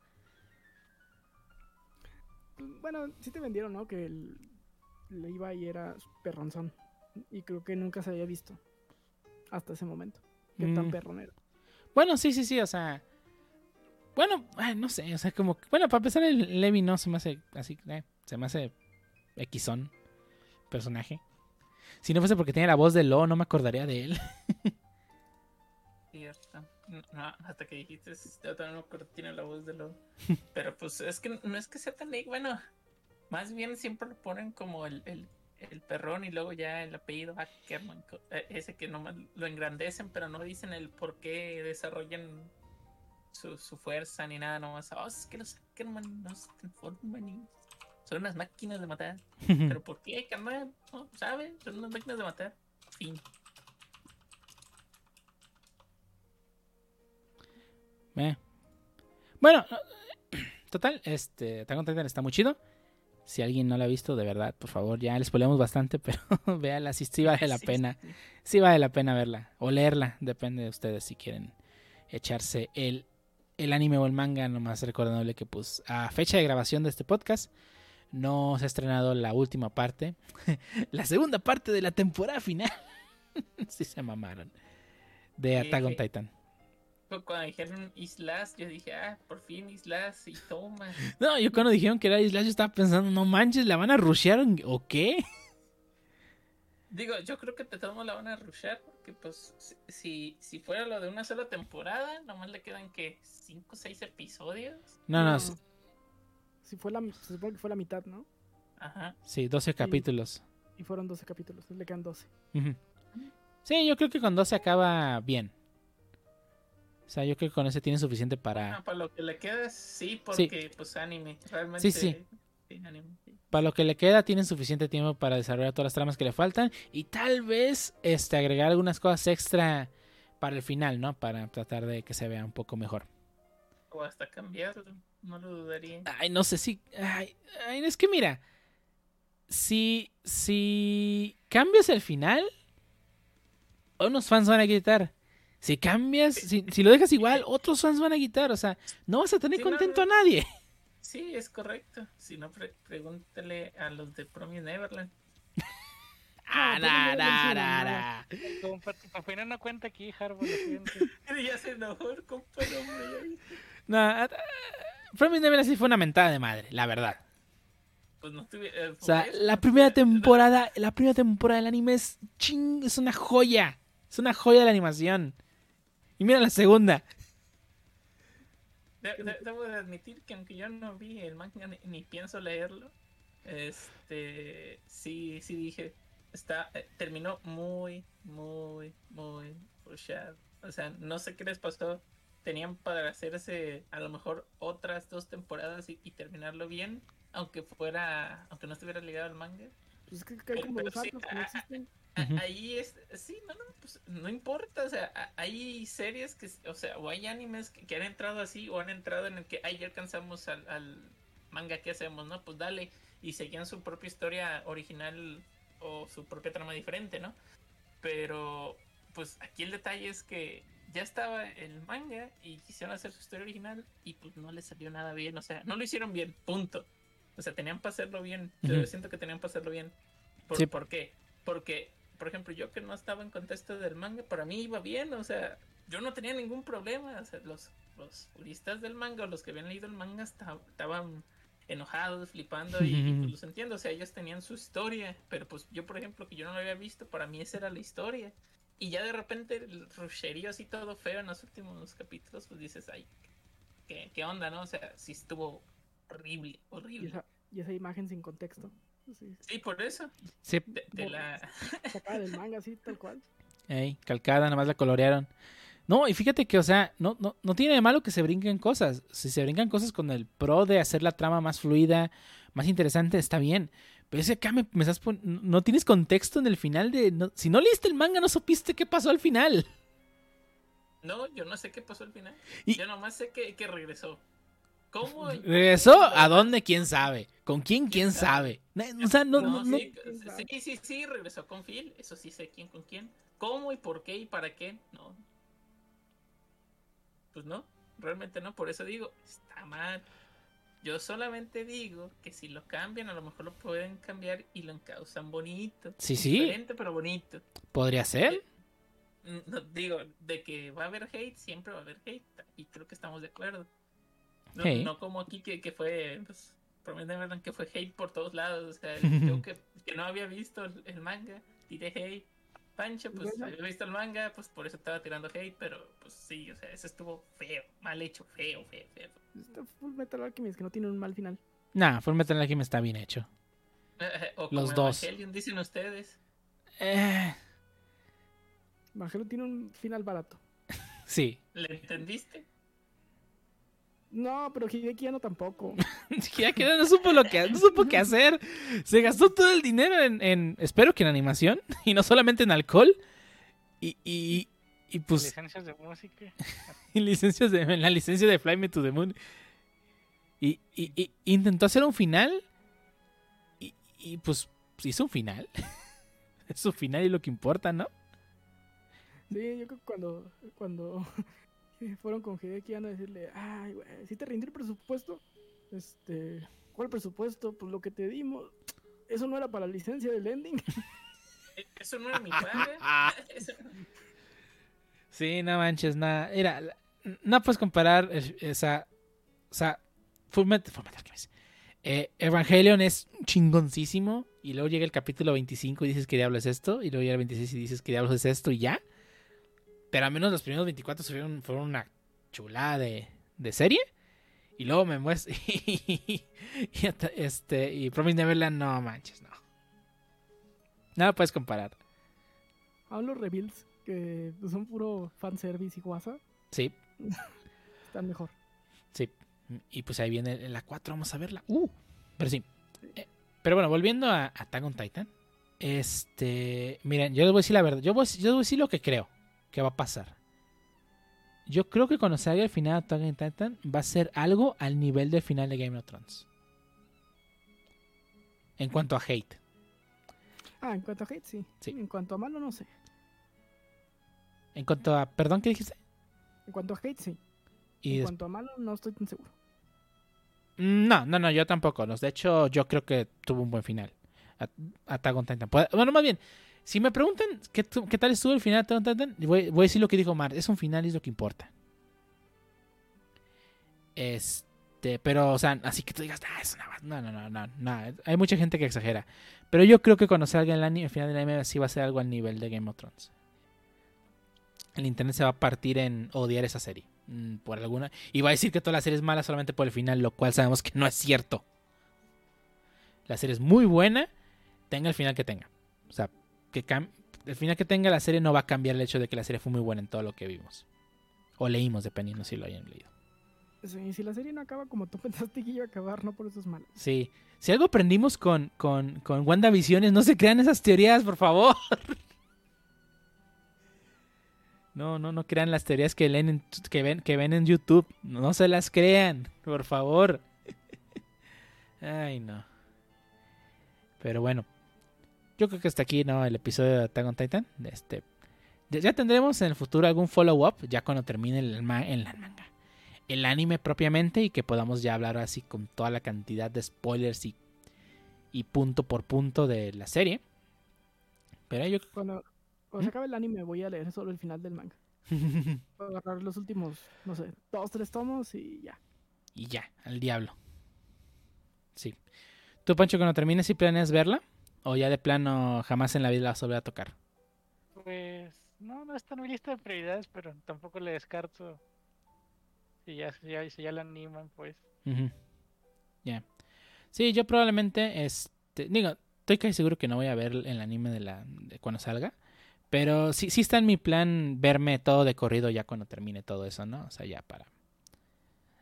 Bueno, sí te vendieron, ¿no? Que el, le iba y era perronzón. Y creo que nunca se había visto. Hasta ese momento. Que tan Mm. perrón era. Bueno, sí, sí, sí, o sea. Bueno, ay, no sé, o sea, como. que- Bueno, para empezar, el Levi no se me hace así, eh, se me hace Xon personaje. Si no fuese porque tiene la voz de Lo, no me acordaría de él. No, hasta que dijiste, yo también no acuerdo, tiene la voz de lo. Pero pues es que no es que sea tan. Bueno, más bien siempre lo ponen como el, el, el perrón y luego ya el apellido Ackerman. eh, Ese que nomás lo engrandecen, pero no dicen el por qué desarrollan su, su fuerza ni nada, nomás. Oh, es que los Ackerman no se transforman y son unas máquinas de matar. ¿Pero por qué, carnal? No, ¿sabe? Son unas máquinas de matar. Fin. Eh. Bueno, total, este, Attack on Titan está muy chido. Si alguien no la ha visto, de verdad, por favor, ya les spoileamos bastante, pero véala, si sí vale la Sí, pena. sí. Vale la pena verla o leerla, depende de ustedes si quieren echarse el, el anime o el manga, nomás recordable que pues a fecha de grabación de este podcast no se ha estrenado la última parte, la segunda parte de la temporada final, sí se mamaron, de Attack on. Titan. Cu- Cuando dijeron Islas, yo dije, ah, por fin Islas y toma. No, yo cuando dijeron que era Isla, yo estaba pensando, no manches, ¿la van a rushear o qué? Digo, yo creo que te tomo la van a rushar porque pues si- si, fuera lo de una sola temporada, nomás le quedan que 5 o 6 episodios. No, no, s- Si fue la, se supone que fue la mitad, ¿no? Ajá. sí, 12 capítulos. Y fueron 12 capítulos. entonces Le quedan 12. Ujú. Sí, yo creo que con 12 acaba bien. O sea, yo creo que con ese tiene suficiente para... para lo que le queda, sí, porque pues anime, Sí, realmente. sí. sí, anime, sí. Para lo que le queda, tienen suficiente tiempo para desarrollar todas las tramas que le faltan. Y tal vez este, agregar algunas cosas extra para el final, ¿no? Para tratar de que se vea un poco mejor. O hasta cambiarlo, no lo dudaría. Ay, no sé si. Ay, ay, es que mira. Si. Si cambias el final. Unos fans van a gritar. Si cambias. Si, si lo dejas igual, otros fans van a gritar. O sea, no vas a tener Sí, contento no. a nadie. Sí, es correcto. Si no, pre- pregúntale a los de Promise Neverland. Ah, para, para final no cuenta aquí, Harbo, ya se enojó el compa, hombre, Promise Neverland sí fue una mentada de madre, la verdad. Pues no tuve. eh, O sea, la no primera temporada, la primera temporada del anime es ching, es una joya. Es una joya de la animación. Y mira la segunda. De- de- debo de admitir que aunque yo no vi el manga ni, ni pienso leerlo, este sí, sí dije, está, eh, terminó muy, muy, muy rushado. O sea, no sé qué les pasó. Tenían para hacerse a lo mejor otras dos temporadas y, y terminarlo bien, aunque fuera, aunque no estuviera ligado al manga. Pues es que, que hay como Pero dos sí, arcos que no existen. Ahí es, sí, no, no, pues no importa, o sea, a- hay series que, o sea, o hay animes que, que han entrado así o han entrado en el que, ay, ya alcanzamos al, al manga que hacemos, ¿no? Pues dale, y seguían su propia historia original o su propia trama diferente, ¿no? Pero, pues aquí el detalle es que ya estaba el manga y quisieron hacer su historia original y pues no les salió nada bien, o sea, no lo hicieron bien, punto. O sea, tenían para hacerlo bien, yo siento que tenían para hacerlo bien. ¿Por, Sí. ¿por qué? Porque, por ejemplo, yo que no estaba en contexto del manga, para mí iba bien, o sea, yo no tenía ningún problema. O sea, los, los puristas del manga o los que habían leído el manga esta- estaban enojados, flipando, y, y, pues los entiendo. O sea, ellos tenían su historia, pero pues yo, por ejemplo, que yo no lo había visto, para mí esa era la historia. Y ya de repente el rusherío así todo feo en los últimos capítulos, pues dices, ay, ¿qué, qué onda, no? O sea, sí estuvo horrible, Y horrible. esa, y esa imagen sin contexto. Sí, Sí, por eso. Sí, De, de la... sacada del manga, así, tal cual. Ey, calcada, nada más la colorearon. No, y fíjate que, o sea, no, no, no tiene de malo que se brinquen cosas. Si se brincan cosas con el pro de hacer la trama más fluida, más interesante, está bien. Pero es que acá me, me estás pon- no tienes contexto en el final de... no- si no leíste el manga, no supiste qué pasó al final. No, yo no sé qué pasó al final. Y- Yo nomás sé que, que regresó. ¿Cómo? ¿Regresó? ¿A dónde? ¿Quién sabe? ¿Con quién? ¿Quién sabe? O sea, no... No, no- no- sí, sí, sí, sí, regresó con Phil. Eso sí sé quién con quién. ¿Cómo y por qué y para qué? No. Pues no, realmente no. Por eso digo, está mal. Yo solamente digo que si lo cambian, a lo mejor lo pueden cambiar y lo encausan bonito. Sí, sí. Diferente, pero bonito. ¿Podría ser? No, digo, de que va a haber hate, siempre va a haber hate. Y creo que estamos de acuerdo. No, como aquí que, que fue, pues, verdad que fue hate por todos lados. O sea, yo que, que no había visto el, el manga, tiré hate. Pancho, pues Bueno. había visto el manga, pues por eso estaba tirando hate, pero pues sí, o sea, eso estuvo feo, mal hecho, feo, feo, feo. Está Full Metal Alchemist, que no tiene un mal final. Nah, Full Metal Alchemist está bien hecho. O Los como dos. Evangelion, dicen ustedes. Eh, Marcelo tiene un final barato. sí. ¿Le entendiste? No, pero Hideki ya no tampoco. Ya que no supo lo que no supo qué hacer. Se gastó todo el dinero en, en- espero que en animación y no solamente en alcohol y, y, y pues Licencias de música. en licencias de en la licencia de Fly Me to the Moon y, y- y intentó hacer un final y, y, pues hizo un final. es su final y lo que importa, ¿no? Sí, yo creo que cuando, cuando fueron con Hideki a decirle, ay, güey, si te rindió el presupuesto, este, ¿cuál presupuesto? Pues lo que te dimos, eso no era para la licencia del ending. Eh, Eso no era mi. Eso- Sí, no manches, nada. Mira, no puedes comparar esa. O sea, Fullmetal, Fullmetal. Eh, Evangelion es chingoncísimo. Y luego llega el capítulo 25 y dices que diablos es esto. Y luego llega el 26 y dices que diablos es esto y ya. Pero al menos los primeros 24 fueron, fueron una chulada de, de serie. Y luego me muestra. y, este, y Promise Neverland, no manches, no. Nada puedes comparar. Los reveals, que son puro fanservice y guasa, Sí. están mejor. Sí. Y pues ahí viene la 4, vamos a verla. Uh, pero sí. Eh, pero bueno, volviendo a Attack on Titan. Este, miren, yo les voy a decir la verdad. Yo voy, a- yo les voy a decir lo que creo que va a pasar. Yo creo que cuando salga el final de Attack Titan va a ser algo al nivel del final de Game of Thrones. En cuanto a hate. Ah, en cuanto a hate, sí. Sí. En cuanto a malo, no sé. En cuanto a, perdón, ¿qué dijiste? En cuanto a hate, sí. Y en cuanto a malo, no estoy tan seguro. Mm, No, no, no, yo tampoco. De hecho, yo creo que tuvo un buen final. At- Attack on Titan. Bueno, más bien, si me preguntan qué, tal estuvo el final voy, a decir lo que dijo Mar. Es un final y es lo que importa. Este, pero, o sea, así que tú digas, ah, es una... ba-". No, no, no, no, no. Hay mucha gente que exagera. Pero yo creo que cuando salga el, el final del anime sí va a ser algo al nivel de Game of Thrones. El internet se va a partir en odiar esa serie. mm, Por alguna. Y va a decir que toda la serie es mala solamente por el final, lo cual sabemos que no es cierto. La serie es muy buena, tenga el final que tenga. O sea, que el final que tenga la serie no va a cambiar el hecho de que la serie fue muy buena en todo lo que vimos. O leímos, dependiendo si lo hayan leído. Sí, si la serie no acaba como tú pensaste que iba a acabar, no por eso es malo. Sí. Si algo aprendimos con, con, con WandaVisiones, no se crean esas teorías, por favor. No, no, no crean las teorías que, leen en- que, ven, que ven en YouTube. No se las crean, por favor. Ay, no. Pero bueno. Yo creo que hasta aquí, ¿no? El episodio de Attack on Titan. Este, ya, tendremos en el futuro algún follow-up, ya cuando termine el, ma- el manga. El anime propiamente y que podamos ya hablar así con toda la cantidad de spoilers y, y punto por punto de la serie. Pero yo... Cuando, cuando ¿Mm? se acabe el anime, voy a leer solo el final del manga. Voy a agarrar los últimos, no sé, dos, tres tomos y ya. y ya, al diablo. Sí. ¿Tú, Pancho, cuando termines, si planeas verla? ¿O ya de plano jamás en la vida la vas a volver a tocar? Pues no, no está en mi lista de prioridades, pero tampoco le descarto. Si ya, si ya, si ya la animan, pues. Ujú. Ya. Sí, yo probablemente, este, digo, estoy casi seguro que no voy a ver el anime de la de cuando salga, Pero sí, sí está en mi plan verme todo de corrido ya cuando termine todo eso, ¿no? O sea, ya para.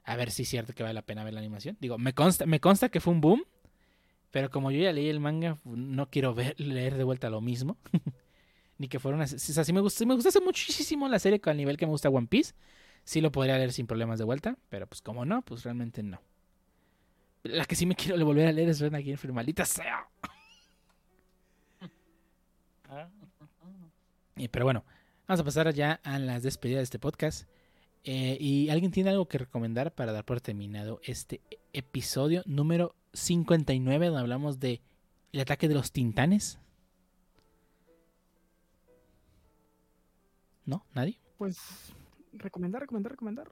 A ver si es cierto que vale la pena ver la animación. Digo, me consta, me consta que fue un boom. Pero como yo ya leí el manga, no quiero ver, leer de vuelta lo mismo. Ni que fuera una. O sea, si me si me gustase muchísimo la serie con el nivel que me gusta One Piece. Sí lo podría leer sin problemas de vuelta. Pero pues como no, pues realmente no. La que sí me quiero volver a leer es Ren aquí maldita sea. Ah, pero bueno, vamos a pasar ya a las despedidas de este podcast. Eh, ¿Y alguien tiene algo que recomendar para dar por terminado este episodio número 59 donde hablamos de el ataque de los tintanes? ¿No? ¿Nadie? Pues, recomendar, recomendar, recomendar.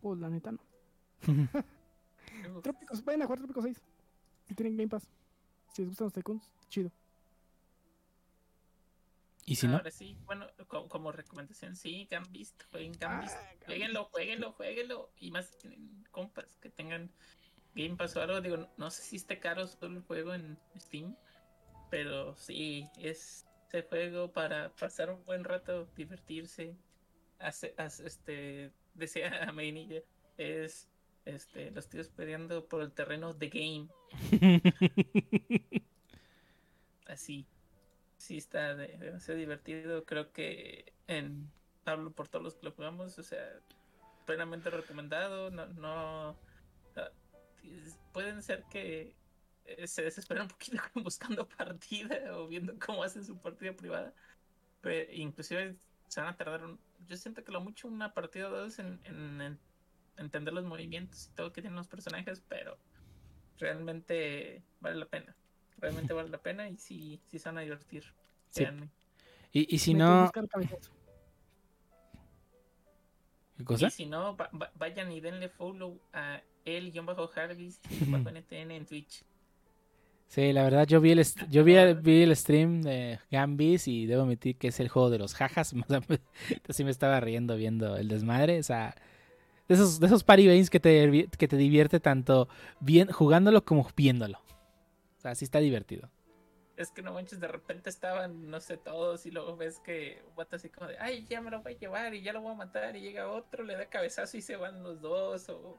Pues la neta no. Trópicos, vayan a jugar Trópico 6. Si tienen Game Pass. Si les gustan los Tycoons, chido. ¿Y si no? Ahora sí, bueno, como, como recomendación, sí, Gambist, jueguen Gambist. Ah, Jueguenlo, jueguenlo, jueguenlo. Y más si tienen compas que tengan Game Pass o algo. Digo, no sé si esté caro solo el juego en Steam. Pero sí, es ese juego para pasar un buen rato, divertirse. Hace, hace- este, decía a Mainilla, es este, los tíos peleando por el terreno de game. Así. Sí, está de- demasiado divertido. Creo que en hablo por todos los que lo jugamos, o sea, plenamente recomendado. No, no pueden ser que eh, se desesperen un poquito buscando partida o viendo cómo hacen su partida privada. Pero inclusive se van a tardar, yo siento que lo mucho una partida o dos en, en- en entender los movimientos y todo que tienen los personajes, pero realmente vale la pena. Realmente vale la pena y sí, sí se van a divertir. Sí. créanme. y, y si no. ¿qué cosa? Y si no, va- va- vayan y denle follow a el-harvest bajo NTN en Twitch. Sí, la verdad, yo vi el, yo vi, el- vi el stream de Gambis y debo admitir que es el juego de los jajas. O sea, Entonces sí me estaba riendo viendo el desmadre. O sea, de esos, de esos party games que te, que te divierte tanto bien, jugándolo como viéndolo. Sea, sí está divertido. Es que no manches, de repente estaban, no sé, todos y luego ves que un vato así como de, ay, ya me lo voy a llevar y ya lo voy a matar y llega otro, le da cabezazo y se van los dos o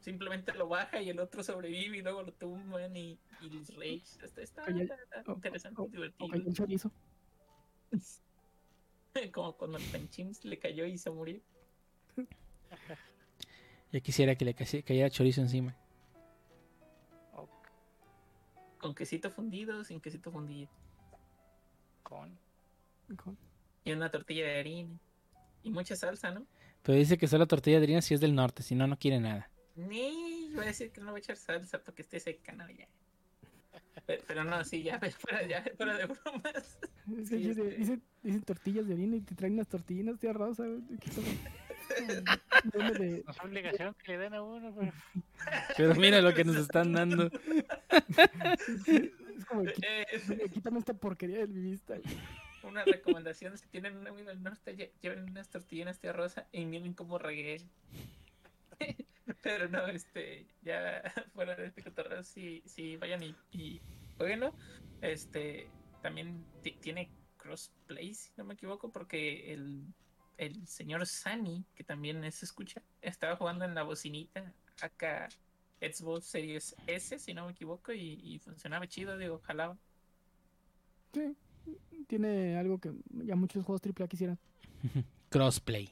simplemente lo baja y el otro sobrevive y luego lo tumban y, y los rage. Está, está- Oye, está o- interesante, o- o divertido. chorizo. Como cuando el Penchims le cayó y se murió. Ya quisiera que le cayera chorizo encima. Con quesito fundido, sin quesito fundido. con. Con- Y una tortilla de harina. Y mucha salsa, ¿no? Pero dice que solo tortilla de harina si es del norte, si no, no quiere nada. Ni voy a decir que no voy a echar salsa porque esté seca, no, ya. Pero, pero no, sí, ya, fuera, ya, fuera de bromas. Es que Sí, dice- este- dicen, dicen tortillas de harina y te traen unas tortillinas tía rosa. No es obligación que le den a uno, pero. Pero mira lo que nos están dando. Es como, "Quí- Eh, quítame esta porquería del vivista. una recomendación, si tienen un amigo del norte, lle- lleven unas tortillinas tía rosa y miren cómo regué. Pero no, este, ya fuera de este cotorreo, sí, sí, vayan y, y jueguenlo. Este, también ti- tiene crossplay, si no me equivoco, porque el, el señor Sani, que también es escucha, estaba jugando en la bocinita acá Xbox Series S, si no me equivoco, y, y funcionaba chido, digo, jalaba. Sí, tiene algo que ya muchos juegos AAA quisieran. Crossplay.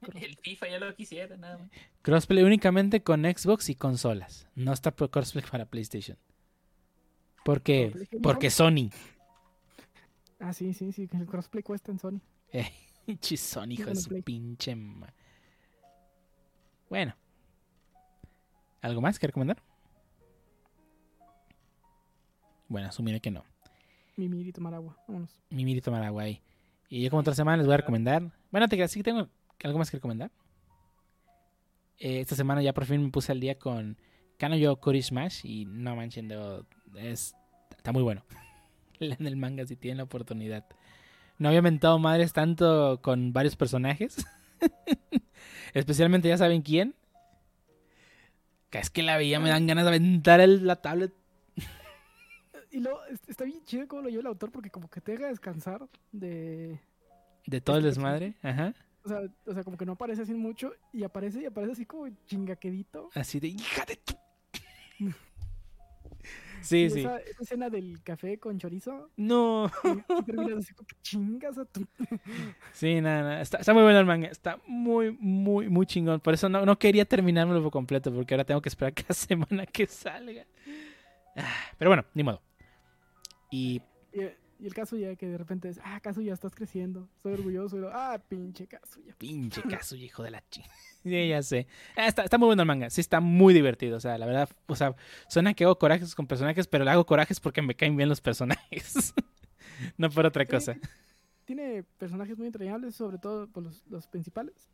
El FIFA ya lo quisiera, nada más. Crossplay únicamente con Xbox y consolas. No está por crossplay para PlayStation. ¿Por qué? PlayStation, Porque Sony. Ah, sí, sí, sí, el crossplay cuesta en Sony. Eh, Sony, hijo de su Play. pinche ma- Bueno. ¿Algo más que recomendar? Bueno, asumiré que no. Mimir y tomar agua. Vámonos. Mimir y tomar agua ahí. Y yo como otra semana les voy a recomendar. Bueno, te sí tengo algo más que recomendar. Eh, esta semana ya por fin me puse al día con Kanoyo Kori Smash y no manchen, debo- es, está muy bueno. Lean el manga si tienen la oportunidad. No había mentado madres tanto con varios personajes. Especialmente ya saben quién. Que es que la veía me dan ganas de aventar el- la tablet. y luego es- está bien chido cómo lo lleva el autor porque como que te deja descansar de... De todo el desmadre. Ajá. O sea, o sea, como que no aparece así mucho y aparece y aparece así como chingaquedito. Así de hija de tu. Y Sí, sí. Esa, esa escena del café con chorizo No. y, y terminas así como que chingas a tu... Sí, nada, nada. Está, está muy bueno el manga. Está muy, muy, muy chingón. Por eso no, no quería terminármelo por completo, porque ahora tengo que esperar cada semana que salga. Ah, Pero bueno, ni modo. Y Y, y el caso ya que de repente es, ah, caso ya estás creciendo, estoy orgulloso. Y luego, ah, pinche caso ya. pinche Kazuya, hijo de la chingada. Sí, ya sé. Ah, está, está muy bueno el manga. Sí, está muy divertido. O sea, la verdad, o sea, suena que hago corajes con personajes, pero le hago corajes porque me caen bien los personajes. no por otra cosa. Tiene personajes muy entrañables, sobre todo por los, los principales.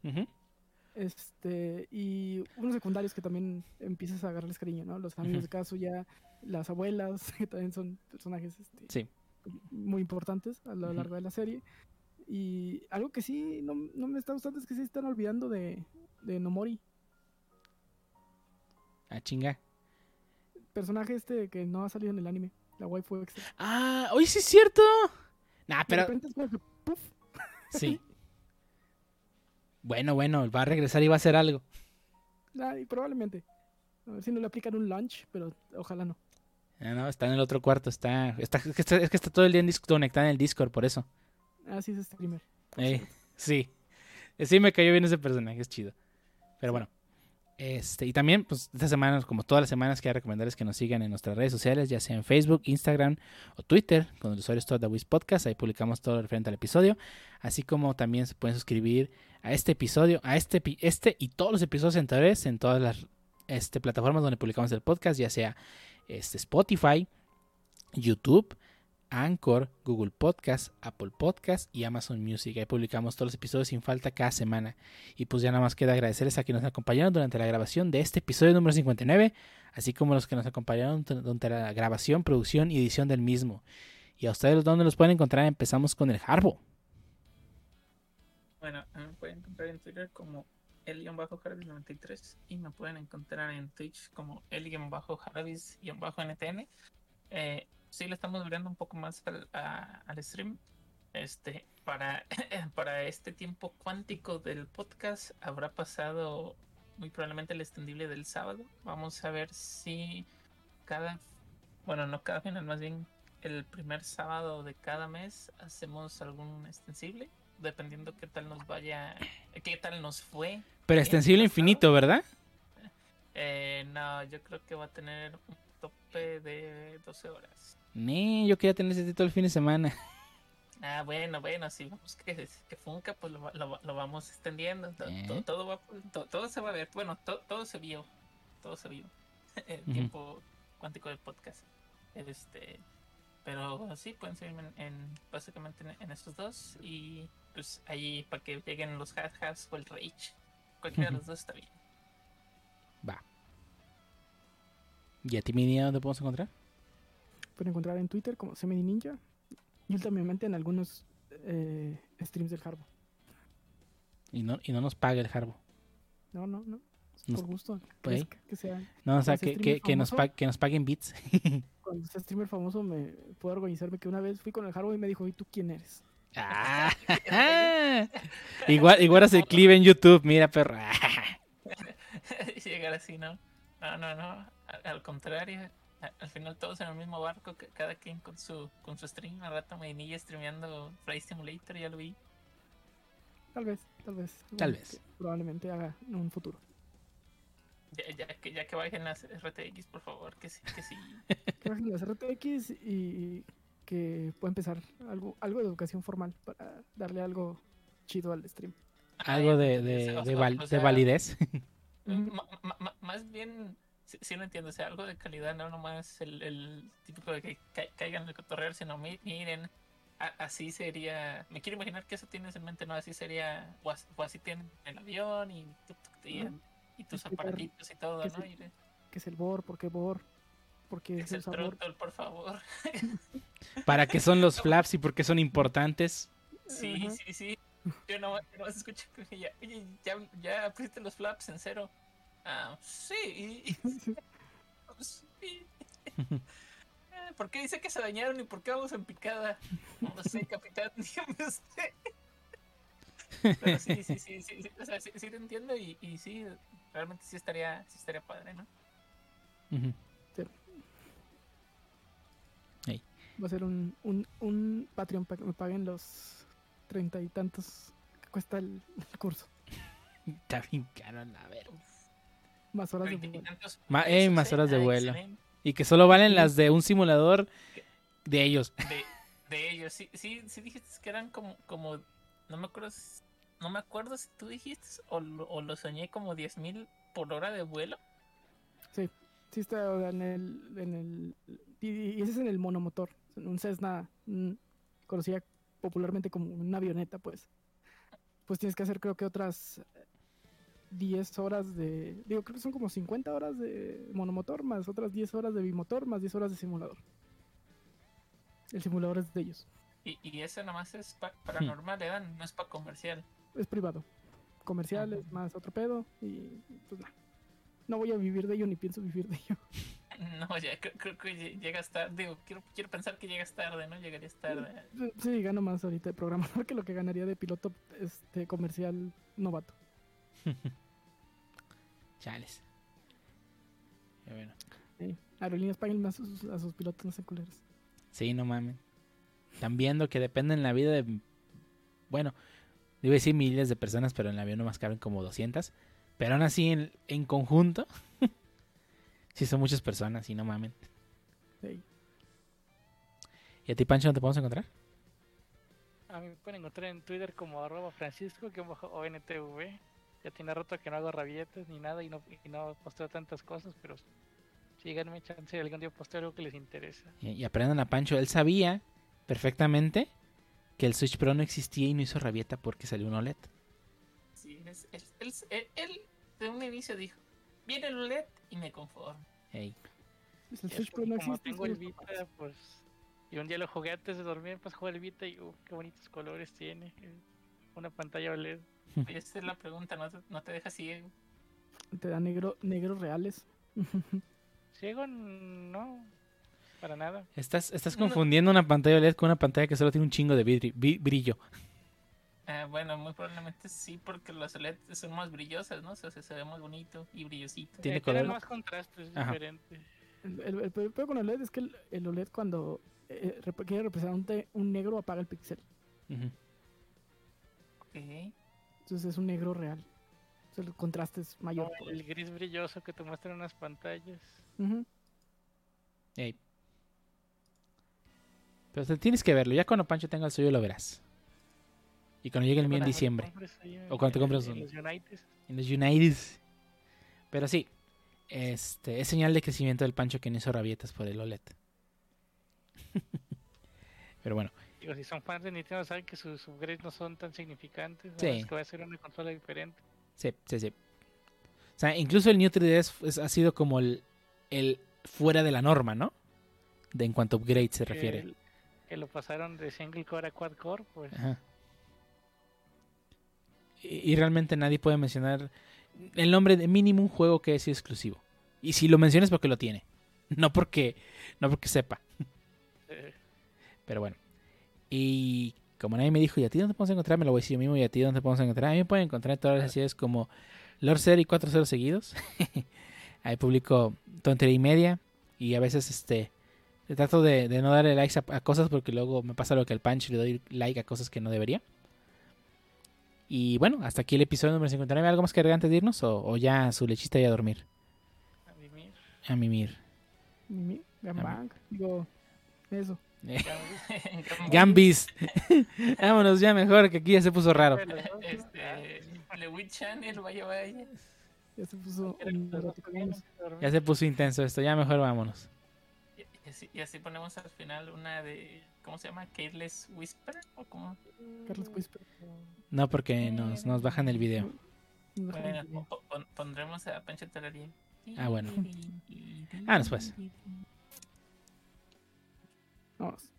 Este, y unos secundarios que también empiezas a agarrarles cariño, ¿no? Los amigos Ujú. de Kazuya, las abuelas, que también son personajes este, Sí. Muy importantes a lo largo de la serie. Y algo que sí no, no me está gustando es que sí están olvidando de, de Nomori. Ah, chinga. Personaje este que no ha salido en el anime, la waifu extra. Ah, hoy sí es cierto. Nah, De pero. repente es como que, ¡puf! Sí. Bueno, bueno, va a regresar y va a hacer algo. Ah, y probablemente. A ver si no le aplican un lunch, pero ojalá no. Ah, no, está en el otro cuarto. Está, está, es, que está, es que está todo el día en conectada en el Discord, por eso. Ah, sí es streamer. Eh, sí. Eh, Sí me cayó bien ese personaje, es chido. Pero bueno. Este, y también, pues, esta semana, como todas las semanas, quiero recomendarles que nos sigan en nuestras redes sociales, ya sea en Facebook, Instagram o Twitter, con el usuario Wiz Podcast. Ahí publicamos todo lo referente al episodio. Así como también se pueden suscribir a este episodio, a este, este y todos los episodios anteriores en todas las este, plataformas donde publicamos el podcast, ya sea este, Spotify, YouTube, Anchor, Google Podcast, Apple Podcast y Amazon Music. Ahí publicamos todos los episodios sin falta cada semana. Y pues ya nada más queda agradecerles a quienes nos acompañaron durante la grabación de este episodio número 59, así como los que nos acompañaron dur- durante la grabación, producción y edición del mismo. Y a ustedes, ¿dónde los pueden encontrar? Empezamos con el Harbo. Bueno, me pueden encontrar en Twitter como el-jarvis93 y me pueden encontrar en Twitch como el-jarvis-ntn. Eh, sí le estamos abriendo un poco más al, a- al stream. Este, para, para este tiempo cuántico del podcast habrá pasado muy probablemente el extendible del sábado. Vamos a ver si cada, bueno, no cada final, más bien el primer sábado de cada mes hacemos algún extensible, dependiendo qué tal nos vaya, qué tal nos fue. Pero extensible infinito, ¿verdad? Eh, no, yo creo que va a tener un tope de 12 horas. Nee, yo quería tener ese título el fin de semana. Ah, bueno, bueno, si vemos que, que funca, pues lo, lo lo vamos extendiendo. To- Eh. to- Todo, va- to- todo se va a ver. Bueno, to- todo se vio. Todo se vio. El tiempo cuántico del podcast. Este, pero sí, pueden seguirme en, en- básicamente en, en estos dos. Y pues ahí para que lleguen los has o el rage. Cualquiera de los dos está bien. Va. ¿Y a ti, Mini, dónde podemos encontrar? Pueden encontrar en Twitter como Semini Ninja y últimamente en algunos eh, streams del Harbo. Y no, y no nos paga el Harbo. No, no, no. es Nos- Por gusto. pues, Que sea, No, o sea, Ese que, que, que nos pa- que nos paguen bits. cuando sea streamer famoso me puedo organizarme que una vez fui con el Harbo y me dijo, ¿y tú quién eres? Ah, igual, igual hace el clip en YouTube, mira, perro. llegar así, ¿no? No, no, no. Al, al contrario. Al final todos en el mismo barco, ca- cada quien con su con su stream. Al rato Medinilla streameando Flight Simulator, ya lo vi. Tal vez, tal vez. Tal vez. Probablemente haga en un futuro. Ya, ya que ya que bajen las RTX, por favor, que sí, que sí. Que bajen las RTX y que pueda empezar algo, algo de educación formal para darle algo chido al stream. Algo de, de, de, o validez. Más bien, sí, sí lo entiendo, o sea, algo de calidad, no nomás el, el típico de que ca- caigan en el cotorreo, sino mi- miren, así sería, me quiero imaginar que eso tienes en mente, no, así sería, o as- o así, tienen el avión y, y, tus aparatitos y todo, qué ¿no? es ¿Qué es el BOR? ¿Por qué BOR? ¿Por qué es es el el sabor? por favor. ¿Para qué son los flaps y por qué son importantes? Sí, sí, sí. Yo no, no escucho que ya, oye, ya, ya pusiste los flaps en cero. Ah, sí. sí. Ah, ¿por qué dice que se dañaron y por qué vamos en picada? No sé, capitán, dígame usted. Pero sí, sí, sí, sí, sí, o sea, sí, sí te entiendo y, y sí, realmente sí estaría, sí estaría padre, ¿no? Ujú. Va a ser un, un, un Patreon para que me paguen los treinta y tantos que cuesta el, el curso. Está bien caro, a ver. Más horas de vuelo. Ma- ey, más ¿eh? horas de vuelo. Y que solo valen las de un simulador de ellos. de, de ellos. Sí, sí, sí dijiste que eran como, como no me acuerdo, si- no me acuerdo si tú dijiste o lo, o lo soñé como 10.000 por hora de vuelo. Sí, sí está en el, en el y, y ese es en el monomotor, un Cessna mm, conocida popularmente como una avioneta, pues. Pues tienes que hacer creo que otras 10 horas de, digo, creo que son como 50 horas de monomotor más otras 10 horas de bimotor más 10 horas de simulador. El simulador es de ellos, Y, y ese nada más es pa- paranormal, ¿eh? no es para comercial. es privado. Comercial es más otro pedo y pues nada. No voy a vivir de ello ni pienso vivir de ello. No, ya creo, creo que lle- llegas tarde. Digo, quiero, quiero pensar que llegas tarde, ¿no? Llegarías tarde. Sí, gano más ahorita de programador que lo que ganaría de piloto este comercial novato. Chales. Pero bueno. Sí. Aerolíneas paguen más a sus, a sus pilotos, no sean culeros. Sí, no mames. Están viendo que dependen la vida de. Bueno, iba a decir miles de personas, pero en el avión nomás caben como 200. Pero aún así, en, en conjunto, sí son muchas personas y no mamen. Sí. ¿Y a ti, Pancho, no te podemos encontrar? A mí me pueden encontrar en Twitter como arroba francisco que ONTV. Ya tiene rato que no hago rabietas ni nada y no, y no posteo tantas cosas, pero síganme, chance algún día posteo algo que les interesa. Y, y aprendan a Pancho. Él sabía perfectamente que el Switch Pro no existía y no hizo rabieta porque salió un OLED. Sí, es- es- él, él, él de un inicio dijo: Viene el OLED y me conformo. Ey. Pues el Y Switch es Pro no como existe. tengo el Vita, papás. pues. Y un día lo jugué antes de dormir, pues jugué el Vita y uh, qué bonitos colores tiene. eh, Una pantalla OLED. Esa es la pregunta, no te, no te dejas ciego. Te da negro, negros reales. Ciego, no. Para nada. Estás, estás No. confundiendo una pantalla OLED con una pantalla que solo tiene un chingo de vidri- vi- brillo. Ah, bueno, muy probablemente sí, porque las OLED son más brillosas, ¿no? O sea, se ve más bonito y brillosito. Tiene Eh, color. más contraste, es Ajá. diferente. El, el, el peor con el OLED es que el, el OLED cuando eh, quiere representar un, te- un negro apaga el. Ok. Entonces es un negro real. O sea, el contraste es mayor. El gris brilloso que te muestran en las pantallas. Pero tienes que verlo. Ya cuando Pancho tenga el suyo lo verás. Y cuando llegue el mío en diciembre. O cuando te compres en los United. En los United. Pero sí. Este, es señal de crecimiento del Pancho que no hizo rabietas por el OLED. Pero bueno. Digo, si son fans de Nintendo saben que sus upgrades no son tan significantes. Sí. Es que va a ser una consola diferente. Sí, sí, sí. O sea, incluso el New 3DS es- ha sido como el, el fuera de la norma, ¿no? De en cuanto a upgrade se refiere. Que, que lo pasaron de single core a quad core, pues. Ajá. Y, realmente nadie puede mencionar el nombre de mínimo un juego que es exclusivo. Y si lo mencionas porque lo tiene. No porque, no porque sepa. Pero bueno. Y como nadie me dijo, ¿y a ti dónde podemos encontrar? Me lo voy a decir yo mismo. ¿Y a ti dónde podemos encontrar? A mí me pueden encontrar en todas las ciudades como Lord Zero y 4 0 seguidos. Ahí publico tontería y media. Y a veces este trato de, de no darle likes a, a cosas porque luego me pasa lo que al Punch le doy like a cosas que no debería. Y bueno, hasta aquí el episodio número 59. ¿Algo más que agregar antes de irnos? ¿O, o ya su lechita y a dormir? a mimir. A mimir. Mi- Ah, Gambang. Digo, eso. Gambis. Vámonos ya mejor, que aquí ya se puso raro. Bueno, ¿no? Este, Channel, vaya, vaya. Ya se puso. Ya se puso intenso esto, ya mejor vámonos. Y así, y así ponemos al final una de. ¿Cómo se llama? ¿Careless Whisper? ¿O cómo? Carlos mm. Whisper. No, porque eh, nos, nos bajan el video. Bueno, pondremos a Pancho Ah, bueno. Ah, después. Vamos.